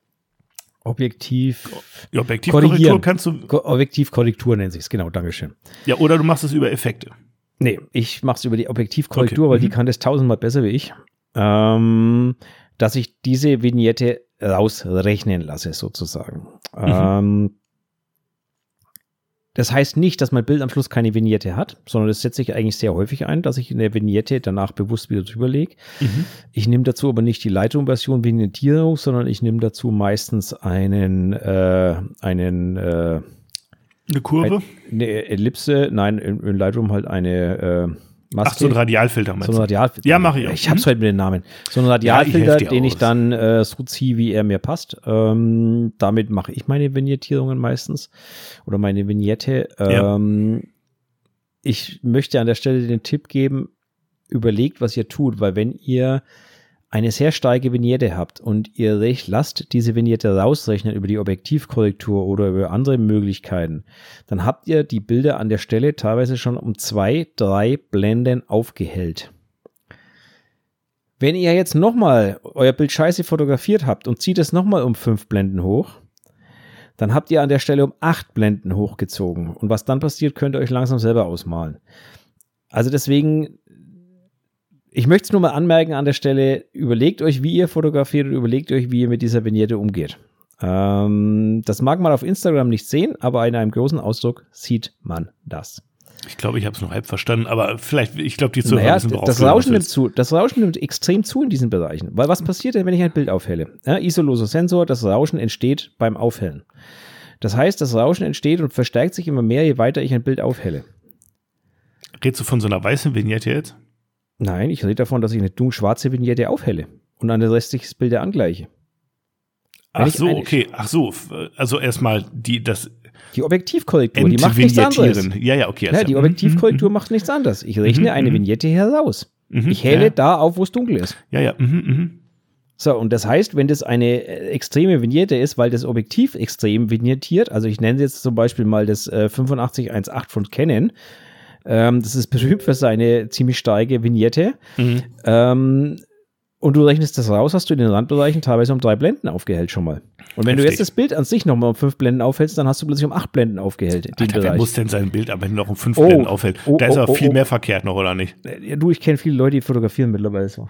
Objektiv, Die Objektivkorrektur kannst du, Ko Objektivkorrektur nennt sich's, genau, Dankeschön. ja, oder du machst es über Effekte. Nee, ich mache es über die Objektivkorrektur, Okay, weil die mhm. kann das tausendmal besser wie ich, ähm, dass ich diese Vignette rausrechnen lasse, sozusagen. Mhm. Ähm, das heißt nicht, dass mein Bild am Schluss keine Vignette hat, sondern das setze ich eigentlich sehr häufig ein, dass ich in der Vignette danach bewusst wieder drüber lege. Mhm. Ich nehme dazu aber nicht die Lightroom-Version Vignettierung, sondern ich nehme dazu meistens einen, äh, einen äh, Eine Kurve? eine Ellipse, nein, in, in Lightroom halt eine äh, Maske. Ach, so ein Radialfilter meinst So ein du? Radialfilter. Ja, mach ich auch. Ich hab's heute mit den Namen. So ein Ja, Radialfilter, ich helf dir den ich dann äh, so ziehe, wie er mir passt. Ähm, damit mache ich meine Vignettierungen meistens. Oder meine Vignette. Ja. Ähm, Ich möchte an der Stelle den Tipp geben, überlegt, was ihr tut, weil wenn ihr eine sehr starke Vignette habt und ihr lasst diese Vignette rausrechnen über die Objektivkorrektur oder über andere Möglichkeiten, dann habt ihr die Bilder an der Stelle teilweise schon um zwei, drei Blenden aufgehellt. Wenn ihr jetzt nochmal euer Bild scheiße fotografiert habt und zieht es nochmal um fünf Blenden hoch, Dann habt ihr an der Stelle um acht Blenden hochgezogen. Und was dann passiert, könnt ihr euch langsam selber ausmalen. Also deswegen, ich möchte es nur mal anmerken an der Stelle, überlegt euch, wie ihr fotografiert und überlegt euch, wie ihr mit dieser Vignette umgeht. Ähm, das mag man auf Instagram nicht sehen, aber in einem großen Ausdruck sieht man das. Ich glaube, ich habe es nur halb verstanden, aber vielleicht, ich glaube, die Zuhörer naja, worauf das Rauschen nimmt zu. Das Rauschen nimmt extrem zu in diesen Bereichen. Weil was passiert denn, wenn ich ein Bild aufhelle? Ja, isoloser Sensor, das Rauschen entsteht beim Aufhellen. Das heißt, das Rauschen entsteht und verstärkt sich immer mehr, je weiter ich ein Bild aufhelle. Redest du von so einer weißen Vignette jetzt? Nein, ich rede davon, dass ich eine dunkelschwarze Vignette aufhelle und an das restliche Bild angleiche. Wenn Ach so, okay. Ach so, also erstmal die, das Die Objektivkorrektur, die macht nichts anderes. Ja, ja, okay. Ja, also- die mhm, Objektivkorrektur macht nichts anderes. Ich rechne Mhm, eine mhm. Vignette heraus. mhm, mhm, Ich helle ja, da auf, wo es dunkel ist. Ja, ja. Mhm, mhm. So, und das heißt, wenn das eine äh, extreme Vignette ist, weil das Objektiv extrem vignettiert, also ich nenne jetzt zum Beispiel mal das äh, 8518 von Canon, ähm, das ist berühmt für seine ziemlich starke Vignette, Mhm. ähm, und du rechnest das raus, hast du in den Randbereichen teilweise um drei Blenden aufgehellt schon mal. Und wenn du Heftig. jetzt das Bild an sich nochmal um fünf Blenden aufhältst, dann hast du plötzlich um acht Blenden aufgehellt. Den Alter, wer muss denn sein Bild am Ende noch um fünf Oh. Blenden aufhält? Oh, da ist oh, aber oh, viel oh. mehr verkehrt noch, oder nicht? Ja, du, ich kenne viele Leute, die fotografieren mittlerweile so.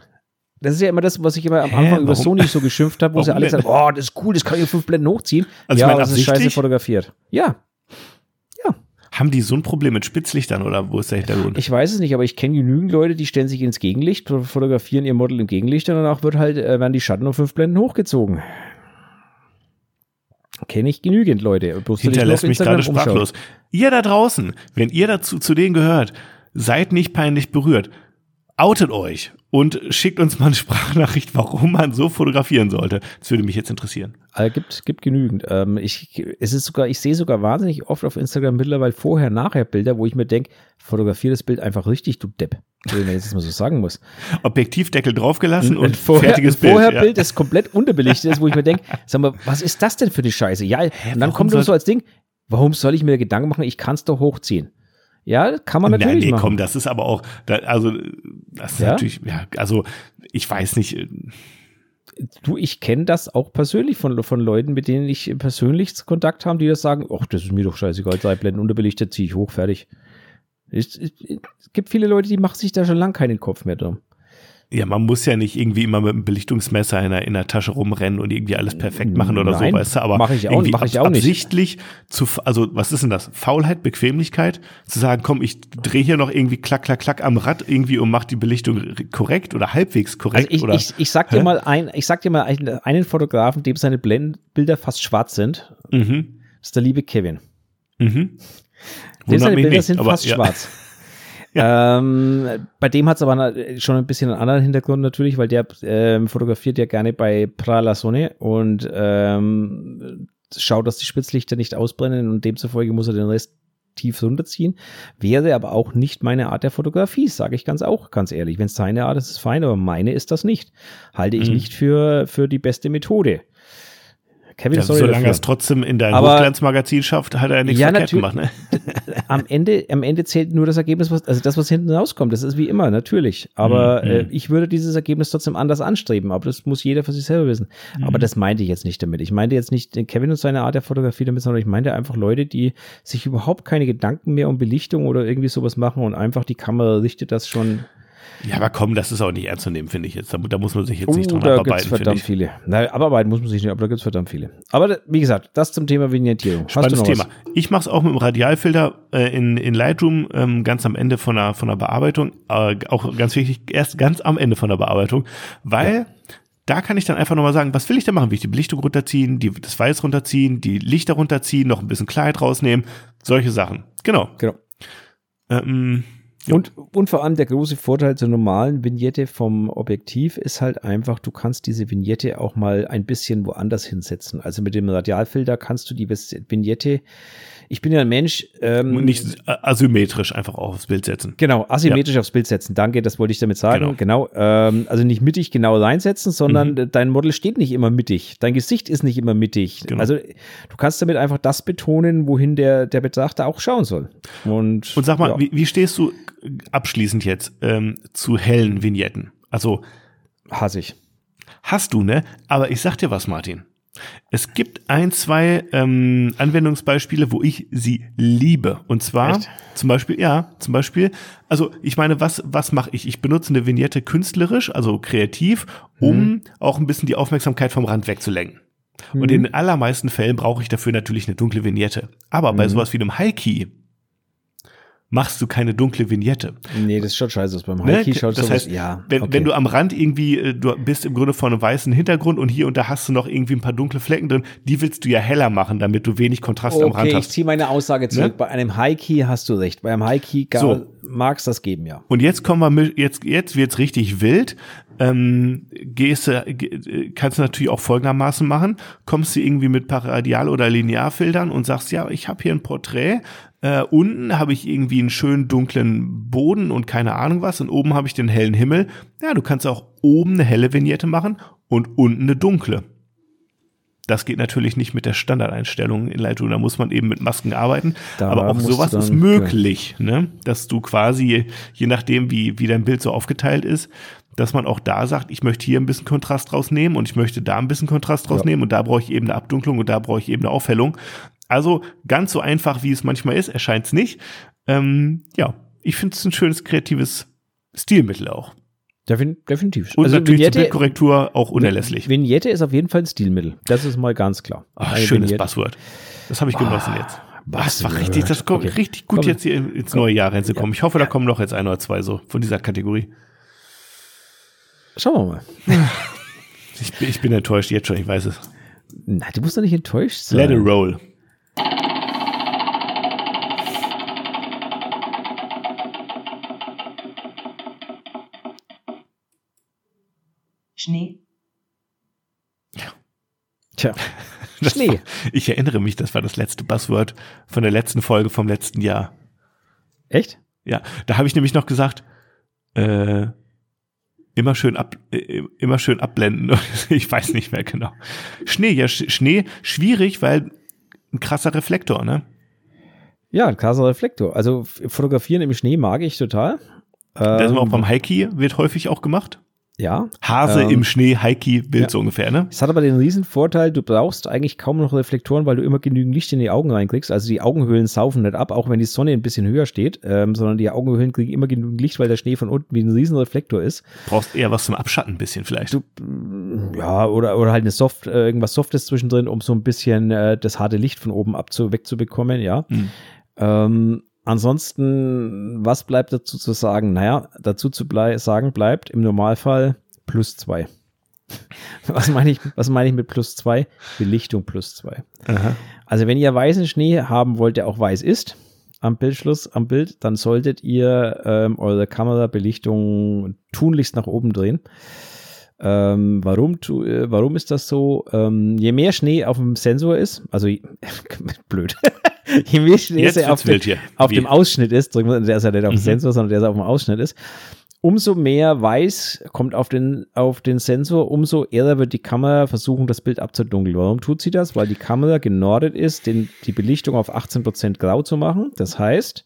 Das ist ja immer das, was ich immer am Hä, Anfang über warum? Sony so geschimpft habe, wo sie Warum alle denn? sagen, oh, das ist cool, das kann ich in fünf Blenden hochziehen. Also ja, ich das ist scheiße fotografiert. Ja, Haben die so ein Problem mit Spitzlichtern oder wo ist der Hintergrund? ich weiß es nicht, aber ich kenne genügend Leute, die stellen sich ins Gegenlicht, fotografieren ihr Model im Gegenlicht und danach wird halt, äh, werden die Schatten um fünf Blenden hochgezogen. Kenne ich genügend Leute. Bloß Hinterlässt mich gerade sprachlos. Ihr da draußen, wenn ihr dazu zu denen gehört, seid nicht peinlich berührt. Outet euch und schickt uns mal eine Sprachnachricht, warum man so fotografieren sollte. Das würde mich jetzt interessieren. Äh, gibt, gibt genügend. Ähm, ich, es ist sogar, ich sehe sogar wahnsinnig oft auf Instagram mittlerweile vorher, nachher Bilder, wo ich mir denke, fotografiere das Bild einfach richtig, du Depp. Wenn man jetzt mal so sagen muss. Objektivdeckel draufgelassen und Ein vorher, fertiges Bild. Vorherbild, ja. das komplett unterbelichtet ist, wo ich mir denke, sag mal, was ist das denn für die Scheiße? Ja, und dann warum kommt so als Ding, warum soll ich mir Gedanken machen, ich kann es doch hochziehen. Ja, kann man natürlich nee, machen. komm, das ist aber auch, da, also, das ist Ja? natürlich, ja, also, ich weiß nicht, äh, Du, ich kenne das auch persönlich von, von Leuten, mit denen ich persönlich Kontakt habe, die das sagen, ach, das ist mir doch scheißegal, drei Blenden unterbelichtet, ziehe ich hoch, fertig. Es, es, es gibt viele Leute, die machen sich da schon lang keinen Kopf mehr drum. Ja, man muss ja nicht irgendwie immer mit einem Belichtungsmesser in der, in der Tasche rumrennen und irgendwie alles perfekt machen oder Nein, so, weißt du, aber mach ich auch- irgendwie mach ich auch nicht. absichtlich zu, also, was ist denn das? Faulheit, Bequemlichkeit? Zu sagen, komm, ich drehe hier noch irgendwie klack, klack, klack am Rad irgendwie und mach die Belichtung korrekt oder halbwegs Also korrekt ich, oder? ich, ich sag dir Hä? mal ein, ich sag dir mal einen, einen Fotografen, dem seine Blendbilder fast schwarz sind. mhm, Das ist der liebe Kevin. mhm. Dem Wundert Bilder nicht, sind fast ja. schwarz. ähm, bei dem hat es aber schon ein bisschen einen anderen Hintergrund natürlich, weil der ähm, fotografiert ja gerne bei Prala Sonne und ähm, schaut, dass die Spitzlichter nicht ausbrennen und demzufolge muss er den Rest tief runterziehen. Wäre aber auch nicht meine Art der Fotografie, sage ich ganz auch ganz ehrlich. Wenn es seine Art ist, ist es fein, aber meine ist das nicht. Halte ich Mhm. nicht für, für die beste Methode. Kevin, Ja, sorry solange er es trotzdem in dein Aber- Hochglanzmagazin schafft, hat er nichts Ja, verkehrt gemacht, ne? am Ende, am Ende zählt nur das Ergebnis, was, also das, was hinten rauskommt. Das ist wie immer, natürlich. Aber Mhm. äh, ich würde dieses Ergebnis trotzdem anders anstreben. Aber das muss jeder für sich selber wissen. Mhm. Aber das meinte ich jetzt nicht damit. Ich meinte jetzt nicht den Kevin und seine Art der Fotografie damit, sondern ich meinte einfach Leute, die sich überhaupt keine Gedanken mehr um Belichtung oder irgendwie sowas machen und einfach die Kamera richtet das schon. Ja, aber komm, das ist auch nicht ernst zu nehmen, finde ich jetzt. Da, da muss man sich jetzt nicht Oh, dran da abarbeiten, finde verdammt ich. viele. Na, abarbeiten muss man sich nicht, aber da gibt's verdammt viele. Aber da- wie gesagt, das zum Thema Vignettierung. Hast Spannendes Thema. was? Ich mache es auch mit dem Radialfilter äh, in, in Lightroom ähm, ganz am Ende von der, von der Bearbeitung. Äh, auch ganz wichtig, erst ganz am Ende von der Bearbeitung, weil da kann ich dann einfach nochmal sagen, was will ich denn machen? Will ich die Belichtung runterziehen, die, das Weiß runterziehen, die Lichter runterziehen, noch ein bisschen Klarheit rausnehmen, solche Sachen. Genau. Genau. Ähm, Ja. Und, und vor allem der große Vorteil zur normalen Vignette vom Objektiv ist halt einfach, du kannst diese Vignette auch mal ein bisschen woanders hinsetzen. Also mit dem Radialfilter kannst du die Vignette, ich bin ja ein Mensch, ähm, nicht asymmetrisch einfach auch aufs Bild setzen. Genau, asymmetrisch aufs Bild setzen. Danke, das wollte ich damit sagen. Genau. ähm, also nicht mittig genau reinsetzen, sondern Mhm. dein Model steht nicht immer mittig. Dein Gesicht ist nicht immer mittig. Genau. Also du kannst damit einfach das betonen, wohin der, der Betrachter auch schauen soll. Und, Und sag mal, ja. wie, wie stehst du abschließend jetzt ähm, zu hellen Vignetten? Also hasse ich. hast du, ne? Aber ich sag dir was, Martin. Es gibt ein, zwei ähm, Anwendungsbeispiele, wo ich sie liebe. Und zwar Echt? zum Beispiel, ja, zum Beispiel, also ich meine, was, was mache ich? Ich benutze eine Vignette künstlerisch, also kreativ, um auch ein bisschen die Aufmerksamkeit vom Rand wegzulenken. Und in den allermeisten Fällen brauche ich dafür natürlich eine dunkle Vignette. Aber bei sowas wie einem High-Key machst du keine dunkle Vignette. Nee, das schaut scheiße aus. Beim Ne? High-Key schaut das heißt, ja. wenn, okay. wenn du am Rand irgendwie, äh, du bist im Grunde vor einem weißen Hintergrund und hier und da hast du noch irgendwie ein paar dunkle Flecken drin, die willst du ja heller machen, damit du wenig Kontrast am Rand Okay, ich hast. ziehe meine Aussage zurück. Ne? Bei einem High-Key hast du recht. Bei einem High-Key So. mag es das geben, ja. Und jetzt kommen wir mit, jetzt, jetzt wird's richtig wild. Ähm, gehst du, ge- äh, kannst du natürlich auch folgendermaßen machen. Kommst du irgendwie mit Paradial- oder Linearfiltern und sagst, ja, ich habe hier ein Porträt. Äh, unten habe ich irgendwie einen schönen dunklen Boden und keine Ahnung was. Und oben habe ich den hellen Himmel. Ja, du kannst auch oben eine helle Vignette machen und unten eine dunkle. Das geht natürlich nicht mit der Standardeinstellung in Lightroom. Da muss man eben mit Masken arbeiten. Da Aber auch sowas dann- ist möglich, ne? Dass du quasi, je nachdem, wie, wie dein Bild so aufgeteilt ist, dass man auch da sagt, ich möchte hier ein bisschen Kontrast rausnehmen und ich möchte da ein bisschen Kontrast rausnehmen und da brauche ich eben eine Abdunklung und da brauche ich eben eine Aufhellung. Also ganz so einfach, wie es manchmal ist, erscheint es nicht. Ähm, ja, ich finde es ein schönes kreatives Stilmittel auch. Defin definitiv. Und also natürlich zur Vignette, Bildkorrektur auch unerlässlich. Vignette ist auf jeden Fall ein Stilmittel. Das ist mal ganz klar. Ach, schönes Buzzword. Das habe ich genossen jetzt. Das war richtig, das kommt Okay. richtig gut Komm. jetzt hier ins neue Jahr reinzukommen. Ich hoffe, da kommen noch jetzt ein oder zwei so von dieser Kategorie. Schauen wir mal. Ich bin, ich bin enttäuscht jetzt schon, ich weiß es. Na, du musst doch nicht enttäuscht sein. Let it roll. Schnee, Tja. Das Schnee. War, ich erinnere mich, das war das letzte Buzzword von der letzten Folge vom letzten Jahr. Echt? Ja, da habe ich nämlich noch gesagt, äh, immer schön ab, äh, immer schön abblenden. ich weiß nicht mehr genau. Schnee, ja, Sch Schnee schwierig, weil ein krasser Reflektor, ne? Ja, ein krasser Reflektor. Also fotografieren im Schnee mag ich total. Das ist Ähm, auch beim Heiki wird häufig auch gemacht. Ja. Hase Ähm, im Schnee, Heiki, Bild ja. so ungefähr, ne? Es hat aber den riesen Vorteil, du brauchst eigentlich kaum noch Reflektoren, weil du immer genügend Licht in die Augen reinkriegst. Also die Augenhöhlen saufen nicht ab, auch wenn die Sonne ein bisschen höher steht, ähm, sondern die Augenhöhlen kriegen immer genügend Licht, weil der Schnee von unten wie ein riesen Reflektor ist. Brauchst eher was zum Abschatten ein bisschen vielleicht. Du, ja, oder, oder halt eine Soft, äh, irgendwas Softes zwischendrin, um so ein bisschen äh, das harte Licht von oben abzu wegzubekommen, ja. Hm. Ähm, ansonsten, was bleibt dazu zu sagen? Naja, dazu zu blei sagen bleibt im Normalfall plus zwei. Was meine ich, was meine ich mit plus zwei? Belichtung plus zwei. Aha. Also wenn ihr weißen Schnee haben wollt, der auch weiß ist, am Bildschluss, am Bild, dann solltet ihr ähm, eure Kamerabelichtung tunlichst nach oben drehen. Ähm, warum, tu, äh, warum ist das so? Ähm, je mehr Schnee auf dem Sensor ist, also blöd, je mehr Schnee Jetzt er auf, hier. auf dem Ausschnitt ist, der ist ja nicht auf dem Mhm. Sensor, sondern der ist auf dem Ausschnitt ist, umso mehr Weiß kommt auf den, auf den Sensor, umso eher wird die Kamera versuchen, das Bild abzudunkeln. Warum tut sie das? Weil die Kamera genordet ist, den, die Belichtung auf 18% grau zu machen. Das heißt,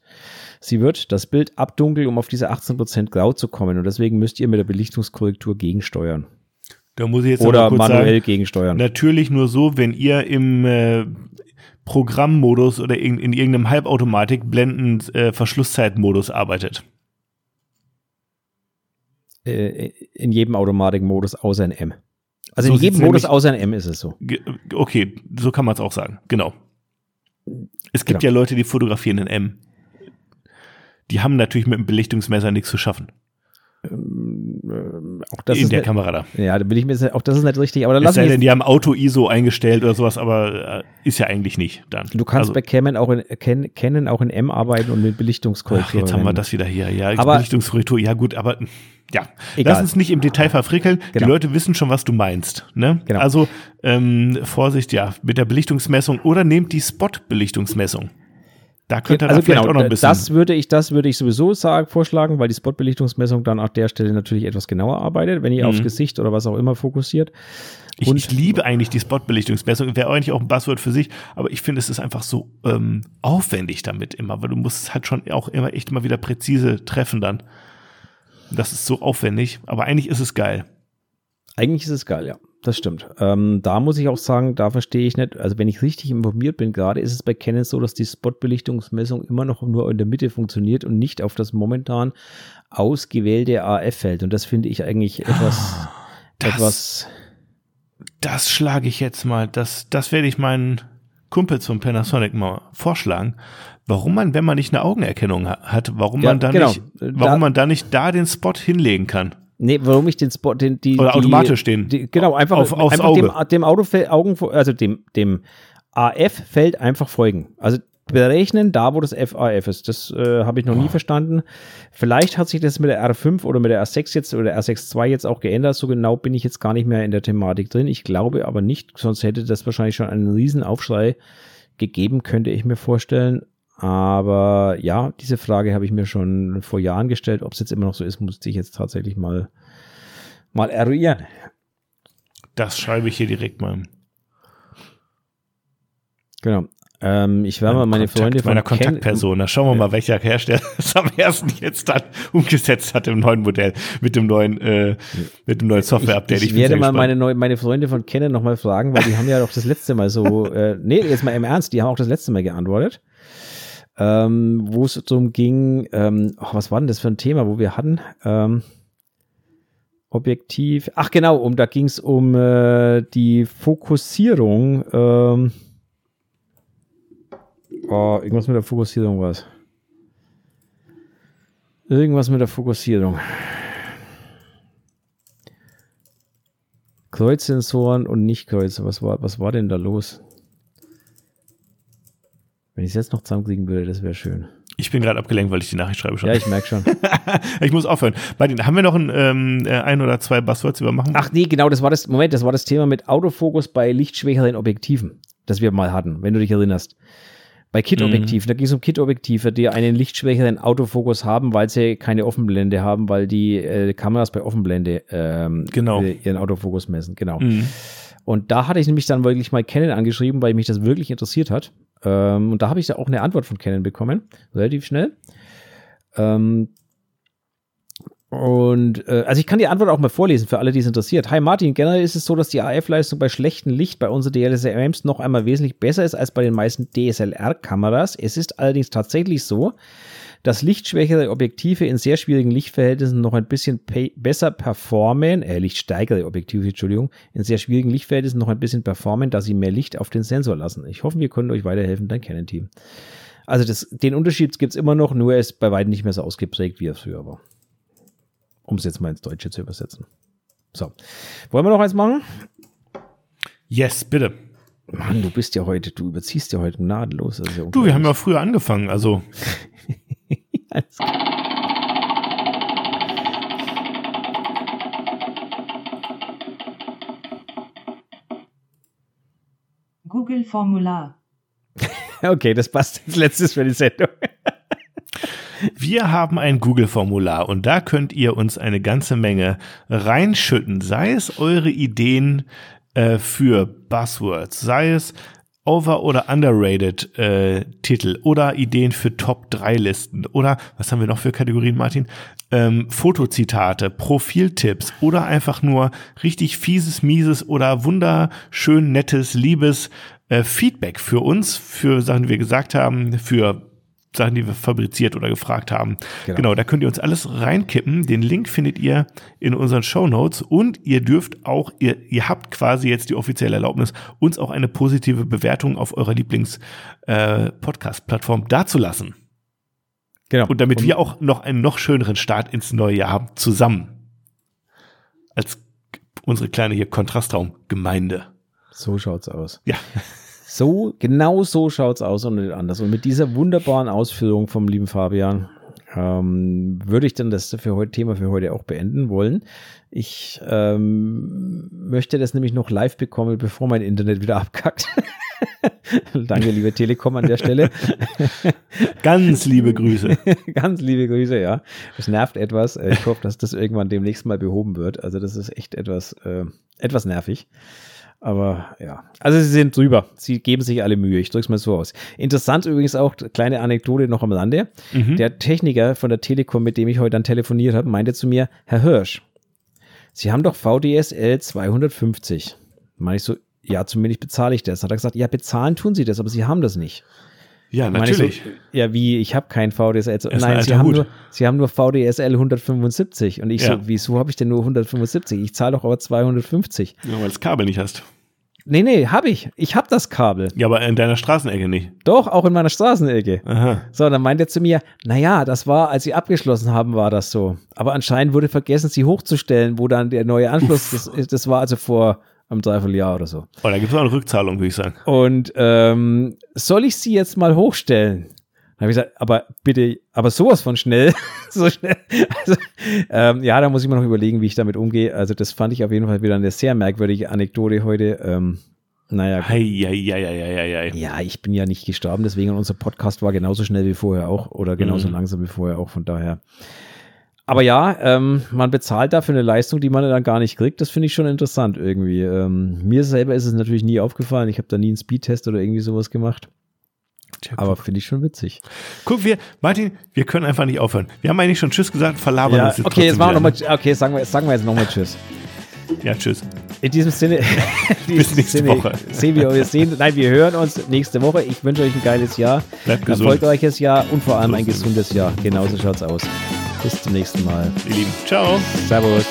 sie wird das Bild abdunkeln, um auf diese 18% grau zu kommen. Und deswegen müsst ihr mit der Belichtungskorrektur gegensteuern. Da muss ich jetzt Oder manuell sagen, gegensteuern. natürlich nur so, wenn ihr im äh, Programmmodus oder in, in irgendeinem Halbautomatik blenden äh, Verschlusszeitmodus arbeitet. Äh, in jedem Automatikmodus außer ein M. Also So in jedem Modus nämlich- außer ein M ist es so. Okay, so kann man es auch sagen. Genau. Es gibt Genau. ja Leute, die fotografieren in M. Die haben natürlich mit dem Belichtungsmesser nichts zu schaffen. Auch das in ist der nicht, Kamera da. Ja, da bin ich mir sehr- auch das ist nicht richtig, aber dann Es sei denn, die haben Auto-ISO eingestellt oder sowas, aber äh, ist ja eigentlich nicht dann. Du kannst also, bei Canon auch in, Ken, Canon auch in M arbeiten und mit ach, Belichtungskorrektur. jetzt haben wir das wieder hier. Ja, Aber- Belichtungskorrektur, ja gut, aber ja. Egal. Lass uns nicht im Detail verfrickeln. Genau. Die Leute wissen schon, was du meinst. Ne? Genau. Also ähm, Vorsicht, ja, mit der Belichtungsmessung oder nehmt die Spot-Belichtungsmessung. Da könnt ihr also da vielleicht genau, auch noch ein bisschen. das würde ich, das würde ich sowieso sagen, vorschlagen, weil die Spotbelichtungsmessung dann an der Stelle natürlich etwas genauer arbeitet, wenn ihr Mhm. aufs Gesicht oder was auch immer fokussiert. Ich, Und- ich liebe eigentlich die Spot-Belichtungsmessung. Wäre eigentlich auch ein Buzzword für sich, aber ich finde, es ist einfach so ähm, aufwendig damit immer, weil du musst es halt schon auch immer echt mal wieder präzise treffen dann. Das ist so aufwendig, aber eigentlich ist es geil. Eigentlich ist es geil, ja. Das stimmt. Ähm, da muss ich auch sagen, da verstehe ich nicht, also wenn ich richtig informiert bin, gerade ist es bei Canon so, dass die Spotbelichtungsmessung immer noch nur in der Mitte funktioniert und nicht auf das momentan ausgewählte AF fällt. Und das finde ich eigentlich etwas, Das- etwas, Das schlage ich jetzt mal, das, das werde ich meinen Kumpels von Panasonic mal vorschlagen. Warum man, wenn man nicht eine Augenerkennung ha- hat, warum Ja, man dann genau. nicht, Da- warum man da nicht da den Spot hinlegen kann. Nee, warum ich den Spot, den, die, Oder die, automatisch den. Die, genau, einfach, Auf- aufs einfach dem, Auge. dem Autofeld, Augen, also dem, dem AF-Feld einfach folgen. Also berechnen da, wo das FAF ist. Das äh, habe ich noch nie verstanden. Vielleicht hat sich das mit der R5 oder mit der R6 jetzt oder der R6 II jetzt auch geändert. So genau bin ich jetzt gar nicht mehr in der Thematik drin. Ich glaube aber nicht, sonst hätte das wahrscheinlich schon einen riesen Aufschrei gegeben, könnte ich mir vorstellen. Aber ja, diese Frage habe ich mir schon vor Jahren gestellt. Ob es jetzt immer noch so ist, musste ich jetzt tatsächlich mal, mal eruieren. Das schreibe ich hier direkt mal. Genau. Ähm, ich werde mal meine Kontakt, Freunde von meiner Kontaktperson. Da schauen wir mal, welcher Hersteller es am ersten jetzt dann umgesetzt hat im neuen Modell mit dem neuen, äh, mit dem neuen Software-Update. Ich, ich bin werde mal gespannt. meine, meine Freunde von Canon nochmal fragen, weil die haben ja doch das letzte Mal so, äh, nee, jetzt mal im Ernst, die haben auch das letzte Mal geantwortet, ähm, wo es darum ging, ähm, ach, was war denn das für ein Thema, wo wir hatten? Ähm, Objektiv, ach genau, um, da ging es um äh, die Fokussierung. Ähm, oh, irgendwas mit der Fokussierung war es. Irgendwas mit der Fokussierung. Kreuzsensoren und Nicht-Kreuze. Was war, was war denn da los? Wenn ich es jetzt noch zusammenkriegen würde, das wäre schön. Ich bin gerade abgelenkt, weil ich die Nachricht schreibe schon. Ja, ich merke schon. ich muss aufhören. Martin, haben wir noch ein, ähm, äh, ein oder zwei Buzzwords übermachen? Ach nee, genau, das war das, Moment, das war das Thema mit Autofokus bei lichtschwächeren Objektiven, das wir mal hatten, wenn du dich erinnerst. Bei Kit-Objektiven, da ging es um Kit-Objektive, die einen lichtschwächeren Autofokus haben, weil sie keine Offenblende haben, weil die äh, Kameras bei Offenblende ähm, Genau. äh, ihren Autofokus messen. Genau. Mhm. Und da hatte ich nämlich dann wirklich mal Canon angeschrieben, weil mich das wirklich interessiert hat. Ähm, und da habe ich ja auch eine Antwort von Canon bekommen, relativ schnell. Ähm, und äh, also ich kann die Antwort auch mal vorlesen für alle, die es interessiert. Hi Martin, generell ist es so, dass die AF-Leistung bei schlechtem Licht bei unseren DSLRs noch einmal wesentlich besser ist als bei den meisten DSLR-Kameras. Es ist allerdings tatsächlich so, dass lichtschwächere Objektive in sehr schwierigen Lichtverhältnissen noch ein bisschen besser performen, äh, lichtsteigere Objektive, Entschuldigung, in sehr schwierigen Lichtverhältnissen noch ein bisschen performen, da sie mehr Licht auf den Sensor lassen. Ich hoffe, wir können euch weiterhelfen, dein Canon-Team. Also das, den Unterschied gibt's immer noch, nur er ist bei weitem nicht mehr so ausgeprägt, wie er früher war. Um es jetzt mal ins Deutsche zu übersetzen. So. Wollen wir noch eins machen? Yes, bitte. Mann, du bist ja heute, du überziehst ja heute gnadenlos. Ja Du, wir haben ja früher angefangen, also Alles klar. Google-Formular. Okay, das passt als letztes für die Sendung. Wir haben ein Google-Formular und da könnt ihr uns eine ganze Menge reinschütten, sei es eure Ideen äh, für Buzzwords, sei es over- oder underrated äh, Titel oder Ideen für Top-3-Listen oder was haben wir noch für Kategorien, Martin? Ähm, Fotozitate, Profiltipps oder einfach nur richtig fieses, mieses oder wunderschön nettes, liebes äh, Feedback für uns, für Sachen, die wir gesagt haben, für Sachen, die wir fabriziert oder gefragt haben. Genau. Genau. da könnt ihr uns alles reinkippen. Den Link findet ihr in unseren Show Notes und ihr dürft auch, ihr, ihr habt quasi jetzt die offizielle Erlaubnis, uns auch eine positive Bewertung auf eurer Lieblings-Podcast-Plattform dazulassen. Genau. Und damit wir auch noch einen noch schöneren Start ins neue Jahr haben, zusammen. Als unsere kleine hier Kontrastraum-Gemeinde. So schaut's aus. Ja. So, genau so schaut's aus und nicht anders. Und mit dieser wunderbaren Ausführung vom lieben Fabian ähm, würde ich dann das für heute, Thema für heute auch beenden wollen. Ich ähm, möchte das nämlich noch live bekommen, bevor mein Internet wieder abkackt. Danke, liebe Telekom an der Stelle. Ganz liebe Grüße. Ganz liebe Grüße, ja. Das nervt etwas. Ich hoffe, dass das irgendwann demnächst mal behoben wird. Also das ist echt etwas, äh, etwas nervig. Aber ja, also sie sind drüber. Sie geben sich alle Mühe. Ich drücke es mal so aus. Interessant übrigens auch, kleine Anekdote noch am Rande. Der Techniker von der Telekom, mit dem ich heute dann telefoniert habe, meinte zu mir, Herr Hirsch, Sie haben doch VDSL 250. Meine ich so, ja, zumindest bezahle ich das. Hat er gesagt, ja, bezahlen tun Sie das, aber Sie haben das nicht. Ja, natürlich. So, ja, wie, ich habe kein VDSL. ein Nein, Sie haben, Hut. nur, Sie haben nur VDSL 175. Und ich Ja. so, wieso habe ich denn nur 175? Ich zahle doch aber 250. Ja, weil du das Kabel nicht hast. Nee, nee, habe ich. Ich habe das Kabel. Ja, aber in deiner Straßenecke nicht. Doch, auch in meiner Straßenecke. Aha. So, dann meint er zu mir, naja, das war, als sie abgeschlossen haben, war das so. Aber anscheinend wurde vergessen, sie hochzustellen, wo dann der neue Anschluss, das, das war also vor einem Dreivierteljahr oder so. Oh, da gibt es auch eine Rückzahlung, würde ich sagen. Und ähm, soll ich sie jetzt mal hochstellen? Dann habe ich gesagt, aber bitte, aber sowas von schnell. so schnell. Also, ähm, ja, da muss ich mir noch überlegen, wie ich damit umgehe. Also, das fand ich auf jeden Fall wieder eine sehr merkwürdige Anekdote heute. Ähm, naja, hei, hei, hei. ja, ich bin ja nicht gestorben, deswegen unser Podcast war genauso schnell wie vorher auch oder genauso Mhm. langsam wie vorher auch, von daher. Aber ja, ähm, man bezahlt dafür eine Leistung, die man dann gar nicht kriegt. Das finde ich schon interessant irgendwie. Ähm, mir selber ist es natürlich nie aufgefallen. Ich habe da nie einen Speedtest oder irgendwie sowas gemacht. Tja, Aber finde ich schon witzig. guck, wir, Martin, wir können einfach nicht aufhören. Wir haben eigentlich schon Tschüss gesagt, verlabern Ja, uns jetzt okay, jetzt machen wir wieder, noch mal, okay, sagen wir, sagen wir jetzt nochmal Tschüss. Ja, tschüss. In diesem Sinne, in Bis nächste Sinne Woche. Sehen wir, wir sehen, nein, wir hören uns nächste Woche. Ich wünsche euch ein geiles Jahr, Bleibt ein gesund, erfolgreiches Jahr und vor allem ein es. gesundes Jahr. Genauso schaut's aus. Bis zum nächsten Mal. ihr Lieben. Ciao. Servus.